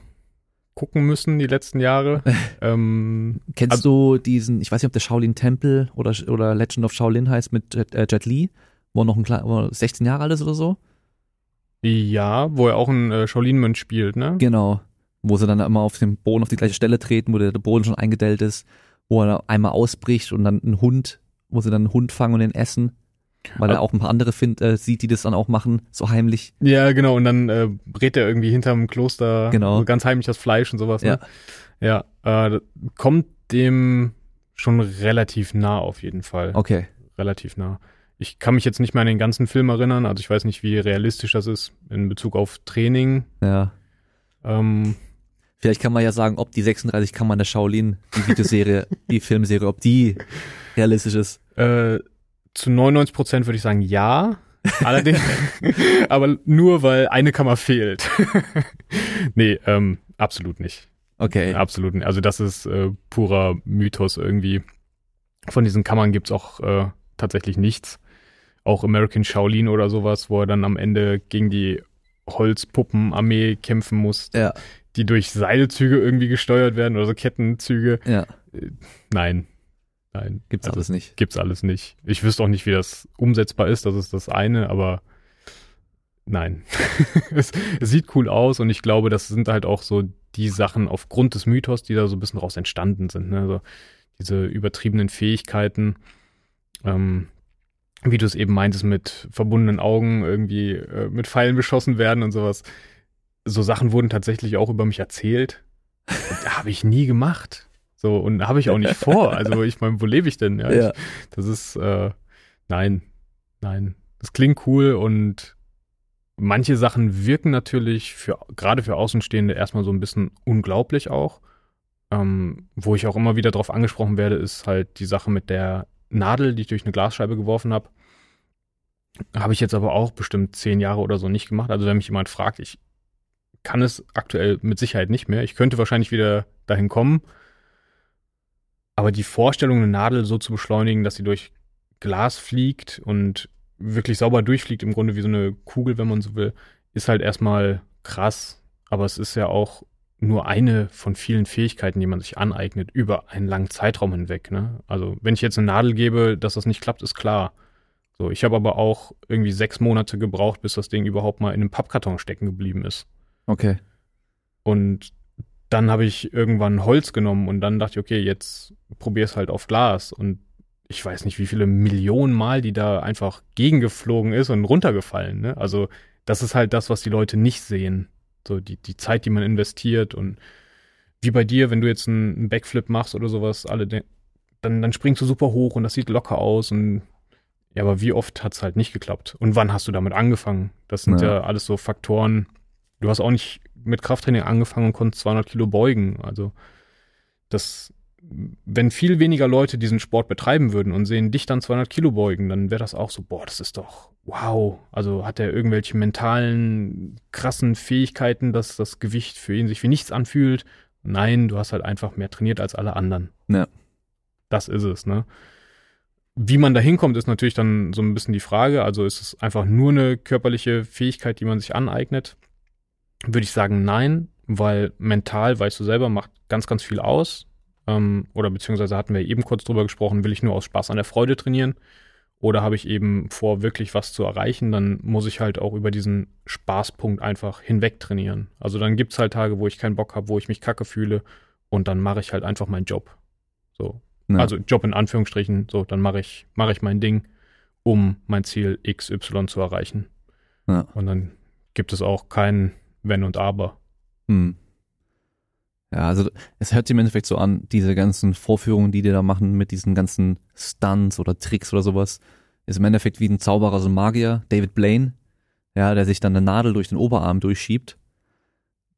gucken müssen die letzten Jahre. ähm, Kennst also, du diesen, ich weiß nicht, ob der Shaolin Temple oder, oder Legend of Shaolin heißt mit Jet, äh, Jet Li, wo er noch ein kleiner, 16 Jahre alt ist oder so? Ja, wo er auch ein äh, Shaolin-Mönch spielt, ne? Genau. Wo sie dann immer auf den Boden auf die gleiche Stelle treten, wo der Boden schon eingedellt ist wo er einmal ausbricht und dann ein Hund, wo sie dann einen Hund fangen und den essen. Weil er auch ein paar andere find, äh, sieht, die das dann auch machen, so heimlich. Ja, genau, und dann äh, brät er irgendwie hinterm Kloster genau. ganz heimlich das Fleisch und sowas. Ne? Ja, ja äh, kommt dem schon relativ nah auf jeden Fall. Okay. Relativ nah. Ich kann mich jetzt nicht mehr an den ganzen Film erinnern, also ich weiß nicht, wie realistisch das ist in Bezug auf Training. Ja. Ähm, Vielleicht kann man ja sagen, ob die 36 Kammern der Shaolin, die Videoserie, die Filmserie, ob die realistisch ist. Äh, zu 99 Prozent würde ich sagen ja. Allerdings, aber nur weil eine Kammer fehlt. nee, ähm, absolut nicht. Okay. Absolut nicht. Also das ist äh, purer Mythos irgendwie. Von diesen Kammern gibt's auch äh, tatsächlich nichts. Auch American Shaolin oder sowas, wo er dann am Ende gegen die Holzpuppenarmee kämpfen muss. Ja die durch Seilzüge irgendwie gesteuert werden oder so Kettenzüge. Ja. Äh, nein. Nein. Gibt's also, alles nicht. Gibt's alles nicht. Ich wüsste auch nicht, wie das umsetzbar ist, das ist das eine, aber nein. es, es, sieht cool aus und ich glaube, das sind halt auch so die Sachen aufgrund des Mythos, die da so ein bisschen raus entstanden sind. Ne? Also diese übertriebenen Fähigkeiten, ähm, wie du es eben meintest, mit verbundenen Augen irgendwie äh, mit Pfeilen beschossen werden und sowas so Sachen wurden tatsächlich auch über mich erzählt. habe ich nie gemacht. So, und habe ich auch nicht vor. Also, ich meine, wo lebe ich denn? Ja, ja. Ich, das ist, äh, nein, nein. Das klingt cool und manche Sachen wirken natürlich für, gerade für Außenstehende erstmal so ein bisschen unglaublich auch. Ähm, wo ich auch immer wieder drauf angesprochen werde, ist halt die Sache mit der Nadel, die ich durch eine Glasscheibe geworfen habe. Habe ich jetzt aber auch bestimmt zehn Jahre oder so nicht gemacht. Also wenn mich jemand fragt, ich kann es aktuell mit Sicherheit nicht mehr. Ich könnte wahrscheinlich wieder dahin kommen. Aber die Vorstellung, eine Nadel so zu beschleunigen, dass sie durch Glas fliegt und wirklich sauber durchfliegt, im Grunde wie so eine Kugel, wenn man so will, ist halt erstmal krass. Aber es ist ja auch nur eine von vielen Fähigkeiten, die man sich aneignet über einen langen Zeitraum hinweg. Ne? Also wenn ich jetzt eine Nadel gebe, dass das nicht klappt, ist klar. So, ich habe aber auch irgendwie sechs Monate gebraucht, bis das Ding überhaupt mal in einem Pappkarton stecken geblieben ist. Okay. Und dann habe ich irgendwann Holz genommen und dann dachte ich, okay, jetzt probier's halt auf Glas. Und ich weiß nicht, wie viele Millionen Mal die da einfach gegengeflogen ist und runtergefallen. Ne? Also das ist halt das, was die Leute nicht sehen. So die, die Zeit, die man investiert und wie bei dir, wenn du jetzt einen Backflip machst oder sowas, alle dann, dann springst du super hoch und das sieht locker aus und ja, aber wie oft hat es halt nicht geklappt? Und wann hast du damit angefangen? Das sind ja. ja alles so Faktoren. Du hast auch nicht mit Krafttraining angefangen und konntest 200 Kilo beugen. Also das, wenn viel weniger Leute diesen Sport betreiben würden und sehen dich dann 200 Kilo beugen, dann wäre das auch so, boah, das ist doch wow. Also hat er irgendwelche mentalen, krassen Fähigkeiten, dass das Gewicht für ihn sich wie nichts anfühlt. Nein, du hast halt einfach mehr trainiert als alle anderen. Ja. Das ist es, ne? Wie man da hinkommt, ist natürlich dann so ein bisschen die Frage. Also ist es einfach nur eine körperliche Fähigkeit, die man sich aneignet? Würde ich sagen, nein, weil mental, weißt du selber, macht ganz, ganz viel aus. Ähm, oder beziehungsweise hatten wir eben kurz drüber gesprochen, will ich nur aus Spaß an der Freude trainieren? Oder habe ich eben vor, wirklich was zu erreichen, dann muss ich halt auch über diesen Spaßpunkt einfach hinweg trainieren. Also dann gibt es halt Tage, wo ich keinen Bock habe, wo ich mich kacke fühle und dann mache ich halt einfach meinen Job. So. Ja. Also Job in Anführungsstrichen, so, dann mache ich, mache ich mein Ding, um mein Ziel XY zu erreichen. Ja. Und dann gibt es auch kein Wenn und Aber. Hm. Ja, also es hört sich im Endeffekt so an, diese ganzen Vorführungen, die die da machen mit diesen ganzen Stunts oder Tricks oder sowas, ist im Endeffekt wie ein Zauberer, so ein Magier, David Blaine, ja, der sich dann eine Nadel durch den Oberarm durchschiebt.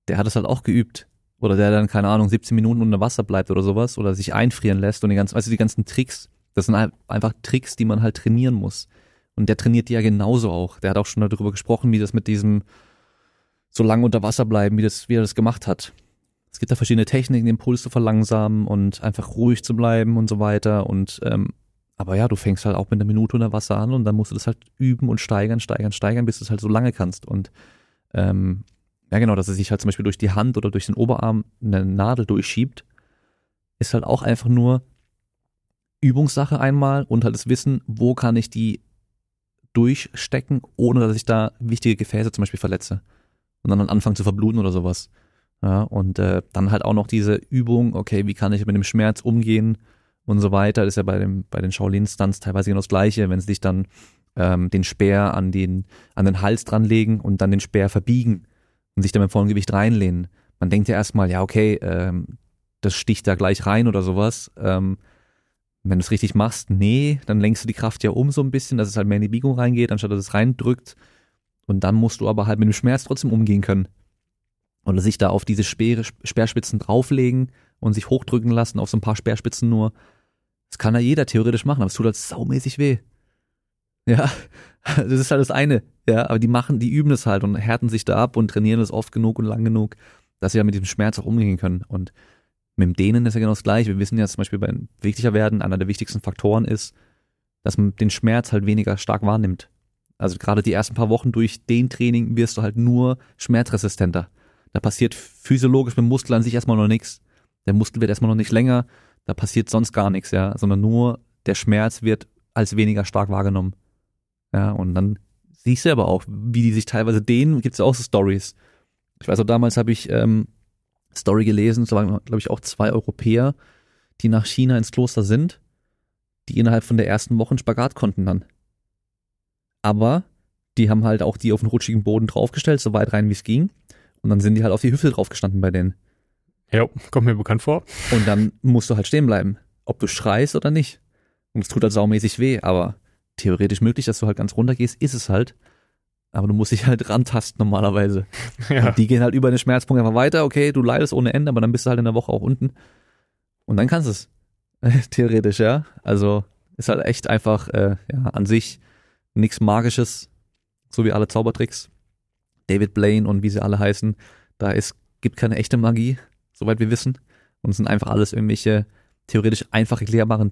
Der hat es halt auch geübt oder der dann, keine Ahnung, 17 Minuten unter Wasser bleibt oder sowas oder sich einfrieren lässt und die ganzen, du, die ganzen Tricks, das sind halt einfach Tricks, die man halt trainieren muss. Und der trainiert die ja genauso auch. Der hat auch schon darüber gesprochen, wie das mit diesem so lange unter Wasser bleiben, wie das, wie er das gemacht hat. Es gibt da verschiedene Techniken, den Puls zu verlangsamen und einfach ruhig zu bleiben und so weiter. Und ähm, aber ja, du fängst halt auch mit einer Minute unter Wasser an und dann musst du das halt üben und steigern, steigern, steigern, bis du es halt so lange kannst. Und ähm, ja genau, dass er sich halt zum Beispiel durch die Hand oder durch den Oberarm eine Nadel durchschiebt, ist halt auch einfach nur Übungssache einmal und halt das Wissen, wo kann ich die durchstecken, ohne dass ich da wichtige Gefäße zum Beispiel verletze und dann, dann anfangen zu verbluten oder sowas. Ja, und äh, dann halt auch noch diese Übung, okay, wie kann ich mit dem Schmerz umgehen und so weiter. Das ist ja bei dem bei den Shaolin-Stunts teilweise genau das Gleiche, wenn sie sich dann ähm, den Speer an den an den Hals dranlegen und dann den Speer verbiegen und sich dann mit vollem Gewicht reinlehnen. Man denkt ja erstmal, ja, okay, ähm, das sticht da gleich rein oder sowas. Ähm, wenn du es richtig machst, nee, dann lenkst du die Kraft ja um so ein bisschen, dass es halt mehr in die Biegung reingeht, anstatt dass es reindrückt. Und dann musst du aber halt mit dem Schmerz trotzdem umgehen können. Und sich da auf diese Speer, Speerspitzen drauflegen und sich hochdrücken lassen auf so ein paar Speerspitzen nur. Das kann ja jeder theoretisch machen, aber es tut halt saumäßig weh. Ja, das ist halt das eine. Ja, aber die machen, die üben es halt und härten sich da ab und trainieren es oft genug und lang genug, dass sie ja mit diesem Schmerz auch umgehen können. Und mit dem Dehnen ist ja genau das gleiche. Wir wissen ja zum Beispiel beim wichtiger werden, einer der wichtigsten Faktoren ist, dass man den Schmerz halt weniger stark wahrnimmt. Also gerade die ersten paar Wochen durch den Training wirst du halt nur schmerzresistenter. Da passiert physiologisch mit dem Muskel an sich erstmal noch nichts. Der Muskel wird erstmal noch nicht länger, da passiert sonst gar nichts, ja, sondern nur der Schmerz wird als weniger stark wahrgenommen. Ja, und dann siehst du aber auch, wie die sich teilweise dehnen, gibt es auch so Stories. Ich weiß auch, damals habe ich ähm, Story gelesen, es waren, glaube ich, auch zwei Europäer, die nach China ins Kloster sind, die innerhalb von der ersten Woche einen Spagat konnten dann. Aber die haben halt auch die auf den rutschigen Boden draufgestellt, so weit rein wie es ging. Und dann sind die halt auf die Hüfte draufgestanden bei denen. Ja, kommt mir bekannt vor. Und dann musst du halt stehen bleiben, ob du schreist oder nicht. Und es tut halt saumäßig weh, aber theoretisch möglich, dass du halt ganz runter gehst, ist es halt. Aber du musst dich halt rantasten normalerweise. Ja. Und die gehen halt über den Schmerzpunkt einfach weiter. Okay, du leidest ohne Ende, aber dann bist du halt in der Woche auch unten. Und dann kannst du es. Theoretisch, ja. Also ist halt echt einfach äh, ja, an sich nichts Magisches, so wie alle Zaubertricks. David Blaine und wie sie alle heißen, da ist, gibt keine echte Magie, soweit wir wissen. Und es sind einfach alles irgendwelche theoretisch einfach erklärbaren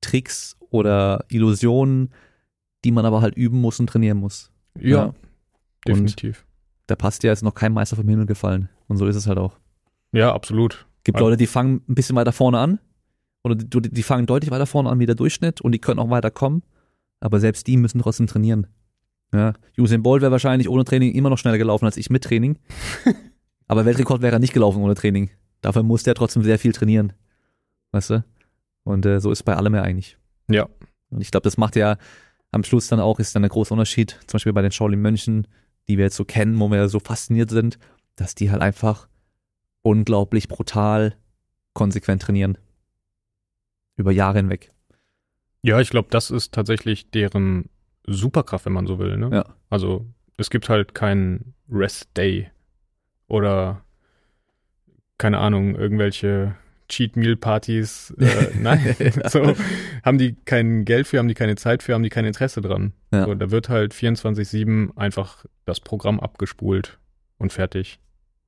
Tricks oder Illusionen, die man aber halt üben muss und trainieren muss. Ja, ja. definitiv. Und da passt ja jetzt noch kein Meister vom Himmel gefallen. Und so ist es halt auch. Ja, absolut. Gibt Leute, die fangen ein bisschen weiter vorne an. Oder die, die fangen deutlich weiter vorne an wie der Durchschnitt und die können auch weiter kommen. Aber selbst die müssen trotzdem trainieren. Ja, Usain Bolt wäre wahrscheinlich ohne Training immer noch schneller gelaufen als ich mit Training. aber Weltrekord wäre er nicht gelaufen ohne Training. Dafür musste er trotzdem sehr viel trainieren. Weißt du? Und äh, so ist es bei allem ja eigentlich. Ja. Und ich glaube, das macht ja am Schluss dann auch, ist dann ein großer Unterschied, zum Beispiel bei den Shaolin Mönchen, die wir jetzt so kennen, wo wir so fasziniert sind, dass die halt einfach unglaublich brutal konsequent trainieren. Über Jahre hinweg. Ja, ich glaube, das ist tatsächlich deren Superkraft, wenn man so will. Ne? Ja. Also es gibt halt keinen Rest Day oder keine Ahnung, irgendwelche Cheat Meal Partys. Äh, nein, so haben die kein Geld für, haben die keine Zeit für, haben die kein Interesse dran. Ja. So, da wird halt 24/7 einfach das Programm abgespult und fertig.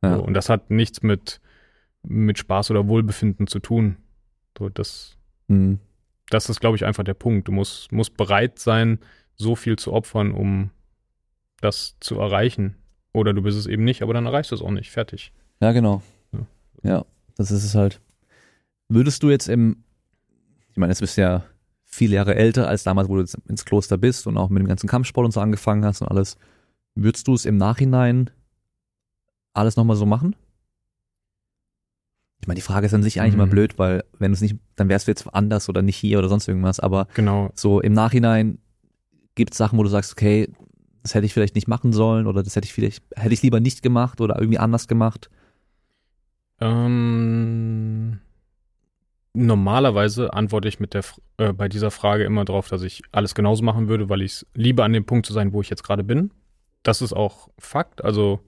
Ja. So, und das hat nichts mit mit Spaß oder Wohlbefinden zu tun. So, das Mhm. Das ist, glaube ich, einfach der Punkt. Du musst, musst bereit sein, so viel zu opfern, um das zu erreichen. Oder du bist es eben nicht, aber dann erreichst du es auch nicht. Fertig. Ja, genau. Ja. Ja, das ist es halt. Würdest du jetzt im, ich meine, jetzt bist du ja viele Jahre älter als damals, wo du jetzt ins Kloster bist und auch mit dem ganzen Kampfsport und so angefangen hast und alles. Würdest du es im Nachhinein alles nochmal so machen? Ich meine, die Frage ist an sich eigentlich Mhm. immer blöd, weil wenn du es nicht, dann wärst du jetzt anders oder nicht hier oder sonst irgendwas, aber Genau. so im Nachhinein gibt es Sachen, wo du sagst, okay, das hätte ich vielleicht nicht machen sollen oder das hätte ich vielleicht, hätte ich lieber nicht gemacht oder irgendwie anders gemacht. Ähm, normalerweise antworte ich mit der, äh, bei dieser Frage immer darauf, dass ich alles genauso machen würde, weil ich es liebe, an dem Punkt zu sein, wo ich jetzt gerade bin. Das ist auch Fakt. Also,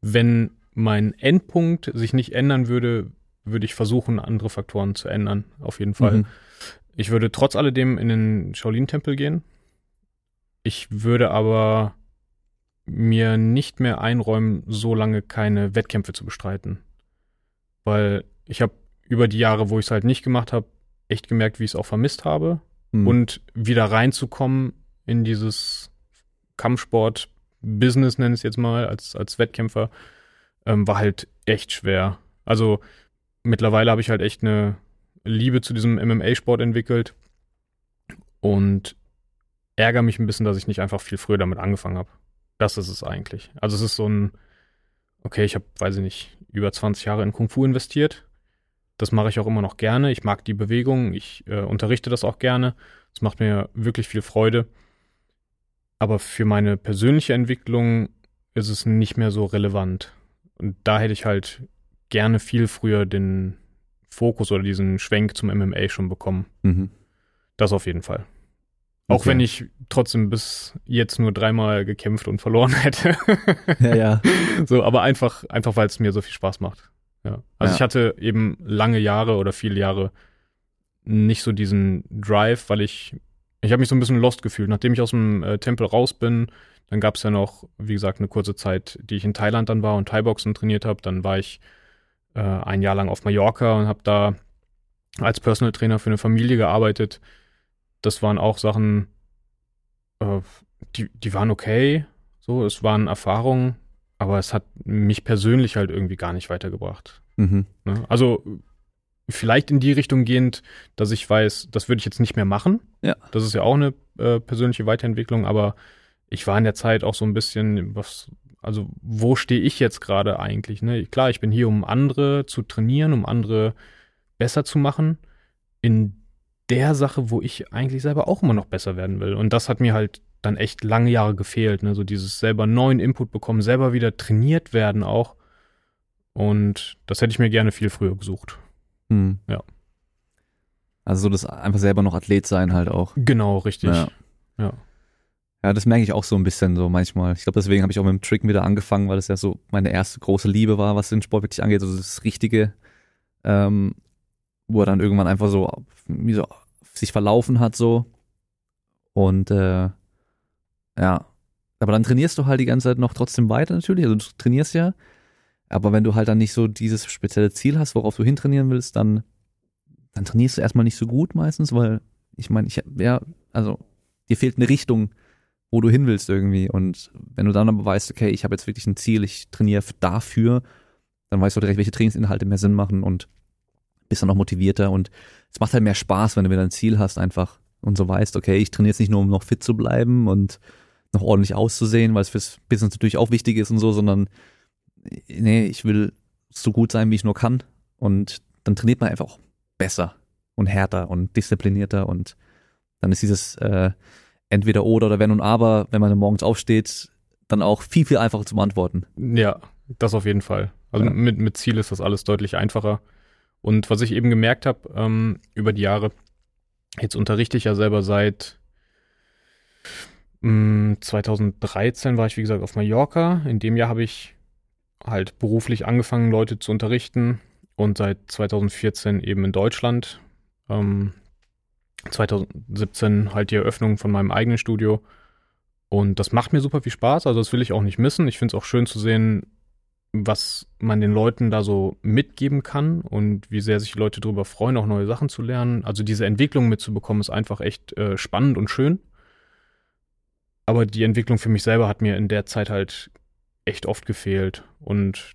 wenn mein Endpunkt sich nicht ändern würde, würde ich versuchen, andere Faktoren zu ändern. Auf jeden Fall. Mhm. Ich würde trotz alledem in den Shaolin-Tempel gehen. Ich würde aber mir nicht mehr einräumen, so lange keine Wettkämpfe zu bestreiten. Weil ich habe über die Jahre, wo ich es halt nicht gemacht habe, echt gemerkt, wie ich es auch vermisst habe. Mhm. Und wieder reinzukommen in dieses Kampfsport-Business, nenne ich es jetzt mal, als, als Wettkämpfer, ähm, war halt echt schwer. Also mittlerweile habe ich halt echt eine Liebe zu diesem MMA-Sport entwickelt und ärgere mich ein bisschen, dass ich nicht einfach viel früher damit angefangen habe. Das ist es eigentlich. Also es ist so ein, okay, ich habe, weiß ich nicht, über 20 Jahre in Kung Fu investiert. Das mache ich auch immer noch gerne. Ich mag die Bewegung, ich äh, unterrichte das auch gerne. Es macht mir wirklich viel Freude. Aber für meine persönliche Entwicklung ist es nicht mehr so relevant. Und da hätte ich halt gerne viel früher den Fokus oder diesen Schwenk zum MMA schon bekommen. Mhm. Das auf jeden Fall. Auch Okay. wenn ich trotzdem bis jetzt nur dreimal gekämpft und verloren hätte. Ja, ja. so, aber einfach, einfach weil es mir so viel Spaß macht. Ja. Also Ja. ich hatte eben lange Jahre oder viele Jahre nicht so diesen Drive, weil ich, ich habe mich so ein bisschen lost gefühlt. Nachdem ich aus dem äh, Tempel raus bin, dann gab es ja noch, wie gesagt, eine kurze Zeit, die ich in Thailand dann war und Thai-Boxen trainiert habe. Dann war ich äh, ein Jahr lang auf Mallorca und habe da als Personal Trainer für eine Familie gearbeitet. Das waren auch Sachen, äh, die, die waren okay. So, es waren Erfahrungen, aber es hat mich persönlich halt irgendwie gar nicht weitergebracht. Mhm. Ne? Also vielleicht in die Richtung gehend, dass ich weiß, das würde ich jetzt nicht mehr machen. Ja. Das ist ja auch eine äh, persönliche Weiterentwicklung, aber ich war in der Zeit auch so ein bisschen, was, also wo stehe ich jetzt gerade eigentlich? Ne? Klar, ich bin hier, um andere zu trainieren, um andere besser zu machen. In der Sache, wo ich eigentlich selber auch immer noch besser werden will. Und das hat mir halt dann echt lange Jahre gefehlt. Ne? So dieses selber neuen Input bekommen, selber wieder trainiert werden auch. Und das hätte ich mir gerne viel früher gesucht. Mhm. Ja. Also so das einfach selber noch Athlet sein halt auch. Genau, richtig. Ja. Ja. Ja, das merke ich auch so ein bisschen so manchmal. Ich glaube, deswegen habe ich auch mit dem Trick wieder angefangen, weil das ja so meine erste große Liebe war, was den Sport wirklich angeht. Also das Richtige, ähm, wo er dann irgendwann einfach so, wie so sich verlaufen hat so. Und äh, ja, aber dann trainierst du halt die ganze Zeit noch trotzdem weiter natürlich. Also du trainierst ja, aber wenn du halt dann nicht so dieses spezielle Ziel hast, worauf du hintrainieren willst, dann dann trainierst du erstmal nicht so gut meistens, weil ich meine, ich ja, also dir fehlt eine Richtung, wo du hin willst irgendwie. Und wenn du dann aber weißt, okay, ich habe jetzt wirklich ein Ziel, ich trainiere dafür, dann weißt du direkt, welche Trainingsinhalte mehr Sinn machen und bist dann auch motivierter. Und es macht halt mehr Spaß, wenn du wieder ein Ziel hast einfach und so weißt, okay, ich trainiere jetzt nicht nur, um noch fit zu bleiben und noch ordentlich auszusehen, weil es fürs Business natürlich auch wichtig ist und so, sondern nee, ich will so gut sein, wie ich nur kann. Und dann trainiert man einfach auch besser und härter und disziplinierter. Und dann ist dieses äh, entweder oder oder wenn und aber, wenn man dann morgens aufsteht, dann auch viel, viel einfacher zu beantworten. Ja, das auf jeden Fall. Also Ja. mit, mit Ziel ist das alles deutlich einfacher. Und was ich eben gemerkt habe ähm, über die Jahre, jetzt unterrichte ich ja selber seit mh, 2013 war ich, wie gesagt, auf Mallorca. In dem Jahr habe ich halt beruflich angefangen, Leute zu unterrichten und seit 2014 eben in Deutschland. Ähm, 2017 halt die Eröffnung von meinem eigenen Studio. Und das macht mir super viel Spaß, also das will ich auch nicht missen. Ich finde es auch schön zu sehen, was man den Leuten da so mitgeben kann und wie sehr sich die Leute darüber freuen, auch neue Sachen zu lernen. Also diese Entwicklung mitzubekommen, ist einfach echt äh, spannend und schön. Aber die Entwicklung für mich selber hat mir in der Zeit halt echt oft gefehlt. Und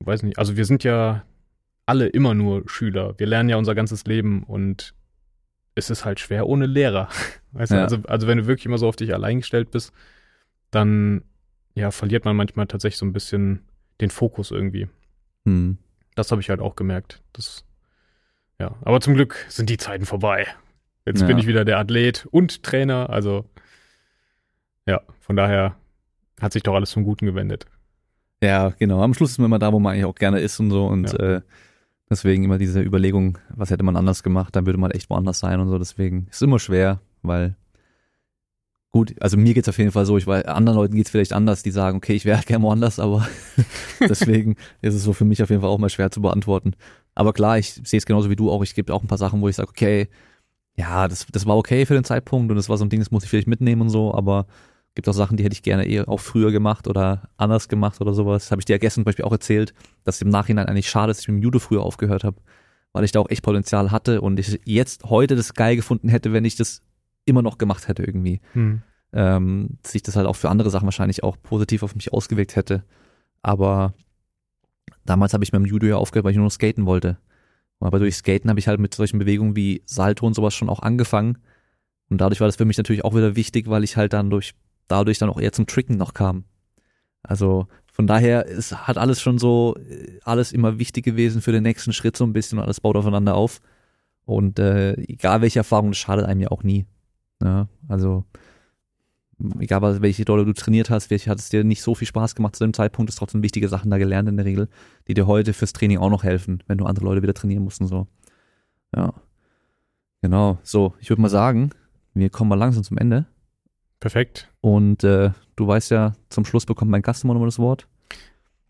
weiß nicht, also wir sind ja alle immer nur Schüler. Wir lernen ja unser ganzes Leben und es ist halt schwer ohne Lehrer. Weißt du, Ja. also, also wenn du wirklich immer so auf dich allein gestellt bist, dann ja, verliert man manchmal tatsächlich so ein bisschen den Fokus irgendwie. Hm. Das habe ich halt auch gemerkt. Das, ja, aber zum Glück sind die Zeiten vorbei. Jetzt Ja. bin ich wieder der Athlet und Trainer, also ja, von daher hat sich doch alles zum Guten gewendet. Ja, genau. Am Schluss ist man immer da, wo man eigentlich auch gerne ist und so. Und Ja. äh, deswegen immer diese Überlegung, was hätte man anders gemacht, dann würde man echt woanders sein und so. Deswegen ist es immer schwer, weil gut, also mir geht's auf jeden Fall so, ich weiß, anderen Leuten geht's vielleicht anders, die sagen, okay, ich wäre halt gerne woanders, aber deswegen ist es so für mich auf jeden Fall auch mal schwer zu beantworten. Aber klar, ich sehe es genauso wie du auch. Ich gebe auch ein paar Sachen, wo ich sage, okay, ja, das, das war okay für den Zeitpunkt und das war so ein Ding, das muss ich vielleicht mitnehmen und so, aber gibt auch Sachen, die hätte ich gerne eher auch früher gemacht oder anders gemacht oder sowas. Habe ich dir ja gestern zum Beispiel auch erzählt, dass es im Nachhinein eigentlich schade ist, dass ich mit dem Judo früher aufgehört habe, weil ich da auch echt Potenzial hatte und ich jetzt heute das geil gefunden hätte, wenn ich das immer noch gemacht hätte irgendwie. Ähm, dass sich das halt auch für andere Sachen wahrscheinlich auch positiv auf mich ausgewirkt hätte. Aber damals habe ich mit dem Judo ja aufgehört, weil ich nur noch skaten wollte. Aber durch Skaten habe ich halt mit solchen Bewegungen wie Salto und sowas schon auch angefangen. Und dadurch war das für mich natürlich auch wieder wichtig, weil ich halt dann durch, dadurch dann auch eher zum Tricken noch kam. Also von daher es hat alles schon so, äh, alles immer wichtig gewesen für den nächsten Schritt so ein bisschen und alles baut aufeinander auf. Und äh, egal welche Erfahrung, das schadet einem ja auch nie. Ja, also egal welche Rolle du trainiert hast, welche hat es dir nicht so viel Spaß gemacht zu dem Zeitpunkt, ist trotzdem wichtige Sachen da gelernt in der Regel, die dir heute fürs Training auch noch helfen, wenn du andere Leute wieder trainieren musst und so. Ja. Genau. So, ich würde mal sagen, wir kommen mal langsam zum Ende. Perfekt. Und äh, du weißt ja, zum Schluss bekommt mein Gast immer noch mal das Wort.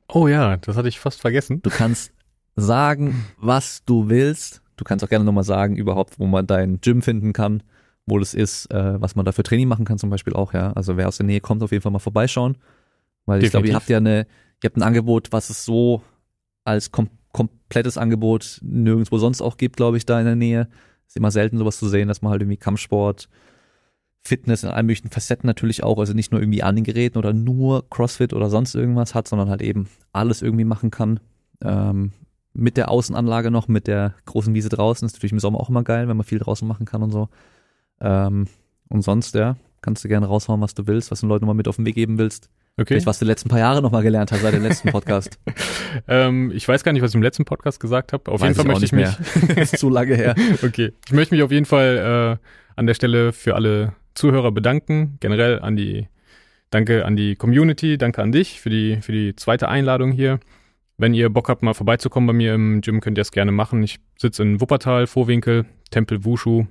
Oh ja, das hatte ich fast vergessen. Du kannst sagen, was du willst. Du kannst auch gerne nochmal sagen, überhaupt, wo man dein Gym finden kann, wo das ist, äh, was man da für Training machen kann zum Beispiel auch, ja. Also wer aus der Nähe kommt, auf jeden Fall mal vorbeischauen. Weil ich glaube, ihr habt ja eine, ihr habt ein Angebot, was es so als kom komplettes Angebot nirgendwo sonst auch gibt, glaube ich, da in der Nähe. Ist immer selten sowas zu sehen, dass man halt irgendwie Kampfsport, Fitness in allen möglichen Facetten natürlich auch, also nicht nur irgendwie an den Geräten oder nur Crossfit oder sonst irgendwas hat, sondern halt eben alles irgendwie machen kann. Ähm, mit der Außenanlage noch, mit der großen Wiese draußen, ist natürlich im Sommer auch immer geil, wenn man viel draußen machen kann und so. Ähm, und sonst, ja, kannst du gerne raushauen, was du willst, was du den Leuten mal mit auf den Weg geben willst. Okay. Vielleicht, was du die letzten paar Jahre nochmal gelernt hast seit dem letzten Podcast. Ähm, ich weiß gar nicht, was ich im letzten Podcast gesagt habe. Auf Weiß jeden Fall möchte ich mich. ist zu lange her. okay. Ich möchte mich auf jeden Fall äh, an der Stelle für alle Zuhörer bedanken. Generell an die, danke an die Community, danke an dich für die, für die zweite Einladung hier. Wenn ihr Bock habt, mal vorbeizukommen bei mir im Gym, könnt ihr es gerne machen. Ich sitze in Wuppertal, Vorwinkel, Tempel Wushu.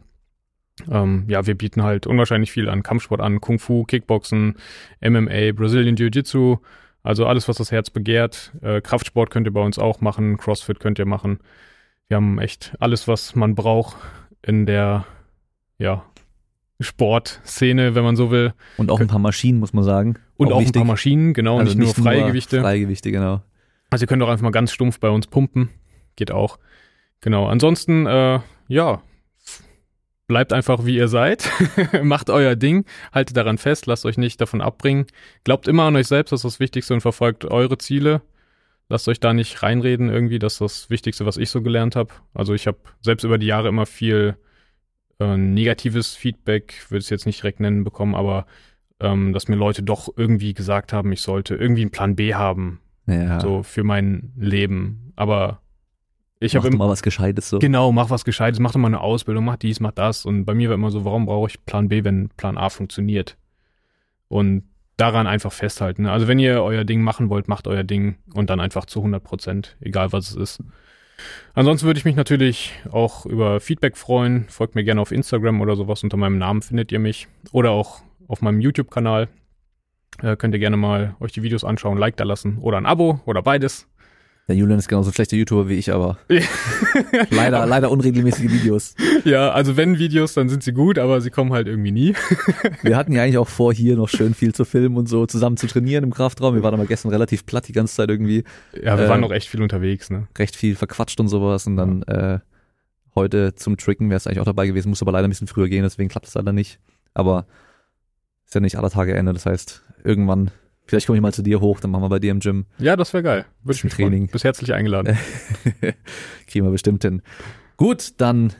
Ähm, ja, wir bieten halt unwahrscheinlich viel an Kampfsport an, Kung Fu, Kickboxen, MMA, Brazilian Jiu-Jitsu, also alles, was das Herz begehrt. Äh, Kraftsport könnt ihr bei uns auch machen, Crossfit könnt ihr machen. Wir haben echt alles, was man braucht in der, ja, Sportszene, wenn man so will. Und auch ein paar Maschinen, muss man sagen. Und auch, ein wichtig. paar Maschinen, genau, Also nicht, nur freie Gewichte. Freie Gewichte, genau. Also ihr könnt auch einfach mal ganz stumpf bei uns pumpen. Geht auch. Genau. Ansonsten, äh, ja, bleibt einfach wie ihr seid. Macht euer Ding. Haltet daran fest. Lasst euch nicht davon abbringen. Glaubt immer an euch selbst. Das ist das Wichtigste und verfolgt eure Ziele. Lasst euch da nicht reinreden irgendwie. Das ist das Wichtigste, was ich so gelernt habe. Also ich habe selbst über die Jahre immer viel äh, negatives Feedback, würde es jetzt nicht direkt nennen, bekommen, aber ähm, dass mir Leute doch irgendwie gesagt haben, ich sollte irgendwie einen Plan B haben, Ja. so für mein Leben. Aber ich Mach habe doch mal was Gescheites so. Genau, mach was Gescheites, mach doch mal eine Ausbildung, mach dies, mach das. Und bei mir war immer so, warum brauche ich Plan B, wenn Plan A funktioniert? Und daran einfach festhalten. ne? Also wenn ihr euer Ding machen wollt, macht euer Ding und dann einfach zu 100 Prozent, egal was es ist. Ansonsten würde ich mich natürlich auch über Feedback freuen. Folgt mir gerne auf Instagram oder sowas. Unter meinem Namen findet ihr mich. Oder auch auf meinem YouTube-Kanal. Äh, könnt ihr gerne mal euch die Videos anschauen, Like da lassen oder ein Abo oder beides. Der Julian ist genauso ein schlechter YouTuber wie ich, aber leider, leider unregelmäßige Videos. Ja, also wenn Videos, dann sind sie gut, aber sie kommen halt irgendwie nie. Wir hatten ja eigentlich auch vor, hier noch schön viel zu filmen und so zusammen zu trainieren im Kraftraum. Wir waren aber gestern relativ platt die ganze Zeit irgendwie, Ja, wir Äh, waren noch echt viel unterwegs, ne? recht viel verquatscht und sowas. Und dann äh, heute zum Tricken wäre es eigentlich auch dabei gewesen, muss aber leider ein bisschen früher gehen, deswegen klappt es leider nicht. Aber ist ja nicht aller Tage Ende, das heißt, irgendwann, vielleicht komme ich mal zu dir hoch, dann machen wir bei dir im Gym. Ja, das wäre geil. Würde ich mich freuen. Training. Bist herzlich eingeladen. Kriegen wir bestimmt hin. Gut, dann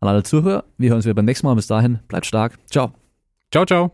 an alle Zuhörer. Wir hören uns wieder beim nächsten Mal. Bis dahin, bleibt stark. Ciao. Ciao, ciao.